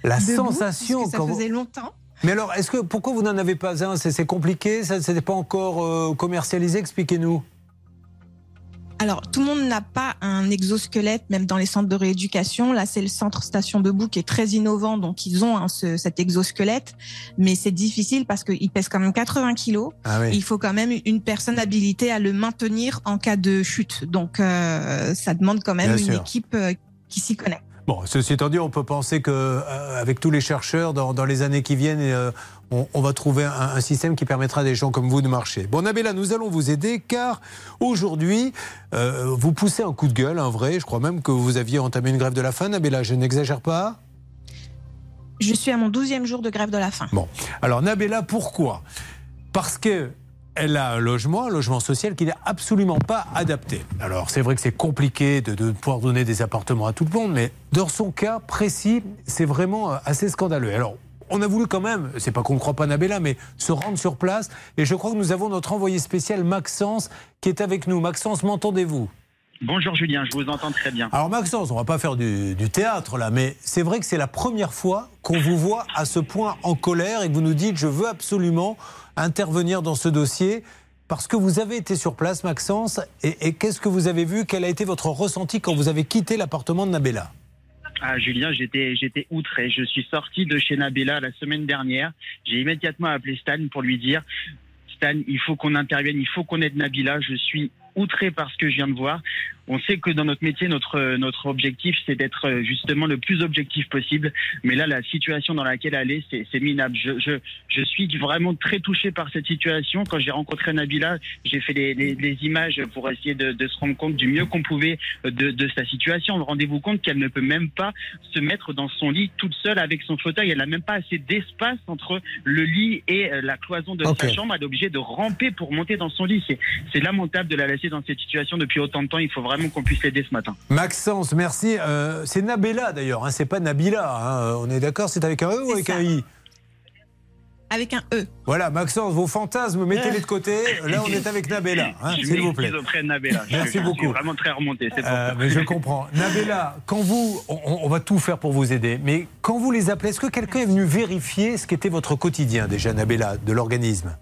La debout, sensation parce que ça quand vous- faisait longtemps. Mais alors, est-ce que pourquoi vous n'en avez pas un? C'est compliqué Ça n'était pas encore euh, commercialisé? Expliquez-nous. Alors, tout le monde n'a pas un exosquelette, même dans les centres de rééducation. Là, c'est le centre Station Debout qui est très innovant, donc ils ont hein, ce- cet exosquelette, mais c'est difficile parce qu'il pèse quand même 80 kilos. Ah oui. Il faut quand même une personne habilitée à le maintenir en cas de chute. Donc, euh, ça demande quand même Bien une sûr. équipe euh, qui s'y connaît. Bon, ceci étant dit, on peut penser que euh, avec tous les chercheurs dans, dans les années qui viennent, euh, on, on va trouver un, un système qui permettra à des gens comme vous de marcher. Bon, Nabella, nous allons vous aider car aujourd'hui, euh, vous poussez un coup de gueule, un vrai. Je crois même que vous aviez entamé une grève de la faim, Nabella. Je n'exagère pas. Je suis à mon 12e jour de grève de la faim. Bon, alors Nabella, pourquoi? Parce que elle a un logement, un logement social qui n'est absolument pas adapté. Alors c'est vrai que c'est compliqué de, de pouvoir donner des appartements à tout le monde, mais dans son cas précis, c'est vraiment euh, assez scandaleux. Alors on a voulu quand même, c'est pas qu'on ne croit pas Nabella, mais se rendre sur place. Et je crois que nous avons notre envoyé spécial Maxence qui est avec nous. Maxence, m'entendez-vous? Bonjour Julien, je vous entends très bien. alors Maxence, on va pas faire du, du théâtre là, mais c'est vrai que c'est la première fois qu'on vous voit à ce point en colère et que vous nous dites je veux absolument intervenir dans ce dossier parce que vous avez été sur place, Maxence, et, qu'est-ce que vous avez vu? Quel a été votre ressenti quand vous avez quitté l'appartement de Nabella? Ah, Julien, j'étais, j'étais outré. Je suis sorti de chez Nabella la semaine dernière. J'ai immédiatement appelé Stan pour lui dire Stan, il faut qu'on intervienne, il faut qu'on aide Nabila. Je suis outré par ce que je viens de voir. On sait que dans notre métier, notre, notre objectif, c'est d'être euh, justement le plus objectif possible. Mais là, la situation dans laquelle elle est, c'est, minable. Je, je, je suis vraiment très touché par cette situation. Quand j'ai rencontré Nabila, j'ai fait les, les, les images pour essayer de, de se rendre compte du mieux qu'on pouvait de, de sa situation. Rendez-vous compte qu'elle ne peut même pas se mettre dans son lit toute seule avec son fauteuil. Elle n'a même pas assez d'espace entre le lit et euh, la cloison de sa chambre. Elle est obligée de ramper pour monter dans son lit. C'est, c'est lamentable de la laisser dans cette situation depuis autant de temps. Il faut vraiment qu'on puisse l'aider ce matin. Maxence, merci. Euh, c'est Nabella d'ailleurs, hein, c'est pas Nabila. hein. On est d'accord C'est avec un E ou avec un I Avec un E. Voilà, Maxence, vos fantasmes, mettez-les de côté. Là, on est avec Nabella, hein, Je s'il vous plaît. auprès de Nabella. Je- Merci je suis beaucoup. vraiment très remonté. C'est pour Euh, mais je comprends. Nabella, quand vous, on, on va tout faire pour vous aider, mais quand vous les appelez, est-ce que quelqu'un est venu vérifier ce qu'était votre quotidien déjà, Nabella, de l'organisme?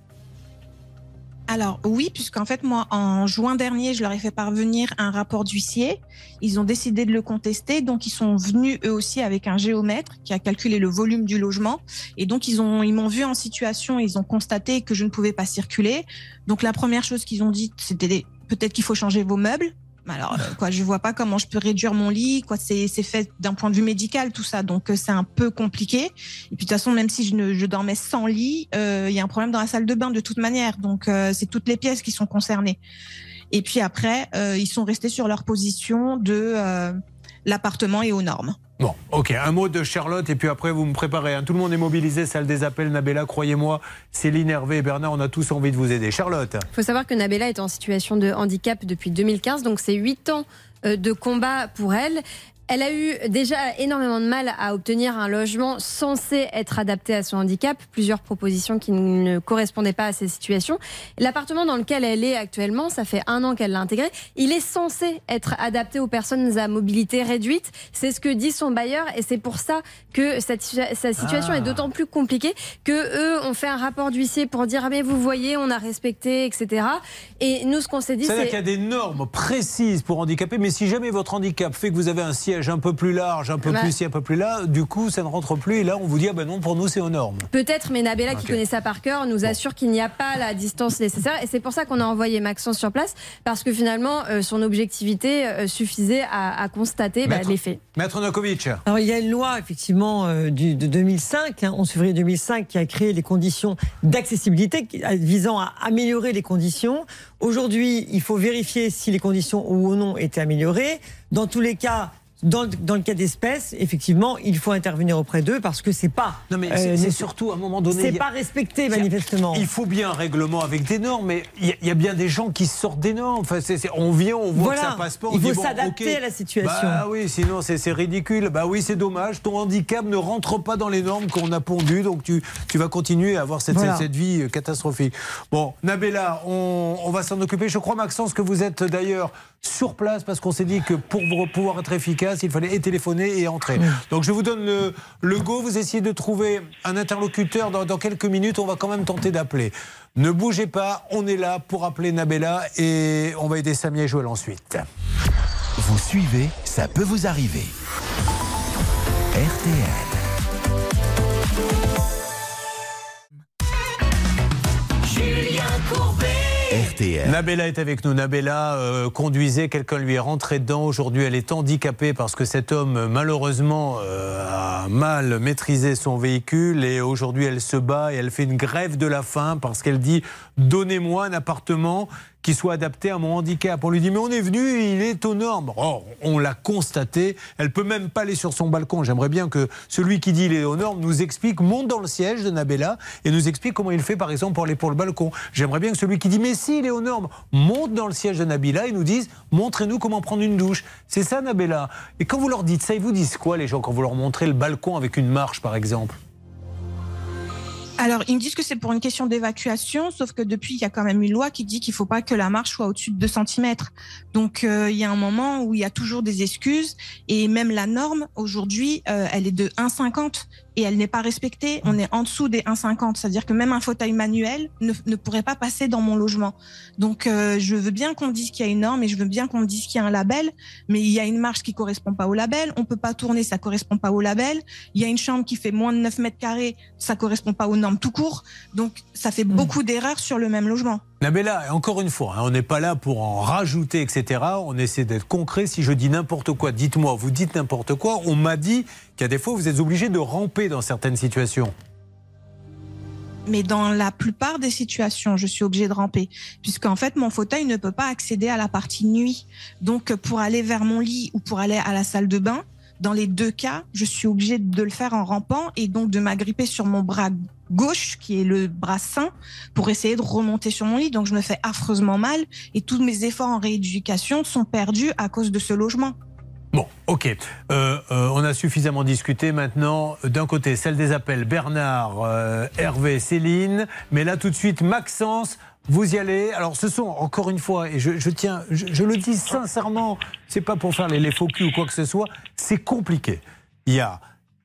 Alors oui, puisqu'en fait moi en juin dernier, je leur ai fait parvenir un rapport d'huissier. Ils ont décidé de le contester, donc ils sont venus eux aussi avec un géomètre qui a calculé le volume du logement et donc ils ont ils m'ont vu en situation, ils ont constaté que je ne pouvais pas circuler. Donc la première chose qu'ils ont dit, c'était peut-être qu'il faut changer vos meubles. Alors euh, quoi, je vois pas comment je peux réduire mon lit. Quoi, c'est fait d'un point de vue médical tout ça, donc euh, c'est un peu compliqué. Et puis de toute façon, même si je, ne, je dormais sans lit, euh, il y a un problème dans la salle de bain de toute manière. Donc euh, c'est toutes les pièces qui sont concernées. Et puis après, euh, ils sont restés sur leur position de l'appartement est aux normes. Bon, ok, un mot de Charlotte et puis après vous me préparez. hein. Tout le monde est mobilisé, salle des appels, Nabella, croyez-moi, Céline, Hervé et Bernard, on a tous envie de vous aider. Charlotte Il faut savoir que Nabella est en situation de handicap depuis 2015, donc c'est 8 ans euh, de combat pour elle. Elle a eu déjà énormément de mal à obtenir un logement censé être adapté à son handicap, plusieurs propositions qui ne correspondaient pas à ces situations. L'appartement dans lequel elle est actuellement, ça fait un an qu'elle l'a intégré, il est censé être adapté aux personnes à mobilité réduite. C'est ce que dit son bailleur et c'est pour ça que sa situation Ah. est d'autant plus compliquée que eux ont fait un rapport d'huissier pour dire ah mais vous voyez on a respecté etc. Et nous ce qu'on s'est dit c'est qu'il y a des normes précises pour handicapés, mais si jamais votre handicap fait que vous avez un siège un peu plus large, un peu Bah. plus ici, un peu plus là, du coup, ça ne rentre plus. Et là, on vous dit, ah ben non, pour nous, c'est aux normes. Peut-être, mais Nabella, qui connaît ça par cœur, nous assure qu'il n'y a pas la distance nécessaire. Et c'est pour ça qu'on a envoyé Maxence sur place, parce que finalement, euh, son objectivité euh, suffisait à, à constater bah, faits. Maître Nokovic. Alors, il y a une loi, effectivement, euh, du- de 2005, hein, 11 février 2005, qui a créé les conditions d'accessibilité visant à améliorer les conditions. Aujourd'hui, il faut vérifier si les conditions ou non étaient améliorées. Dans tous les cas, dans, le- dans le cas d'espèce, effectivement, il faut intervenir auprès d'eux parce que c'est pas. Non, mais euh, c'est- surtout à un moment donné. C'est pas respecté, manifestement. Il faut bien un règlement avec des normes, mais il y, a- il y a bien des gens qui sortent des normes. Enfin, c'est- on vient, on voit Voilà. que ça passe pas. on Il faut bon, s'adapter à la situation. Bah oui, sinon c'est ridicule. Bah oui, c'est dommage. Ton handicap ne rentre pas dans les normes qu'on a pondues, donc tu, tu vas continuer à avoir cette, Voilà. cette, cette vie euh, catastrophique. Bon, Nabella, on, on va s'en occuper. Je crois, Maxence, que vous êtes d'ailleurs sur place parce qu'on s'est dit que pour pouvoir être efficace, il fallait et téléphoner et entrer. Donc je vous donne le, le go. Vous essayez de trouver un interlocuteur dans, dans quelques minutes. On va quand même tenter d'appeler. Ne bougez pas, on est là pour appeler Nabella et on va aider Samia et Joël ensuite. Vous suivez, ça peut vous arriver. RTL. Nabella est avec nous. Nabella euh, conduisait, quelqu'un lui est rentré dedans. Aujourd'hui, elle est handicapée parce que cet homme, malheureusement, euh, a mal maîtrisé son véhicule. Et aujourd'hui, elle se bat et elle fait une grève de la faim parce qu'elle dit Donnez-moi un appartement qui soit adapté à mon handicap. On lui dit Mais on est venu, il est aux normes. Or, on l'a constaté. Elle peut même pas aller sur son balcon. J'aimerais bien que celui qui dit il est aux normes nous explique, monte dans le siège de Nabella et nous explique comment il fait, par exemple, pour aller pour le balcon. J'aimerais bien que celui qui dit Mais si, il est aux normes, monte dans le siège de Nabila et nous dise Montrez-nous comment prendre une douche. C'est ça, Nabella. Et quand vous leur dites ça, ils vous disent quoi, les gens, quand vous leur montrez le balcon avec une marche, par exemple? Alors, ils me disent que c'est pour une question d'évacuation, sauf que depuis, il y a quand même une loi qui dit qu'il faut pas que la marche soit au-dessus de 2 cm. Donc, euh, il y a un moment où il y a toujours des excuses, et même la norme, aujourd'hui, euh, elle est de 1,50 et elle n'est pas respectée. On est en dessous des 1,50, c'est-à-dire que même un fauteuil manuel ne, ne pourrait pas passer dans mon logement. Donc, euh, je veux bien qu'on dise qu'il y a une norme et je veux bien qu'on dise qu'il y a un label, mais il y a une marche qui correspond pas au label. On peut pas tourner, ça correspond pas au label. Il y a une chambre qui fait moins de 9 mètres carrés, ça correspond pas aux normes tout court. Donc, ça fait beaucoup d'erreurs sur le même logement. Nabella, encore une fois, hein, on n'est pas là pour en rajouter, etc. On essaie d'être concret. Si je dis n'importe quoi, dites-moi, vous dites n'importe quoi. On m'a dit qu'à des fois, vous êtes obligé de ramper dans certaines situations. Mais dans la plupart des situations, je suis obligée de ramper, puisqu'en fait, mon fauteuil ne peut pas accéder à la partie nuit. Donc, pour aller vers mon lit ou pour aller à la salle de bain, dans les deux cas, je suis obligée de le faire en rampant et donc de m'agripper sur mon bras gauche, qui est le bras sain, pour essayer de remonter sur mon lit. Donc, je me fais affreusement mal et tous mes efforts en rééducation sont perdus à cause de ce logement. Bon, ok. Euh, euh, on a suffisamment discuté maintenant. D'un côté, celle des appels, Bernard, euh, Hervé, Céline. Mais là, tout de suite, Maxence, vous y allez. Alors, ce sont, encore une fois, et je, tiens, je le dis sincèrement, c'est pas pour faire les, les faux culs ou quoi que ce soit, c'est compliqué. Il y a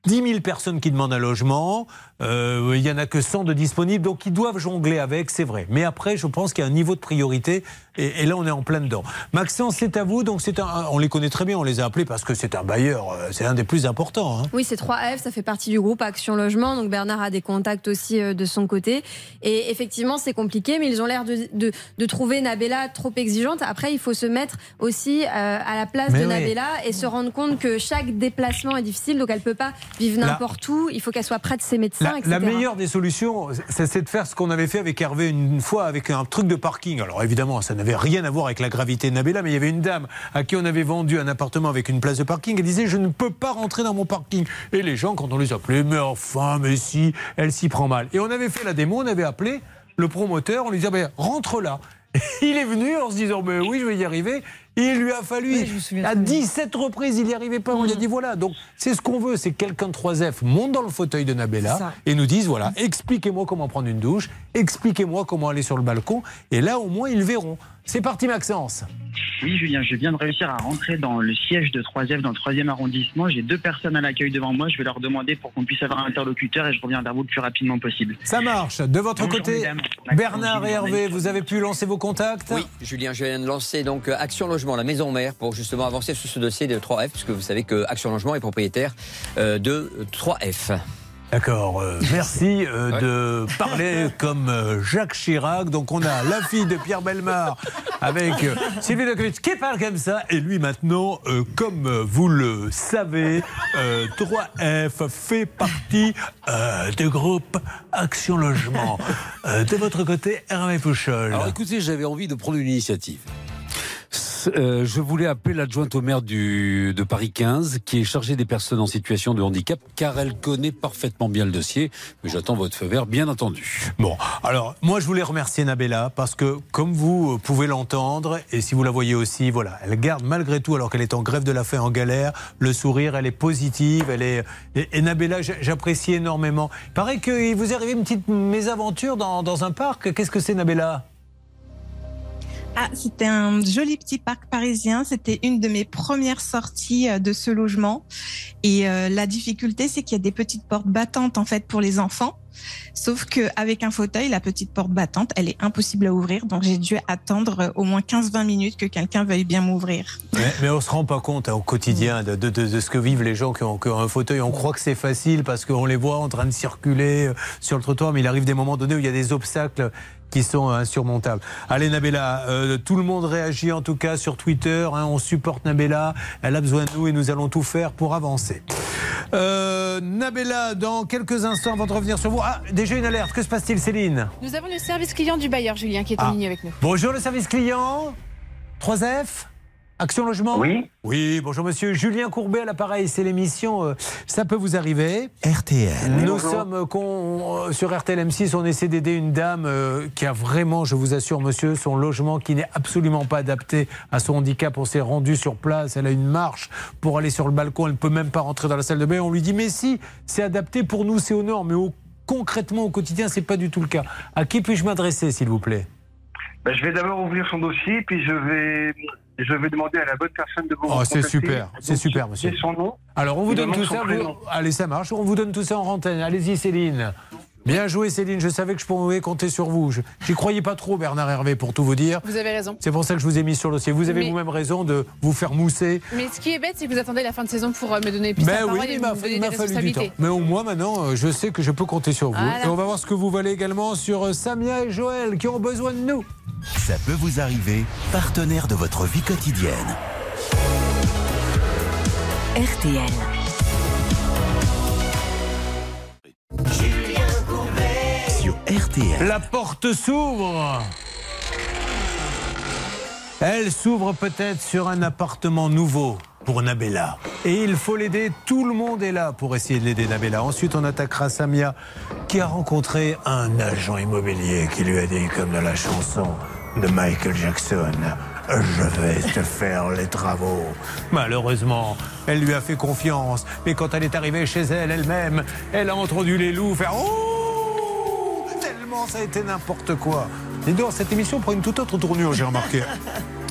10 000 personnes qui demandent un logement, euh, il y en a que 100 de disponibles, donc ils doivent jongler avec, c'est vrai. Mais après, je pense qu'il y a un niveau de priorité, et, et là, on est en plein dedans. Maxence, c'est à vous, donc c'est un, on les connaît très bien, on les a appelés parce que c'est un bailleur, euh, c'est un des plus importants. hein. Oui, c'est 3F, ça fait partie du groupe Action Logement. Donc Bernard a des contacts aussi euh, de son côté. Et effectivement, c'est compliqué, mais ils ont l'air de, de, de trouver Nabella trop exigeante. Après, il faut se mettre aussi euh, à la place Mais de oui. Nabella et se rendre compte que chaque déplacement est difficile. Donc elle peut pas La- n'importe où. Il faut qu'elle soit près de ses médecins, La, etc. la meilleure des solutions, c'est de faire ce qu'on avait fait avec Hervé une fois avec un truc de parking. Alors évidemment, ça n'avait rien à voir avec la gravité de Nabella, mais il y avait une dame à qui on avait vendu un appartement avec une place de parking. Elle disait Je ne peux pas rentrer dans mon parking. Et les gens, quand on les appelait Mais enfin, mais si, elle s'y prend mal. Et on avait fait la démo, on avait appelé le promoteur, on lui disait Ben, Rentre là. Il est venu en se disant Mais oui, je vais y arriver. Et il lui a fallu, à 17 reprises, il n'y arrivait pas. On lui a dit voilà. Donc, c'est ce qu'on veut c'est que quelqu'un de 3F monte dans le fauteuil de Nabella et nous dise voilà, expliquez-moi comment prendre une douche, expliquez-moi comment aller sur le balcon. Et là, au moins, ils verront. C'est parti, Maxence. Oui, Julien, je viens de réussir à rentrer dans le siège de 3F, dans le 3e arrondissement. J'ai deux personnes à l'accueil devant moi. Je vais leur demander pour qu'on puisse avoir un interlocuteur et je reviens vers vous le plus rapidement possible. Ça marche. De votre Bonjour, côté, mesdames. Bernard et Hervé, vous avez pu lancer vos contacts Oui, Julien, je viens de lancer donc euh, Action Logement, la maison mère, pour justement avancer sur ce dossier de 3F, puisque vous savez que Action Logement est propriétaire euh, de 3F. D'accord, euh, merci euh, de parler comme euh, Jacques Chirac. Donc on a la fille de Pierre Belmar avec euh, Sylvie Dekovitch qui parle comme ça. Et lui maintenant, euh, comme euh, vous le savez, euh, 3F fait partie euh, du groupe Action Logement. Euh, de votre côté, Hervé Pouchol. Alors écoutez, j'avais envie de prendre une initiative. Euh, je voulais appeler l'adjointe au maire de Paris 15, qui est chargée des personnes en situation de handicap, car elle connaît parfaitement bien le dossier. Mais j'attends votre feu vert, bien entendu. Bon, alors moi je voulais remercier Nabella parce que comme vous euh, pouvez l'entendre et si vous la voyez aussi, voilà, elle garde malgré tout alors qu'elle est en grève de la faim, en galère, le sourire, elle est positive, elle est et, Nabella j'a- j'apprécie énormément. Il paraît qu'il vous est arrivé une petite mésaventure dans un parc. Qu'est-ce que c'est Nabella? Ah, c'était un joli petit parc parisien. C'était une de mes premières sorties euh, de ce logement. Et euh, la difficulté, c'est qu'il y a des petites portes battantes en fait pour les enfants. Sauf qu'avec un fauteuil, la petite porte battante, elle est impossible à ouvrir. Donc j'ai dû attendre euh, au moins 15-20 minutes que quelqu'un veuille bien m'ouvrir. Mais, on se rend pas compte hein, au quotidien de ce que vivent les gens qui ont, qui ont un fauteuil. On croit que c'est facile parce qu'on les voit en train de circuler euh, sur le trottoir, mais il arrive des moments donnés où il y a des obstacles qui sont euh, insurmontables. Allez Nabella, euh, tout le monde réagit en tout cas sur Twitter. hein, on supporte Nabella. Elle a besoin de nous et nous allons tout faire pour avancer. Euh, Nabella, dans quelques instants, avant de revenir sur vous. Ah, déjà une alerte. Que se passe-t-il, Céline? Nous avons le service client du bailleur, Julien, qui est en Ah. ligne avec nous. Bonjour le service client. 3F Action Logement Oui. Oui, bonjour monsieur. Julien Courbet à l'appareil, c'est l'émission euh, Ça peut vous arriver. RTL. Nous Bonjour. sommes euh, con- euh, sur RTL M6, on essaie d'aider une dame euh, qui a vraiment, je vous assure monsieur, son logement qui n'est absolument pas adapté à son handicap. On s'est rendu sur place, elle a une marche pour aller sur le balcon, elle ne peut même pas rentrer dans la salle de bain. On lui dit mais si, c'est adapté pour nous, c'est aux normes, mais au- concrètement au quotidien, c'est pas du tout le cas. À qui puis-je m'adresser s'il vous plaît? Ben, je vais d'abord ouvrir son dossier, puis je vais, je vais demander à la bonne personne de vous Oh, c'est super, c'est super, monsieur. son nom. Alors, on vous donne tout ça. vous-. Allez, ça marche. On vous donne tout ça en antenne. Allez-y, Céline. Bien joué, Céline. Je savais que je pouvais compter sur vous. Je J'y croyais pas trop, Bernard Hervé, pour tout vous dire. Vous avez raison. C'est pour ça que je vous ai mis sur le dossier. Vous avez Mais- vous-même raison de vous faire mousser. Mais ce qui est bête, c'est que vous attendez la fin de saison pour euh, me donner plus Ben de oui, parole mais m'a m'a fallu du temps. Mais au moins, maintenant, euh, je sais que je peux compter sur vous. Voilà. Et on va voir ce que vous valez également sur euh, Samia et Joël, qui ont besoin de nous. Ça peut vous arriver, partenaire de votre vie quotidienne. RTL. Sur RTL. La porte s'ouvre. Elle s'ouvre peut-être sur un appartement nouveau pour Nabella. Et il faut l'aider. Tout le monde est là pour essayer de l'aider, Nabella. Ensuite, on attaquera Samia, qui a rencontré un agent immobilier qui lui a dit, comme dans la chanson de Michael Jackson, je vais te faire les travaux. Malheureusement, elle lui a fait confiance. Mais quand elle est arrivée chez elle elle-même, elle a entendu les loups faire Oh Tellement ça a été n'importe quoi. Dis donc, cette émission prend une toute autre tournure, j'ai remarqué.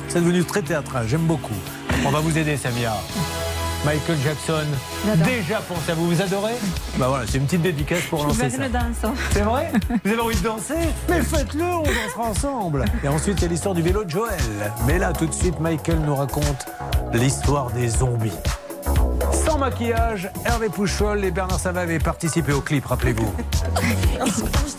C'est devenu très théâtral, j'aime beaucoup. On va vous aider, Samia. Michael Jackson, déjà pensez à vous, vous adorez Bah voilà, c'est une petite dédicace pour lancer ça. C'est vrai Vous avez envie de danser Mais faites-le, on dansera ensemble. Et ensuite, il y a l'histoire du vélo de Joël. Mais là, tout de suite, Michael nous raconte l'histoire des zombies. Sans maquillage, Hervé Pouchol et Bernard Savat avaient participé au clip, rappelez-vous.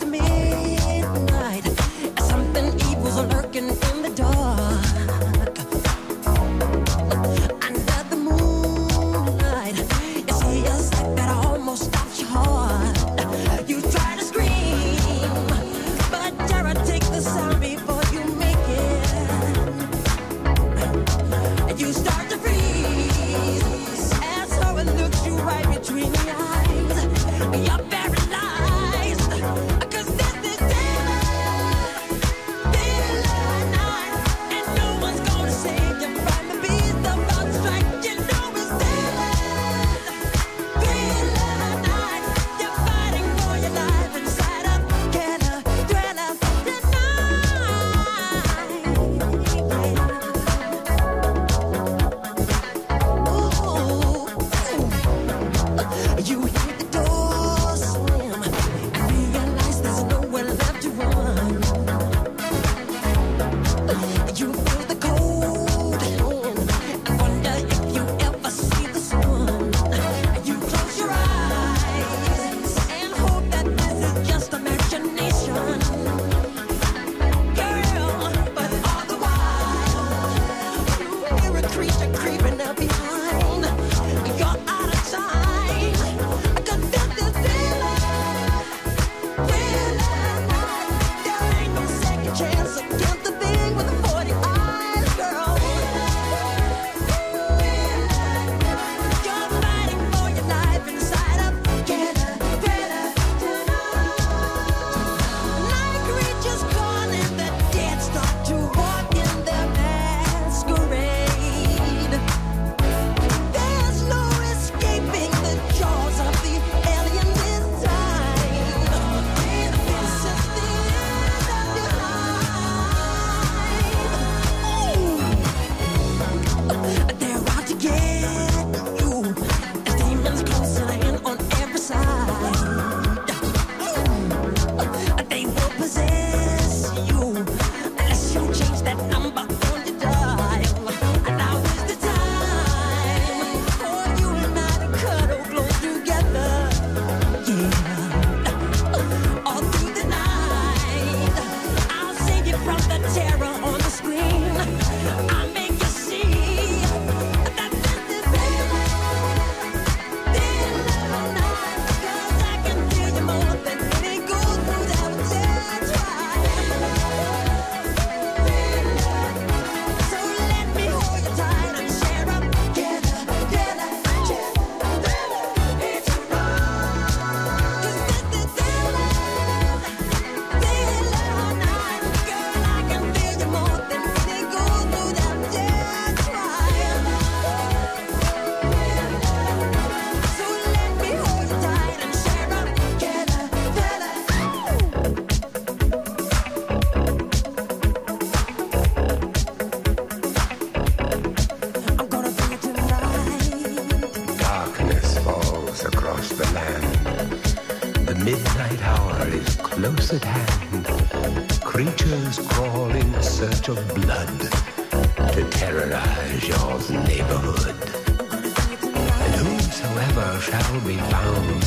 shall be found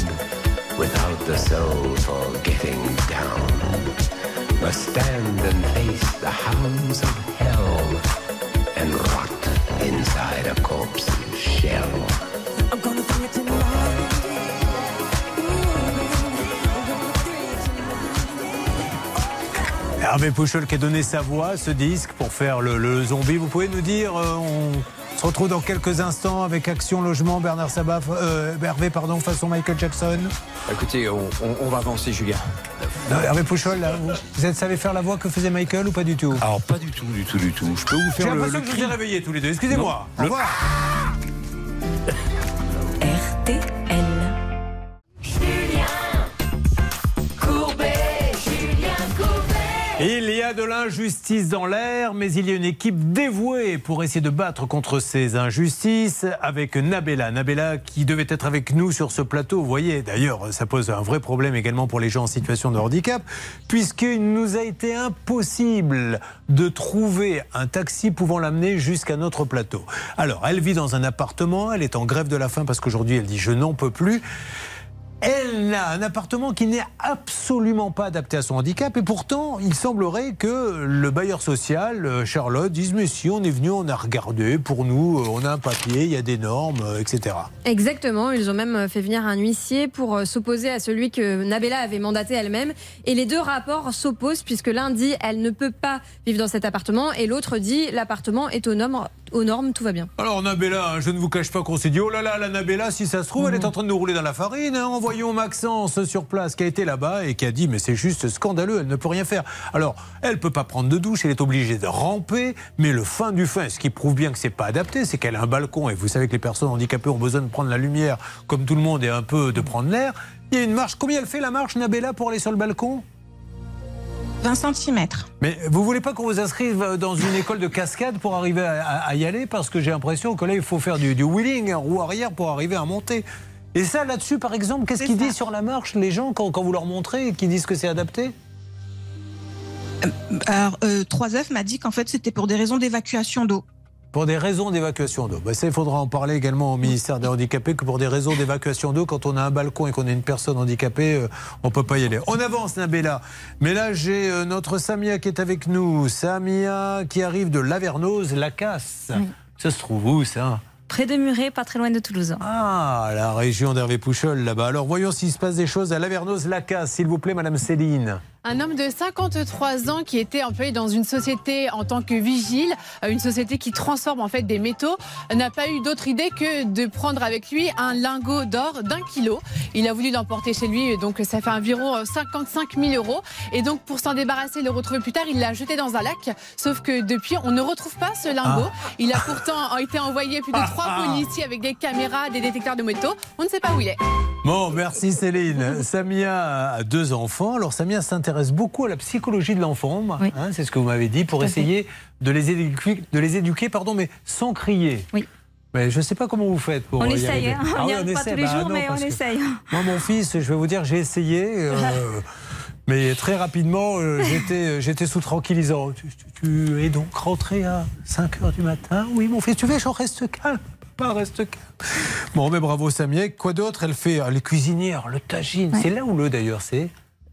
without the soul for getting down must stand and face the hounds of hell and rot inside a corpse's shell. Hervé Pouchol qui a donné sa voix à ce disque pour faire le, le zombie. Vous pouvez nous dire, euh, on se retrouve dans quelques instants avec Action Logement, Bernard Sabat, euh, Hervé, pardon, façon Michael Jackson. Écoutez, on, on- on va avancer, Julien. Non, Hervé Pouchol, là, vous, vous êtes, savez faire la voix que faisait Michael ou pas du tout? Alors, pas du tout, du tout, du tout. Je peux vous J'ai faire le, l'impression je cri. vous ai réveillés tous les deux. Excusez-moi. Au Le- revoir. A de l'injustice dans l'air, mais il y a une équipe dévouée pour essayer de battre contre ces injustices avec Nabella. Nabella qui devait être avec nous sur ce plateau. Vous voyez, d'ailleurs, ça pose un vrai problème également pour les gens en situation de handicap, puisqu'il nous a été impossible de trouver un taxi pouvant l'amener jusqu'à notre plateau. Alors, elle vit dans un appartement, elle est en grève de la faim parce qu'aujourd'hui, elle dit je n'en peux plus. Elle n'a un appartement qui n'est absolument pas adapté à son handicap et pourtant il semblerait que le bailleur social, euh, Charlotte, dise mais si on est venu, on a regardé, pour nous euh, on a un papier, il y a des normes, euh, etc. Exactement, ils ont même fait venir un huissier pour s'opposer à celui que Nabella avait mandaté elle-même. Et les deux rapports s'opposent puisque l'un dit elle ne peut pas vivre dans cet appartement et l'autre dit l'appartement est aux normes, aux normes, tout va bien. Alors Nabella, hein, je ne vous cache pas qu'on s'est dit oh là là, la Nabella, si ça se trouve, elle est en train de nous rouler dans la farine. hein. Envoyons Maxence sur place qui a été là-bas et qui a dit mais c'est juste scandaleux, elle ne peut rien faire. Alors elle peut pas prendre de douche, elle est obligée de ramper, mais le fin du fin, ce qui prouve bien que c'est pas adapté, c'est qu'elle a un balcon et vous savez que les personnes handicapées ont besoin de prendre la lumière comme tout le monde et un peu de prendre l'air. Il y a une marche. Combien elle fait la marche Nabella pour aller sur le balcon? 20 cm. mais vous voulez pas qu'on vous inscrive dans une école de cascade pour arriver à, à- à y aller? Parce que j'ai l'impression que là, il faut faire du, du wheeling, roue arrière pour arriver à monter. Et ça, là-dessus, par exemple, qu'est-ce qu'ils disent sur la marche, les gens, quand, quand vous leur montrez et qu'ils disent que c'est adapté? Alors, euh, 3F m'a dit qu'en fait, c'était pour des raisons d'évacuation d'eau. Pour des raisons d'évacuation d'eau. Ben, ça, il faudra en parler également au ministère des Handicapés que pour des raisons d'évacuation d'eau, quand on a un balcon et qu'on est une personne handicapée, euh, on peut pas y aller. On avance, Nabella. Mais là, j'ai euh, notre Samia qui est avec nous. Samia qui arrive de Lavernoz, la casse. Ça se trouve où, ça? Près de Muret, pas très loin de Toulouse. Ah, la région d'Hervé Pouchol, là-bas. Alors, voyons s'il se passe des choses à Lavernoz, la casse, s'il vous plaît, Madame Céline. Un homme de 53 ans qui était employé dans une société en tant que vigile, euh, une société qui transforme en fait des métaux, n'a pas eu d'autre idée que de prendre avec lui un lingot d'or d'un kilo. Il a voulu l'emporter chez lui, donc ça fait environ euh, 55 000 euros. Et donc pour s'en débarrasser, le retrouver plus tard, il l'a jeté dans un lac. Sauf que depuis, on ne retrouve pas ce lingot. Ah. Il a pourtant été envoyé plus de trois policiers avec des caméras, des détecteurs de métaux. On ne sait pas où il est. Bon, merci Céline. Samia a deux enfants. Alors Samia s'intéresse beaucoup à la psychologie de l'enfant, hein, c'est ce que vous m'avez dit, pour Tout essayer de les éduquer, de les éduquer pardon, mais sans crier. Oui. Mais je ne sais pas comment vous faites pour on y essaye, hein. on Ah n'y oui, arrive pas essaie. tous les Bah jours, non, mais on essaye. Moi, mon fils, je vais vous dire, j'ai essayé. euh, Mais très rapidement, euh, j'étais, j'étais sous tranquillisant. Tu, tu- tu es donc rentré à 5 h du matin? Oui, mon fils, tu veux, j'en reste calme. Papa, reste calme. Bon, mais bravo, Samia. Quoi d'autre? Elle fait euh, les cuisinières, le tagine. C'est là ou le d'ailleurs C'est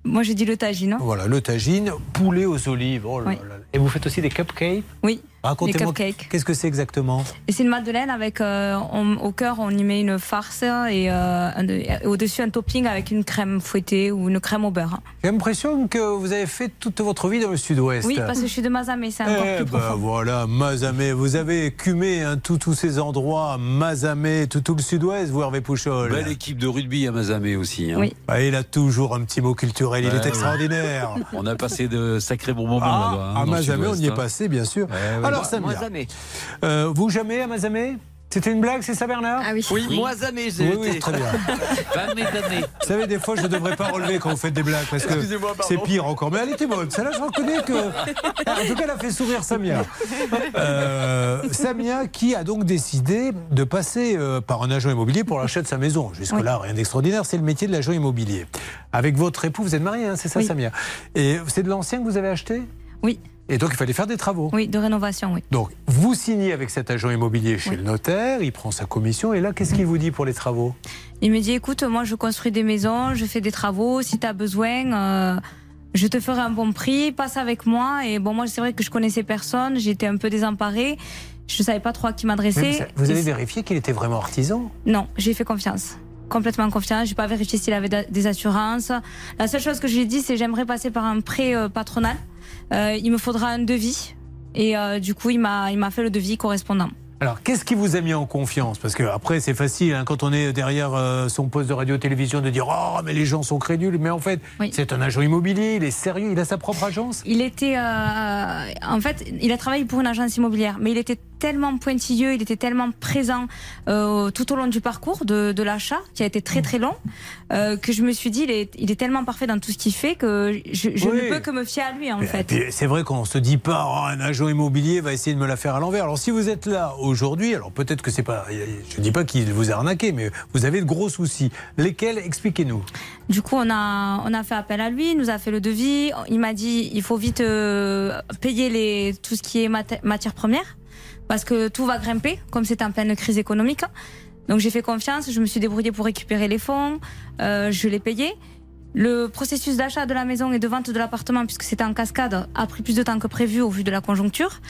Moi, j'ai dit le tagine. hein. Voilà, le tagine, poulet aux olives. Oh là Oui. là. Et vous faites aussi des cupcakes? Oui. Racontez-moi, qu'est-ce que c'est exactement? Et c'est une madeleine avec euh, on- au cœur on y met une farce et, euh, et au-dessus un topping avec une crème fouettée ou une crème au beurre. J'ai l'impression que vous avez fait toute votre vie dans le sud-ouest. Oui, parce que je suis de Mazamet, c'est encore Eh plus profond. voilà, Mazamet. Vous avez écumé hein, tous tous ces endroits, Mazamet, tout, tout le sud-ouest, vous Hervé Pouchol. Belle équipe de rugby à Mazamet aussi. hein. Oui. Ah, il a toujours un petit mot culturel, il est extraordinaire. On a passé de sacrés bons moments Ah, là-bas. hein, à Mazamet, on y est hein. passé, bien sûr. Ouais. Alors, Moi- Samia, moi jamais. euh, vous jamais à Mazamet C'était une blague, c'est ça, Bernard Ah oui. Oui, moi jamais, j'ai Oui, oui, très bien. Jamais, jamais. Vous savez, des fois, je ne devrais pas relever quand vous faites des blagues parce que c'est pire encore. Mais elle était bonne. Celle-là, je reconnais que. En tout cas, elle a fait sourire Samia. Euh, Samia qui a donc décidé de passer euh, par un agent immobilier pour l'achat de sa maison. Jusque-là, rien d'extraordinaire. C'est le métier de l'agent immobilier. Avec votre époux, vous êtes mariés, hein, c'est ça, Oui. Samia? Et c'est de l'ancien que vous avez acheté? Oui, Et donc, il fallait faire des travaux. oui, de rénovation, oui. Donc, vous signez avec cet agent immobilier chez le notaire, il prend sa commission, et là, qu'est-ce qu'il vous dit pour les travaux? Il me dit écoute, moi je construis des maisons, je fais des travaux, si tu as besoin, euh, je te ferai un bon prix, passe avec moi. Et bon, moi c'est vrai que je connaissais personne, j'étais un peu désemparée, je savais pas trop à qui m'adresser. Vous vous avez vérifié qu'il était vraiment artisan? Non, j'ai fait confiance. Complètement confiance. J'ai pas vérifié s'il avait des assurances. La seule chose que j'ai dit, c'est j'aimerais passer par un prêt euh, patronal. Euh, il me faudra un devis. Et euh, du coup, il m'a, il m'a fait le devis correspondant. Alors, qu'est-ce qui vous a mis en confiance? Parce que après, c'est facile hein, quand on est derrière euh, son poste de radio-télévision de dire oh mais les gens sont crédules. Mais en fait, c'est un agent immobilier, il est sérieux, il a sa propre agence. Il était, euh, en fait, il a travaillé pour une agence immobilière, mais il était tellement pointilleux, il était tellement présent euh, tout au long du parcours de, de l'achat, qui a été très très long, euh, que je me suis dit, il est, il est tellement parfait dans tout ce qu'il fait que je, je Oui. ne peux que me fier à lui en fait. C'est vrai qu'on se dit pas oh, un agent immobilier va essayer de me la faire à l'envers. Alors si vous êtes là aujourd'hui, alors peut-être que c'est pas, je dis pas qu'il vous a arnaqué, mais vous avez de gros soucis. Lesquels? Expliquez-nous. Du coup, on a, on a fait appel à lui, il nous a fait le devis. Il m'a dit il faut vite euh, payer les, tout ce qui est mat- matière première parce que tout va grimper, comme c'est en pleine crise économique. Donc j'ai fait confiance, je me suis débrouillée pour récupérer les fonds, euh, je l'ai payé. Le processus d'achat de la maison et de vente de l'appartement, puisque c'était en cascade, a pris plus de temps que prévu au vu de la conjoncture.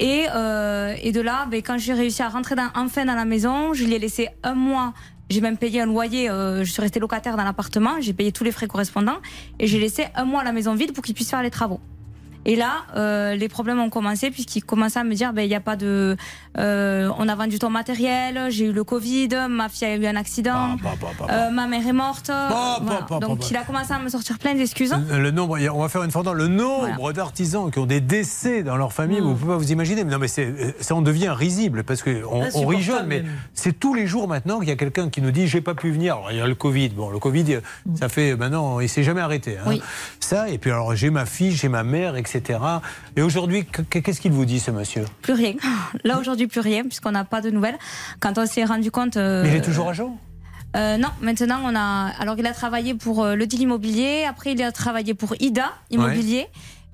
Et, euh, et de là, ben, quand j'ai réussi à rentrer dans- enfin dans la maison, je lui ai laissé un mois. J'ai même payé un loyer, euh, je suis restée locataire dans l'appartement, j'ai payé tous les frais correspondants et j'ai laissé un mois la maison vide pour qu'il puisse faire les travaux. Et là, euh, les problèmes ont commencé puisqu'il commençait à me dire, ben il y a pas de, euh, on a vendu ton matériel, j'ai eu le Covid, ma fille a eu un accident, euh, ma mère est morte. Bah, voilà. bah, bah, Donc bah. il a commencé à me sortir plein d'excuses. Le le nombre, on va faire une fois le nombre d'artisans qui ont des décès dans leur famille, vous pouvez pas vous imaginer. Mais non, mais c'est, ça en devient risible parce que on, on rit Insupportable jeune, mais c'est tous les jours maintenant qu'il y a quelqu'un qui nous dit j'ai pas pu venir. Alors il y a le Covid. Bon, le Covid, ça fait maintenant, il s'est jamais arrêté. hein. Oui. Ça et puis alors j'ai ma fille, j'ai ma mère, etc. Et aujourd'hui, qu- qu'est-ce qu'il vous dit ce monsieur? Plus rien. Là aujourd'hui plus rien puisqu'on n'a pas de nouvelles. Quand on s'est rendu compte. euh, Il est toujours agent Euh, non, maintenant on a. Alors il a travaillé pour euh, le deal immobilier, après il a travaillé pour Ida Immobilier.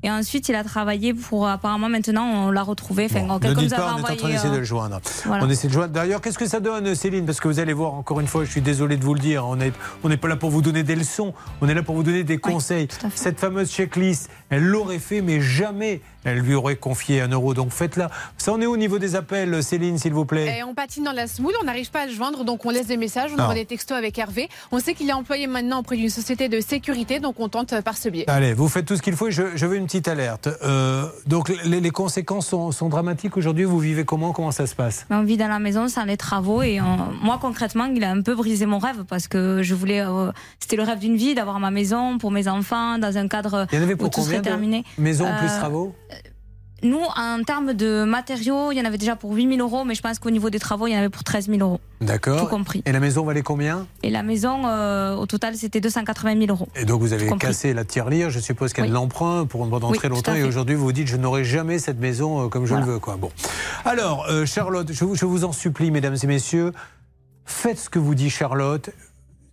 Et ensuite, il a travaillé pour. Apparemment, maintenant, on l'a retrouvé. Enfin, Ne quelqu'un dites pas, on est en train d'essayer de euh, le joindre. voilà. On essaie de joindre. D'ailleurs, qu'est-ce que ça donne, Céline? Parce que vous allez voir, encore une fois, je suis désolé de vous le dire, on n'est on n'est pas là pour vous donner des leçons, on est là pour vous donner des conseils. Cette fameuse checklist, elle l'aurait fait, mais jamais elle lui aurait confié un euro. Donc faites-la. Ça en est au niveau des appels, Céline, s'il vous plaît Et on patine dans la semoule, on n'arrive pas à le joindre, donc on laisse des messages, on Ah. envoie des textos avec Hervé. On sait qu'il est employé maintenant auprès d'une société de sécurité, donc on tente euh, par ce biais. Allez, vous faites tout ce qu'il faut je veux une petite alerte. Euh, donc les, les conséquences sont, sont dramatiques aujourd'hui. Vous vivez comment? Comment ça se passe? Mais on vit dans la maison sans les travaux et moi concrètement il a un peu brisé mon rêve parce que je voulais euh, c'était le rêve d'une vie d'avoir ma maison pour mes enfants dans un cadre Il y en avait où pour tout combien serait de terminé. maisons plus Euh, travaux? Nous en termes de matériaux il y en avait déjà pour 8 000 euros mais je pense qu'au niveau des travaux il y en avait pour 13 000 euros. D'accord. Tout compris. Et la maison valait combien? Et la maison euh, au total c'était 280 000 euros. Et donc vous avez cassé la tirelire, je suppose de Oui. l'emprunt pour pendant Oui, très longtemps. Et aujourd'hui vous vous dites je n'aurai jamais cette maison euh, comme je Voilà. le veux. Quoi. Bon. Alors euh, Charlotte, je vous, je vous en supplie mesdames et messieurs, faites ce que vous dit Charlotte.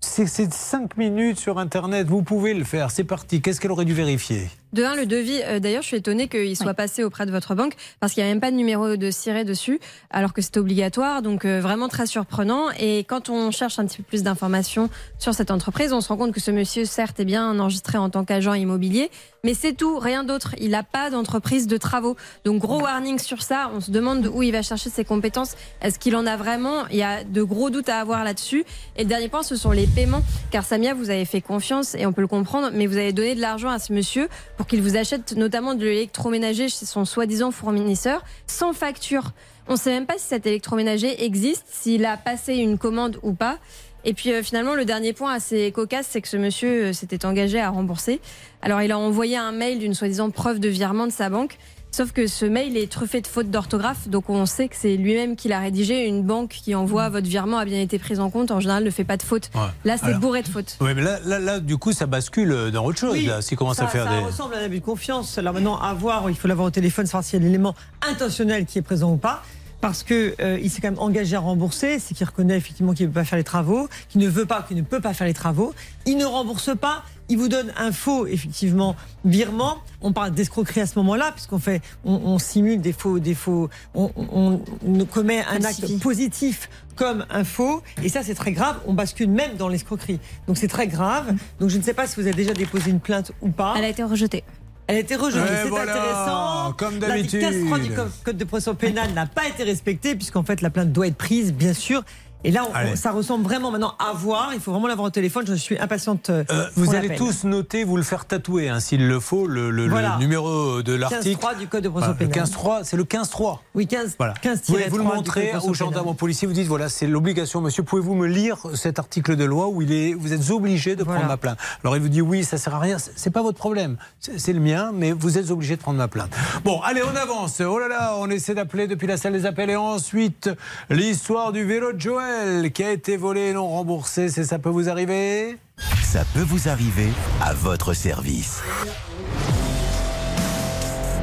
C'est c'est cinq minutes sur Internet, vous pouvez le faire. C'est parti. Qu'est-ce qu'elle aurait dû vérifier? De un, le devis, euh, d'ailleurs, je suis étonnée qu'il soit passé auprès de votre banque parce qu'il n'y a même pas de numéro de siret dessus, alors que c'est obligatoire. Donc, euh, vraiment très surprenant. Et quand on cherche un petit peu plus d'informations sur cette entreprise, on se rend compte que ce monsieur, certes, est bien enregistré en tant qu'agent immobilier, mais c'est tout, rien d'autre. Il n'a pas d'entreprise de travaux. Donc, gros warning sur ça. On se demande où il va chercher ses compétences. Est-ce qu'il en a vraiment? Il y a de gros doutes à avoir là-dessus. Et le dernier point, ce sont les paiements. Car Samia, vous avez fait confiance et on peut le comprendre, mais vous avez donné de l'argent à ce monsieur pour qu'il vous achète notamment de l'électroménager chez son soi-disant fournisseur sans facture. On ne sait même pas si cet électroménager existe, s'il a passé une commande ou pas. Et puis euh, finalement, le dernier point assez cocasse, c'est que ce monsieur euh, s'était engagé à rembourser. Alors il a envoyé un mail d'une soi-disant preuve de virement de sa banque. Sauf que ce mail est truffé de fautes d'orthographe, donc on sait que c'est lui-même qui l'a rédigé. Une banque qui envoie votre virement a bien été prise en compte. En général, ne fait pas de fautes. Ouais. Là, c'est Alors- bourré de fautes. Oui, mais là, là, là, du coup, ça bascule dans autre chose. Oui, là, commence ça, à faire ça des. ressemble à un abus de confiance. Alors maintenant, à voir, il faut l'avoir au téléphone, savoir s'il y a l'élément intentionnel qui est présent ou pas. Parce que euh, il s'est quand même engagé à rembourser, c'est qu'il reconnaît effectivement qu'il ne peut pas faire les travaux, qu'il ne veut pas, qu'il ne peut pas faire les travaux. Il ne rembourse pas, il vous donne un faux effectivement virement. On parle d'escroquerie à ce moment-là, puisqu'on fait, on, on simule des faux, des faux, on, on- on commet un acte positif comme un faux, et ça c'est très grave. On bascule même dans l'escroquerie, donc c'est très grave. Donc je ne sais pas si vous avez déjà déposé une plainte ou pas. Elle a été rejetée. Elle a été rejetée. Ouais, c'est voilà, intéressant. comme La d'habitude. case 3 du co- code de procédure pénale n'a pas été respectée, puisqu'en fait la plainte doit être prise, bien sûr. Et là, on- ça ressemble vraiment maintenant à voir. Il faut vraiment l'avoir au téléphone. Je suis impatiente. euh, Euh, vous allez tous noter, vous le faire tatouer, hein, s'il le faut, le, le- le Voilà. numéro de l'article. 15.3 du code de procédure pénale. 15.3, c'est le 15.3. Oui, 15, Voilà. 15 Vous, vous le montrez aux gendarmes, aux policiers, vous dites voilà, c'est l'obligation, monsieur. Pouvez-vous me lire cet article de loi où il est, vous êtes obligé de prendre ma plainte? Alors il vous dit oui, ça sert à rien, c'est pas votre problème, c'est le mien, mais vous êtes obligé de prendre ma plainte. Bon, allez, on avance. Oh là là, on essaie d'appeler depuis la salle des appels et ensuite l'histoire du vélo de Joël qui a été volé et non remboursé. C'est ça peut vous arriver Ça peut vous arriver à votre service.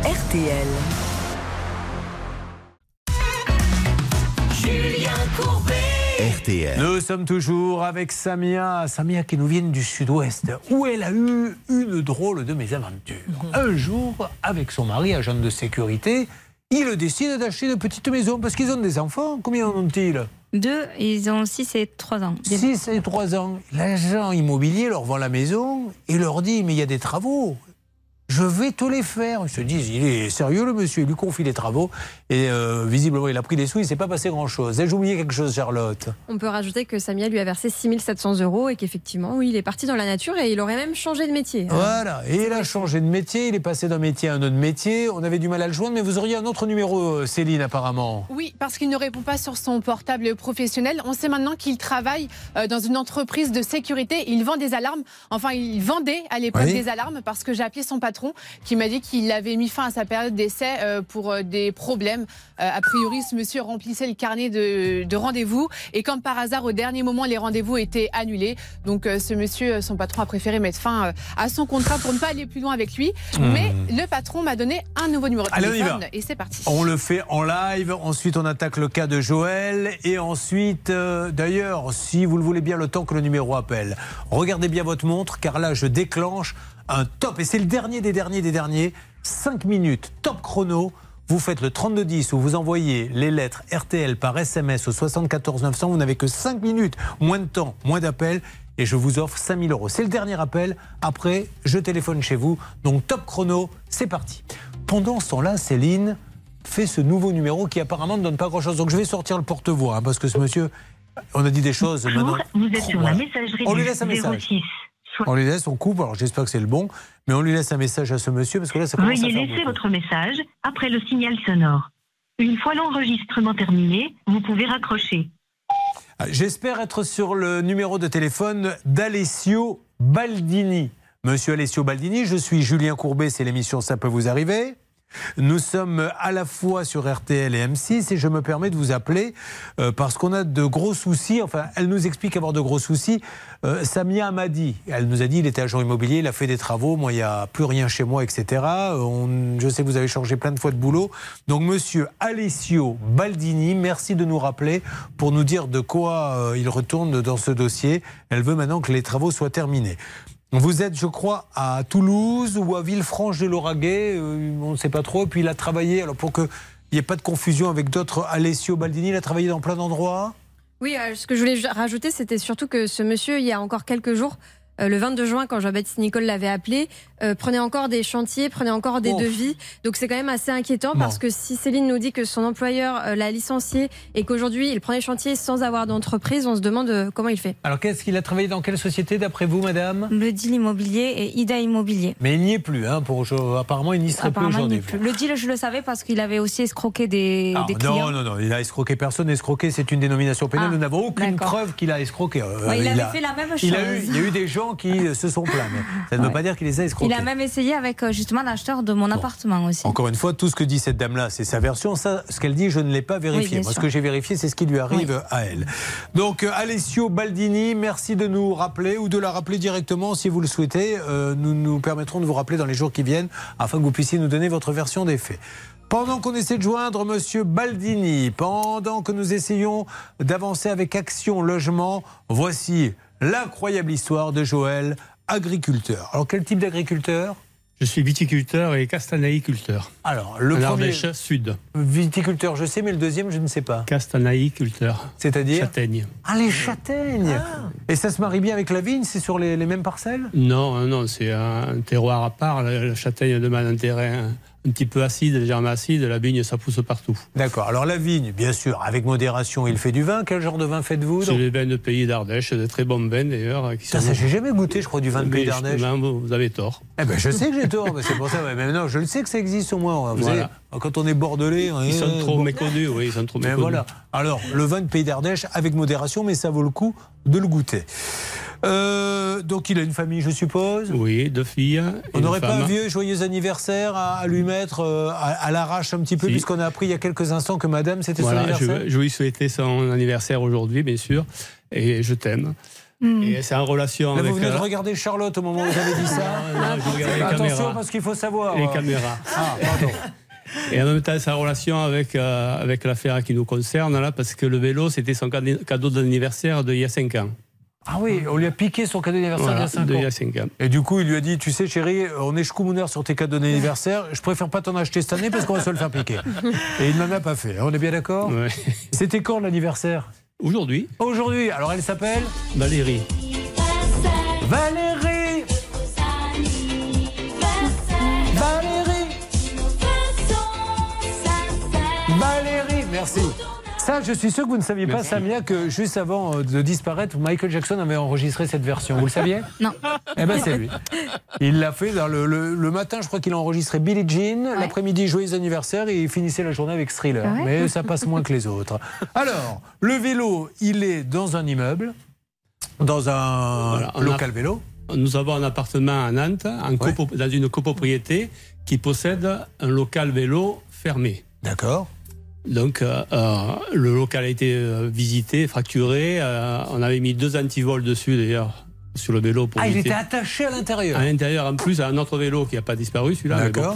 RTL. Julien Courbet. RTL. Nous sommes toujours avec Samia, Samia qui nous vient du sud-ouest, où elle a eu une drôle de mésaventure. Un jour, avec son mari, agent de sécurité, il décide d'acheter une petite maison parce qu'ils ont des enfants. Combien en ont-ils? Deux, ils ont 6 et 3 ans. 6 et 3 ans. L'agent immobilier leur vend la maison et leur dit Mais il y a des travaux. Je vais te les faire. Ils se disent Il est sérieux, le monsieur. Il lui confie les travaux. Et euh, visiblement, il a pris des sous. Il ne s'est pas passé grand-chose. Ai-je oublié quelque chose, Charlotte? On peut rajouter que Samia lui a versé 6700 euros et qu'effectivement, oui, il est parti dans la nature et il aurait même changé de métier. Voilà, et il a changé de métier, il est passé d'un métier à un autre métier. On avait du mal à le joindre, mais vous auriez un autre numéro, euh, Céline, apparemment. Oui, parce qu'il ne répond pas sur son portable professionnel. On sait maintenant qu'il travaille euh, dans une entreprise de sécurité. Il vend des alarmes. Enfin, il vendait à l'époque Oui. des alarmes parce que j'ai appelé son patron qui m'a dit qu'il avait mis fin à sa période d'essai euh, pour euh, des problèmes. Euh, a priori, ce monsieur remplissait le carnet de, de rendez-vous et comme par hasard, au dernier moment, les rendez-vous étaient annulés. Donc, ce monsieur, son patron a préféré mettre fin à son contrat pour ne pas aller plus loin avec lui. Hmm. Mais le patron m'a donné un nouveau numéro de Allez, on y téléphone va. et c'est parti. On le fait en live, ensuite on attaque le cas de Joël, et ensuite, euh, d'ailleurs, si vous le voulez bien, le temps que le numéro appelle, regardez bien votre montre, car là je déclenche un top, et c'est le dernier des derniers des derniers, 5 minutes, top chrono. Vous faites le 3210 où vous envoyez les lettres RTL par SMS au 74 900. Vous n'avez que 5 minutes, moins de temps, moins d'appels. Et je vous offre 5000 euros. C'est le dernier appel. Après, je téléphone chez vous. Donc top chrono, c'est parti. Pendant ce temps-là, Céline fait ce nouveau numéro qui apparemment ne donne pas grand-chose. Donc je vais sortir le porte-voix hein, parce que ce monsieur, on a dit des choses. maintenant. vous êtes sur la Ouais. messagerie On lui laisse un message. 06. On lui laisse, on coupe. Alors j'espère que c'est le bon, mais on lui laisse un message à ce monsieur parce que là ça commence Veuillez à faire laisser beaucoup. votre message après le signal sonore. Une fois l'enregistrement terminé, vous pouvez raccrocher. Ah, J'espère être sur le numéro de téléphone d'Alessio Baldini. Monsieur Alessio Baldini, je suis Julien Courbet, c'est l'émission Ça peut vous arriver. Nous sommes à la fois sur RTL et M6 et je me permets de vous appeler euh, parce qu'on a de gros soucis. Enfin, elle nous explique avoir de gros soucis. Euh, Samia m'a dit, elle nous a dit, il était agent immobilier, il a fait des travaux, moi il n'y a plus rien chez moi, etc. Euh, on- je sais que vous avez changé plein de fois de boulot. Donc monsieur Alessio Baldini, merci de nous rappeler pour nous dire de quoi euh, il retourne dans ce dossier. Elle veut maintenant que les travaux soient terminés. Vous êtes, je crois, à Toulouse ou à Villefranche de Lauragais, euh, on ne sait pas trop. Et puis il a travaillé, alors pour qu'il n'y ait pas de confusion avec d'autres, Alessio Baldini, il a travaillé dans plein d'endroits. Oui, euh, ce que je voulais rajouter, c'était surtout que ce monsieur, il y a encore quelques jours, euh, le 22 juin, quand Jean-Baptiste Nicole l'avait appelé, euh, prenait encore des chantiers, prenait encore des devis. Donc c'est quand même assez inquiétant Bon. parce que si Céline nous dit que son employeur euh, l'a licencié et qu'aujourd'hui il prend les chantiers sans avoir d'entreprise, on se demande euh, comment il fait. Alors qu'est-ce qu'il a travaillé dans quelle société d'après vous, madame? Le deal immobilier et Ida Immobilier. Mais il n'y est plus, hein, pour, je- apparemment il n'y serait plus Apparemment, aujourd'hui. Le deal, je le savais parce qu'il avait aussi escroqué des, Ah, des clients. non, non, non, il a escroqué personne. Escroquer, c'est une dénomination pénale. Ah, Nous n'avons aucune preuve qu'il a escroqué. Euh, Ouais, il avait a- fait la même il a chose. eu- il y a eu des gens qui se sont plaints, mais ça ne veut pas dire qu'il les a escroqués. Il a même essayé avec euh, justement l'acheteur de mon appartement aussi. Encore une fois, tout ce que dit cette dame-là, c'est sa version. Ça, ce qu'elle dit, je ne l'ai pas vérifié. Oui, Moi, ce que j'ai vérifié, c'est ce qui lui arrive à elle. Donc, euh, Alessio Baldini, merci de nous rappeler ou de la rappeler directement si vous le souhaitez. Euh, nous nous permettrons de vous rappeler dans les jours qui viennent afin que vous puissiez nous donner votre version des faits. Pendant qu'on essaie de joindre Monsieur Baldini, pendant que nous essayons d'avancer avec Action Logement, voici l'incroyable histoire de Joël, agriculteur. Alors, quel type d'agriculteur? Je suis viticulteur et castanaïculteur. Alors, le En premier. Ardèche Sud. Viticulteur, je sais, mais le deuxième, je ne sais pas. Castanaïculteur. C'est-à-dire Châtaigne. Ah, les châtaignes Et ça se marie bien avec la vigne C'est sur les, les mêmes parcelles? Non, non, c'est un terroir à part. La, la châtaigne demande un terrain un petit peu acide, légèrement acide. La vigne, ça pousse partout. D'accord. Alors, la vigne, bien sûr, avec modération, il fait du vin. Quel genre de vin faites-vous C'est les vins de pays d'Ardèche, de très bons vins d'ailleurs. qui Ça, sont- ça, j'ai jamais goûté, je crois, du vin de Mais pays d'Ardèche. Vous, avez tort. Eh ben, je sais que j'ai tort, mais c'est pour ça. mais non, je le sais que ça existe au moins. Vous Voilà. savez, quand on est bordelais, on Ils sont trop bon. méconnus, oui, ils sont trop Mais méconnus. voilà. Alors, le vin de Pays d'Ardèche avec modération, mais ça vaut le coup de le goûter. Euh, donc, il a une famille, je suppose Oui, deux filles. On n'aurait pas un vieux joyeux anniversaire à, à lui mettre euh, à, à l'arrache un petit peu, Si. puisqu'on a appris il y a quelques instants que madame, c'était son anniversaire je, je lui souhaitais son anniversaire aujourd'hui, bien sûr, et je t'aime. Et c'est en relation Là, avec. vous venez de euh, regarder Charlotte au moment où vous avez dit ça Non, non, je regardais les Attention, caméras. parce qu'il faut savoir. les caméras. Ah, pardon. Et en même temps, c'est en relation avec, euh, avec l'affaire qui nous concerne, là, parce que le vélo, c'était son cadeau cadeau d'anniversaire d'il y a 5 ans. Ah oui, on lui a piqué son cadeau d'anniversaire Voilà, il y a 5 d'il y ans. a 5 ans. Et du coup, il lui a dit Tu sais, chérie, on est schkoumouneur sur tes cadeaux d'anniversaire. Je préfère pas t'en acheter cette année parce qu'on va se le faire piquer. Et il ne m'en a pas fait. On est bien d'accord Ouais. C'était quand l'anniversaire? Aujourd'hui, Aujourd'hui. Alors, elle s'appelle? Valérie Ça, je suis sûr que vous ne saviez pas, Merci. Samia, que juste avant euh, de disparaître, Michael Jackson avait enregistré cette version. Vous le saviez Non. Eh ben, c'est lui. Il l'a fait dans le, le- le matin, je crois qu'il a enregistré Billie Jean. L'après-midi, joyeux anniversaire. Et il finissait la journée avec Thriller. Ah ouais Mais ça passe moins que les autres. Alors, le vélo, il est dans un immeuble, dans un Voilà, on a- local vélo. Nous avons un appartement à Nantes, en copo- dans une copropriété, qui possède un local vélo fermé. D'accord. Donc, euh, euh, le local a été euh, visité, fracturé. euh, on avait mis deux antivols dessus, d'ailleurs, sur le vélo pour Ah, il était attaché à l'intérieur. À l'intérieur, en plus, à un autre vélo qui n'a pas disparu, celui-là. bon. D'accord.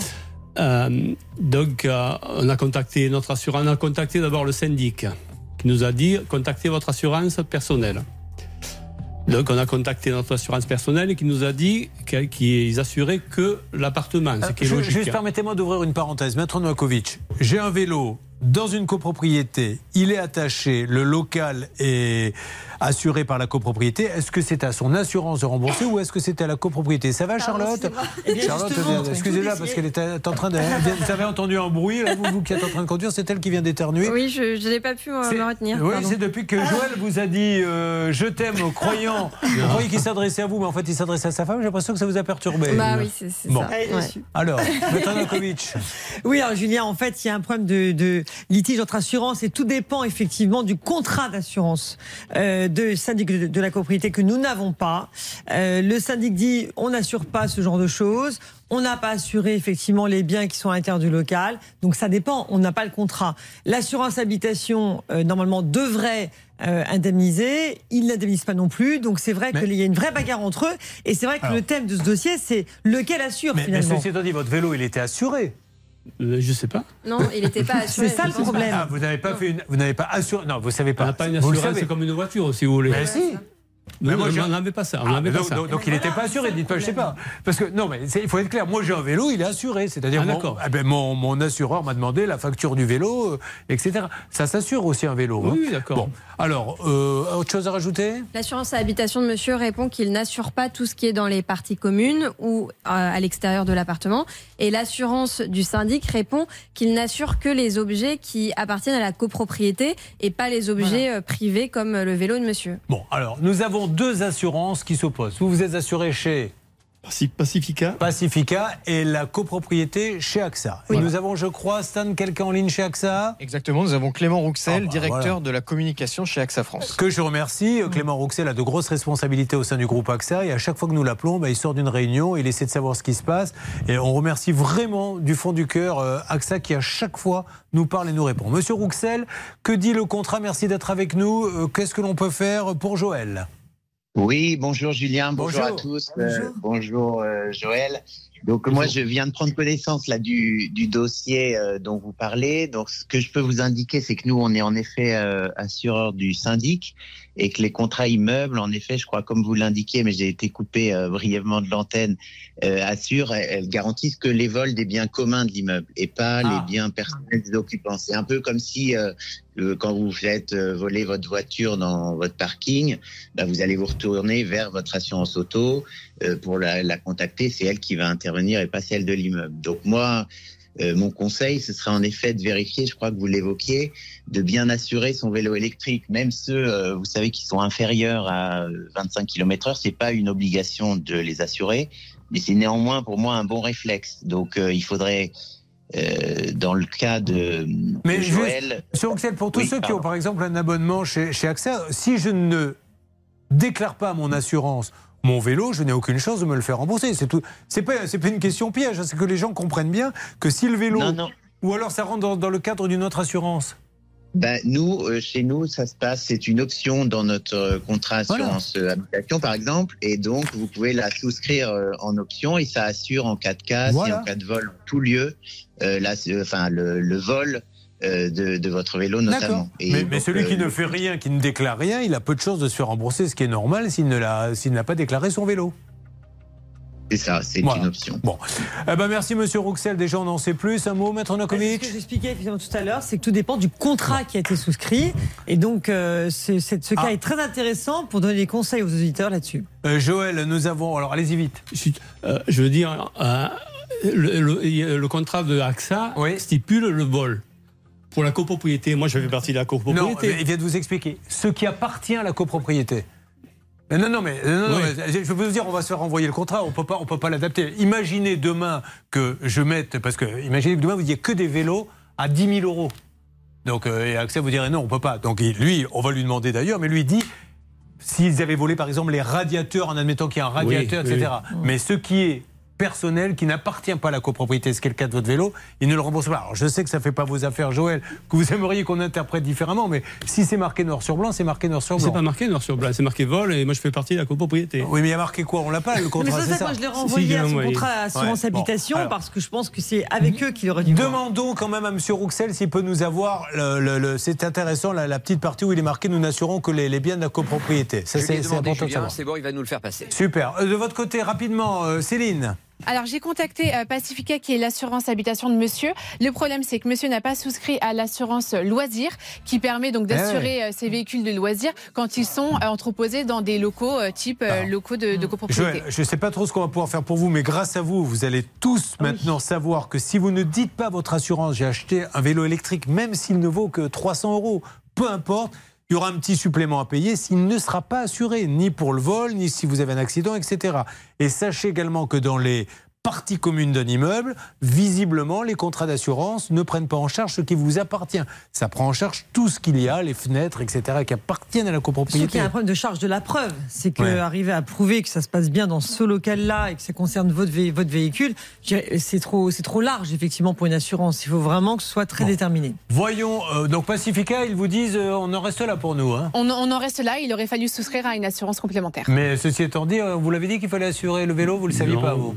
Euh, donc, on a contacté notre assurance. On a contacté d'abord le syndic, qui nous a dit contactez votre assurance personnelle. Donc on a contacté notre assurance personnelle qui nous a dit qu'ils assuraient que l'appartement, ce qui est logique. Juste permettez-moi d'ouvrir une parenthèse. Maître Novakovic, j'ai un vélo dans une copropriété, il est attaché, le local est assuré par la copropriété. Est-ce que c'est à son assurance de rembourser ou est-ce que c'est à la copropriété? Ça va, Charlotte? Eh Charlotte, excusez-la parce est- qu'elle était en train de. Vous avez entendu un bruit, là, vous, vous qui êtes en train de conduire, c'est elle qui vient d'éternuer. Oui, je, je n'ai pas pu euh, me retenir. Oui, c'est depuis que Joël vous a dit euh, je t'aime, croyant. Vous croyez qu'il s'adressait à vous, mais en fait il s'adressait à sa femme. J'ai l'impression que ça vous a perturbé. Bah oui, c'est Bon. ça. Est Ouais. Alors, Maître. Oui, alors Julien, en fait, il y a un problème de, de litige entre assurance et tout dépend effectivement du contrat d'assurance euh, de syndic de, de la copropriété que nous n'avons pas. Euh, le syndic dit on n'assure pas ce genre de choses. On n'a pas assuré effectivement les biens qui sont à l'intérieur du local. Donc ça dépend, on n'a pas le contrat. L'assurance habitation, euh, normalement, devrait euh, indemniser. Il n'indemnise pas non plus. Donc c'est vrai qu'il y a une vraie bagarre entre eux. Et c'est vrai que Alors. le thème de ce dossier, c'est lequel assure Mais, mais finalement? ceci étant dit, votre vélo, il était assuré. Euh, je sais pas. Non, il n'était pas assuré. C'est ça le problème. Ah, vous n'avez pas fait une, vous n'avez pas assuré. Non, vous savez pas. On n'a pas une assurance savez. comme une voiture, si vous voulez. Mais si. Mais Mais moi, on n'avait pas ça. On Ah, n'avait pas donc, ça. donc- donc il n'était pas assuré, dites pas, je sais pas. Parce que, non, mais il faut être clair. Moi, j'ai un vélo, il est assuré. C'est-à-dire, Ah, mon, d'accord. eh ben, mon, mon assureur m'a demandé la facture du vélo, euh, etc. Ça s'assure aussi un vélo. hein. Oui, d'accord. Bon, alors, euh, autre chose à rajouter? L'assurance à habitation de monsieur répond qu'il n'assure pas tout ce qui est dans les parties communes ou euh, à l'extérieur de l'appartement. Et l'assurance du syndic répond qu'il n'assure que les objets qui appartiennent à la copropriété et pas les objets privés comme le vélo de monsieur. Bon, alors, nous avons deux assurances qui s'opposent. Vous, vous êtes assuré chez Pacifica. Pacifica et la copropriété chez AXA. Et nous avons, je crois, Stan, quelqu'un en ligne chez AXA? Exactement, nous avons Clément Rouxel, Ah bah, directeur voilà. de la communication chez AXA France. Que je remercie. Clément Rouxel a de grosses responsabilités au sein du groupe AXA et à chaque fois que nous l'appelons, bah, il sort d'une réunion, il essaie de savoir ce qui se passe. Et on remercie vraiment du fond du cœur euh, AXA qui à chaque fois nous parle et nous répond. Monsieur Rouxel, que dit le contrat? Merci d'être avec nous. Euh, Qu'est-ce que l'on peut faire pour Joël? Oui, bonjour Julien, bonjour, Bonjour. à tous. Euh, bonjour euh, Joël. Donc moi je viens de prendre connaissance là du, du dossier euh, dont vous parlez. Donc ce que je peux vous indiquer c'est que nous on est en effet euh, assureur du syndic et que les contrats immeubles en effet je crois comme vous l'indiquez mais j'ai été coupé euh, brièvement de l'antenne euh, assurent elles, garantissent que les vols des biens communs de l'immeuble et pas les biens personnels des occupants. C'est un peu comme si euh, euh, quand vous faites euh, voler votre voiture dans votre parking, bah, vous allez vous retourner vers votre assurance auto euh, pour la, la contacter. C'est elle qui va intervenir et pas celle de l'immeuble. Donc moi, euh, mon conseil, ce serait en effet de vérifier, je crois que vous l'évoquiez, de bien assurer son vélo électrique, même ceux, euh, vous savez, qui sont inférieurs à euh, 25 km/h. C'est pas une obligation de les assurer, mais c'est néanmoins pour moi un bon réflexe. Donc euh, il faudrait euh, dans le cas de, Mais de juste, Joël, Monsieur Rouxel, pour tous Oui, ceux qui ont par exemple un abonnement chez, chez AXA, si je ne déclare pas mon assurance mon vélo, je n'ai aucune chance de me le faire rembourser. C'est tout. C'est pas, une question piège. hein. C'est que les gens comprennent bien que si le vélo, Non, non. ou alors ça rentre dans, dans le cadre d'une autre assurance. Ben, nous, euh, chez nous, ça se passe, c'est une option dans notre euh, contrat assurance euh, habitation, par exemple, et donc vous pouvez la souscrire euh, en option et ça assure en cas de casse Voilà. et en cas de vol en tout lieu, euh, enfin le, le vol de, de votre vélo notamment. Et Mais, celui qui euh, ne fait rien, qui ne déclare rien, il a peu de chances de se faire rembourser, ce qui est normal s'il ne l'a- s'il n'a pas déclaré son vélo. C'est ça, c'est Voilà. une option. Bon. Eh ben merci Monsieur Rouxel. Déjà on en sait plus. Un mot, Maître C'est ce que j'expliquais tout à l'heure, c'est que tout dépend du contrat qui a été souscrit. Et donc, euh, c'est- c'est- ce cas Ah. est très intéressant pour donner des conseils aux auditeurs là-dessus. Euh, Joël, nous avons. Alors allez-y vite. Euh, je veux dire, euh, le, le- le contrat de AXA stipule le vol. Pour la copropriété, moi je fais partie de la Non, copropriété. mais il vient de vous expliquer. Ce qui appartient à la copropriété. Mais Non, non, mais, non, non, mais je peux vous dire, on va se faire renvoyer le contrat, on peut pas, on peut pas l'adapter. Imaginez demain que je mette, parce que imaginez que demain vous disiez que des vélos à 10 000 euros. Donc, euh, et AXA vous dirait non, on peut pas. Donc, lui, on va lui demander d'ailleurs, mais lui dit, s'ils avaient volé par exemple les radiateurs, en admettant qu'il y a un radiateur, Oui, etc. oui. Mais ce qui est personnel qui n'appartient pas à la copropriété, ce qui est le cas de votre vélo, il ne le rembourse pas. Alors je sais que ça fait pas vos affaires, Joël, que vous aimeriez qu'on interprète différemment, mais si c'est marqué noir sur blanc, c'est marqué noir sur blanc. C'est pas marqué noir sur blanc, c'est marqué vol et moi je fais partie de la copropriété. Oui, mais il y a marqué quoi? On l'a pas le Mais contrat, ça, c'est ça, ça moi, je l'ai renvoyé à son contrat assurance Ouais, bon. habitation Alors. parce que je pense que c'est avec eux qu'il aurait dû. voir. Demandons quand même à M. Rouxel s'il peut nous avoir. Le, le- le- c'est intéressant la, la petite partie où il est marqué nous n'assurons que les, les biens de la copropriété. Ça, c'est important de Julien, savoir. c'est bon, il va nous le faire passer. Super. Euh, De votre côté, rapidement, euh, Céline. Alors j'ai contacté euh, Pacifica qui est l'assurance habitation de monsieur. Le problème c'est que monsieur n'a pas souscrit à l'assurance loisir qui permet donc d'assurer euh, ses véhicules de loisirs quand ils sont euh, entreposés dans des locaux type locaux de, de copropriété. Joël, je ne sais pas trop ce qu'on va pouvoir faire pour vous, mais grâce à vous, vous allez tous maintenant savoir que si vous ne dites pas votre assurance, j'ai acheté un vélo électrique, même s'il ne vaut que 300 euros, peu importe, il y aura un petit supplément à payer s'il ne sera pas assuré, ni pour le vol, ni si vous avez un accident, etc. Et sachez également que dans les parties communes d'un immeuble, visiblement, les contrats d'assurance ne prennent pas en charge ce qui vous appartient. Ça prend en charge tout ce qu'il y a, les fenêtres, etc., qui appartiennent à la copropriété. y a un problème de charge de la preuve. C'est que Ouais. arriver à prouver que ça se passe bien dans ce local-là et que ça concerne votre, vé- votre véhicule, c'est trop, c'est trop large effectivement pour une assurance. Il faut vraiment que ce soit très déterminé. Voyons, euh, donc Pacifica, ils vous disent euh, on en reste là pour nous. Hein. On, on en reste là, il aurait fallu souscrire à une assurance complémentaire. Mais ceci étant dit, euh, vous l'avez dit qu'il fallait assurer le vélo, vous ne le saviez Non. pas, vous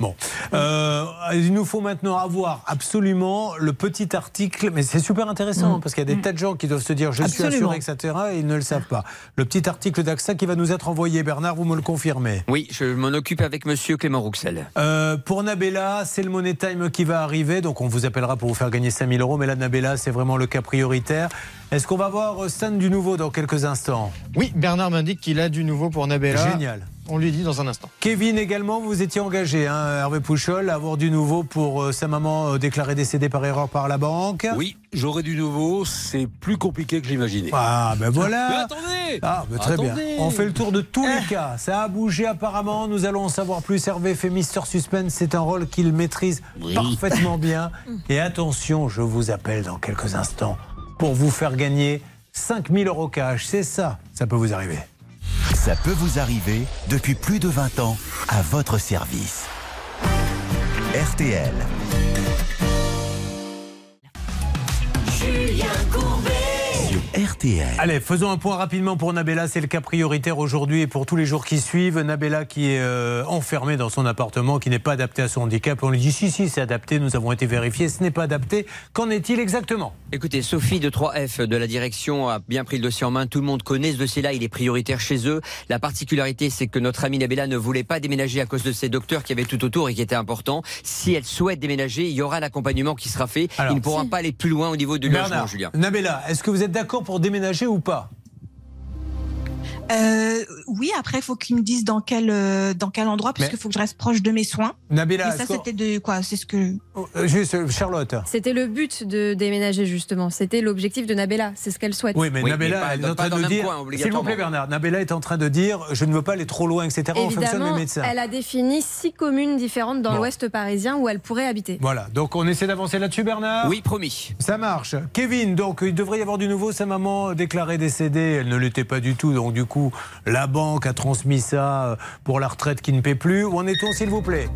Bon. Euh, il nous faut maintenant avoir absolument le petit article, mais c'est super intéressant parce qu'il y a des tas de gens qui doivent se dire je Absolument. suis assuré, etc. et ils ne le savent pas. Le petit article d'AXA qui va nous être envoyé, Bernard, vous me le confirmez? Oui, je m'en occupe avec monsieur Clément Rouxel. Euh, pour Nabella, c'est le Money Time qui va arriver, donc on vous appellera pour vous faire gagner 5000 euros, mais là, Nabella, c'est vraiment le cas prioritaire. Est-ce qu'on va voir Stan du nouveau dans quelques instants? Oui, Bernard m'indique qu'il a du nouveau pour Nabella. Génial. On lui dit dans un instant. Kevin également, vous étiez engagé, hein, Hervé Pouchol, à avoir du nouveau pour euh, sa maman euh, déclarée décédée par erreur par la banque. Oui, j'aurai du nouveau, c'est plus compliqué que j'imaginais. Ah ben voilà. Mais attendez Ah, ben très bien. On fait le tour de tous les cas. Ça a bougé apparemment. Nous allons en savoir plus. Hervé fait Mister Suspense. C'est un rôle qu'il maîtrise parfaitement bien. Et attention, je vous appelle dans quelques instants pour vous faire gagner 5000 euros cash. C'est ça. Ça peut vous arriver. Ça peut vous arriver depuis plus de 20 ans à votre service. RTL. RTL. Allez, faisons un point rapidement pour Nabella. C'est le cas prioritaire aujourd'hui et pour tous les jours qui suivent. Nabella qui est euh, enfermée dans son appartement, qui n'est pas adapté à son handicap. On lui dit si, si, c'est adapté. Nous avons été vérifiés. Ce n'est pas adapté. Qu'en est-il exactement? Écoutez, Sophie de 3F de la direction a bien pris le dossier en main. Tout le monde connaît ce dossier-là. Il est prioritaire chez eux. La particularité, c'est que notre amie Nabella ne voulait pas déménager à cause de ces docteurs qui avaient tout autour et qui étaient importants. Si elle souhaite déménager, il y aura l'accompagnement qui sera fait. Alors, il ne pourra si. pas aller plus loin au niveau du logement, Bernard, Julien. Nabella, est-ce que vous êtes d'accord pour déménager ou pas? Euh, oui, après, il faut qu'ils me disent dans quel, euh, dans quel endroit, parce Mais- qu'il faut que je reste proche de mes soins. Nabella, Mais ça, c'était de quoi? C'est ce que. Euh, Juste, Charlotte. C'était le but de déménager justement. C'était l'objectif de Nabella. C'est ce qu'elle souhaite. Oui, mais Nabella, elle est en train de dire. S'il vous plaît, Bernard. Nabella est en train de dire je ne veux pas aller trop loin, etc. en fonction de mes Évidemment, médecins. elle a défini six communes différentes dans Bon. l'ouest parisien où elle pourrait habiter. Voilà, donc on essaie d'avancer là-dessus, Bernard? Oui, promis. Ça marche. Kevin, donc il devrait y avoir du nouveau. Sa maman déclarée décédée, elle ne l'était pas du tout. Donc du coup, la banque a transmis ça euh, pour la retraite qui ne paie plus. Où en est-on, s'il vous plaît?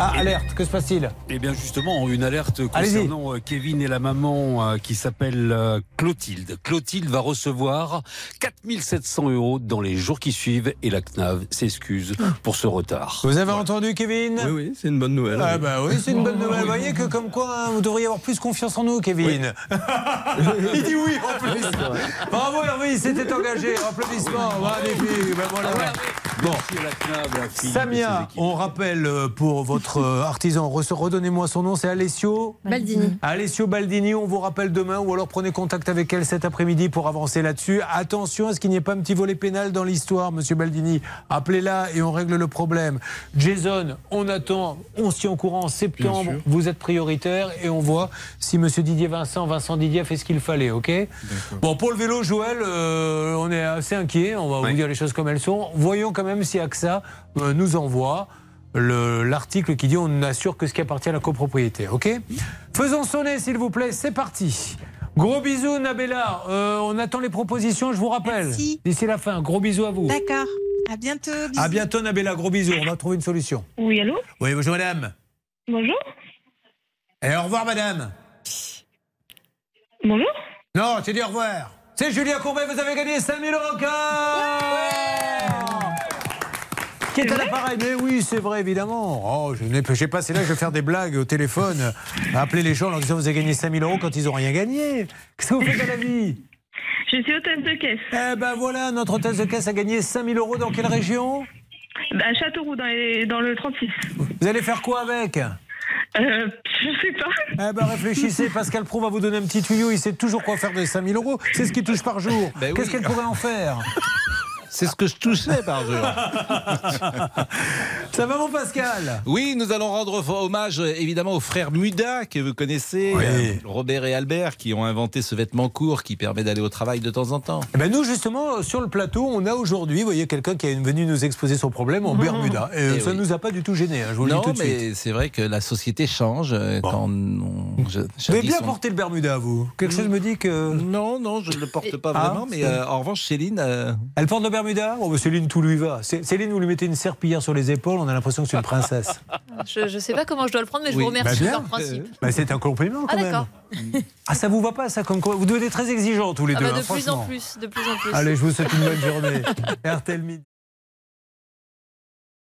Ah, alerte, que se passe-t-il? Eh bien justement, une alerte concernant euh, Kevin et la maman euh, qui s'appelle euh, Clotilde. Clotilde va recevoir 4700 euros dans les jours qui suivent et la CNAV s'excuse pour ce retard. Vous avez entendu, Kevin? Oui, oui, c'est une bonne nouvelle. Ah bah oui, c'est une bonne nouvelle. Vous voyez que comme quoi, hein, vous devriez avoir plus confiance en nous, Kevin. il dit oui en plus. Bravo Hervé, il s'était engagé. Applaudissements. Ben voilà. Bon. Samia, on rappelle euh, pour votre euh, artisan, re- redonnez-moi son nom, c'est Alessio Baldini. Alessio Baldini, on vous rappelle demain ou alors prenez contact avec elle cet après-midi pour avancer là-dessus. Attention à ce qu'il n'y ait pas un petit volet pénal dans l'histoire, monsieur Baldini. Appelez-la et on règle le problème. Jason, on attend, on s'y en courant en septembre. Vous êtes prioritaire et on voit si monsieur Didier Vincent, Vincent Didier a fait ce qu'il fallait, ok? Bon, pour le vélo, Joël, euh, on est assez inquiet, on va vous dire les choses comme elles sont. Voyons quand même si AXA euh, nous envoie le- l'article qui dit on n'assure que ce qui appartient à la copropriété, ok? Faisons sonner, s'il vous plaît, c'est parti. Gros bisous, Nabella. Euh, on attend les propositions, je vous rappelle. D'ici la fin, gros bisous à vous. D'accord. À bientôt. À bientôt, Nabella. Gros bisous. On va trouver une solution. Oui, allô? Oui, bonjour, madame. Bonjour. Et au revoir, madame. Bonjour. Non, tu dis au revoir. C'est Julien Courbet, vous avez gagné 5000 euros encore Qui est à l'appareil Mais oui, c'est vrai, évidemment. Oh, je n'ai passé là, je vais faire des blagues au téléphone, appeler les gens en leur disant vous avez gagné 5000 euros quand ils n'ont rien gagné. Qu'est-ce que vous faites à la vie Je suis hôtesse de caisse. Eh ben voilà, notre hôtesse de caisse a gagné 5000 euros dans quelle région? À Châteauroux, dans, les- dans le 36. Vous allez faire quoi avec? Euh, je sais pas. Eh ben réfléchissez, Pascal Pro va vous donner un petit tuyau, il sait toujours quoi faire des 5000 euros. C'est ce qu'il touche par jour. Ben Qu'est-ce oui. qu'elle pourrait en faire? C'est ce que je touchais par jour. Ça va mon Pascal? Oui, nous allons rendre hommage euh, évidemment aux frères Muda que vous connaissez, Oui. euh, Robert et Albert, qui ont inventé ce vêtement court qui permet d'aller au travail de temps en temps. Eh ben nous, justement, sur le plateau, on a aujourd'hui, vous voyez, quelqu'un qui est venu nous exposer son problème en Bermuda. Et, Eh ça oui. ne nous a pas du tout gêné, hein, je vous le non, dis tout de suite. mais c'est vrai que la société change euh, quand on. je- Vous avez bien porté le Bermuda, vous Quelque chose me dit que. Non, non, je ne le porte pas Ah, vraiment, mais c'est- euh, en revanche, Céline. euh, Elle porte le Bermuda Oh, bah, Céline, tout lui va. Cé- Céline, vous lui mettez une serpillière sur les épaules, on a l'impression que c'est une princesse. Je ne sais pas comment je dois le prendre, mais je Oui. vous remercie Bah, bien. principe. Bah, c'est un compliment Ah quand même. d'accord. Ah, ça vous va pas, ça comme quoi Vous devenez très exigeants tous les Ah deux, bah, hein, de plus en plus, de plus en plus. Allez, je vous souhaite une bonne journée. RTL Midi.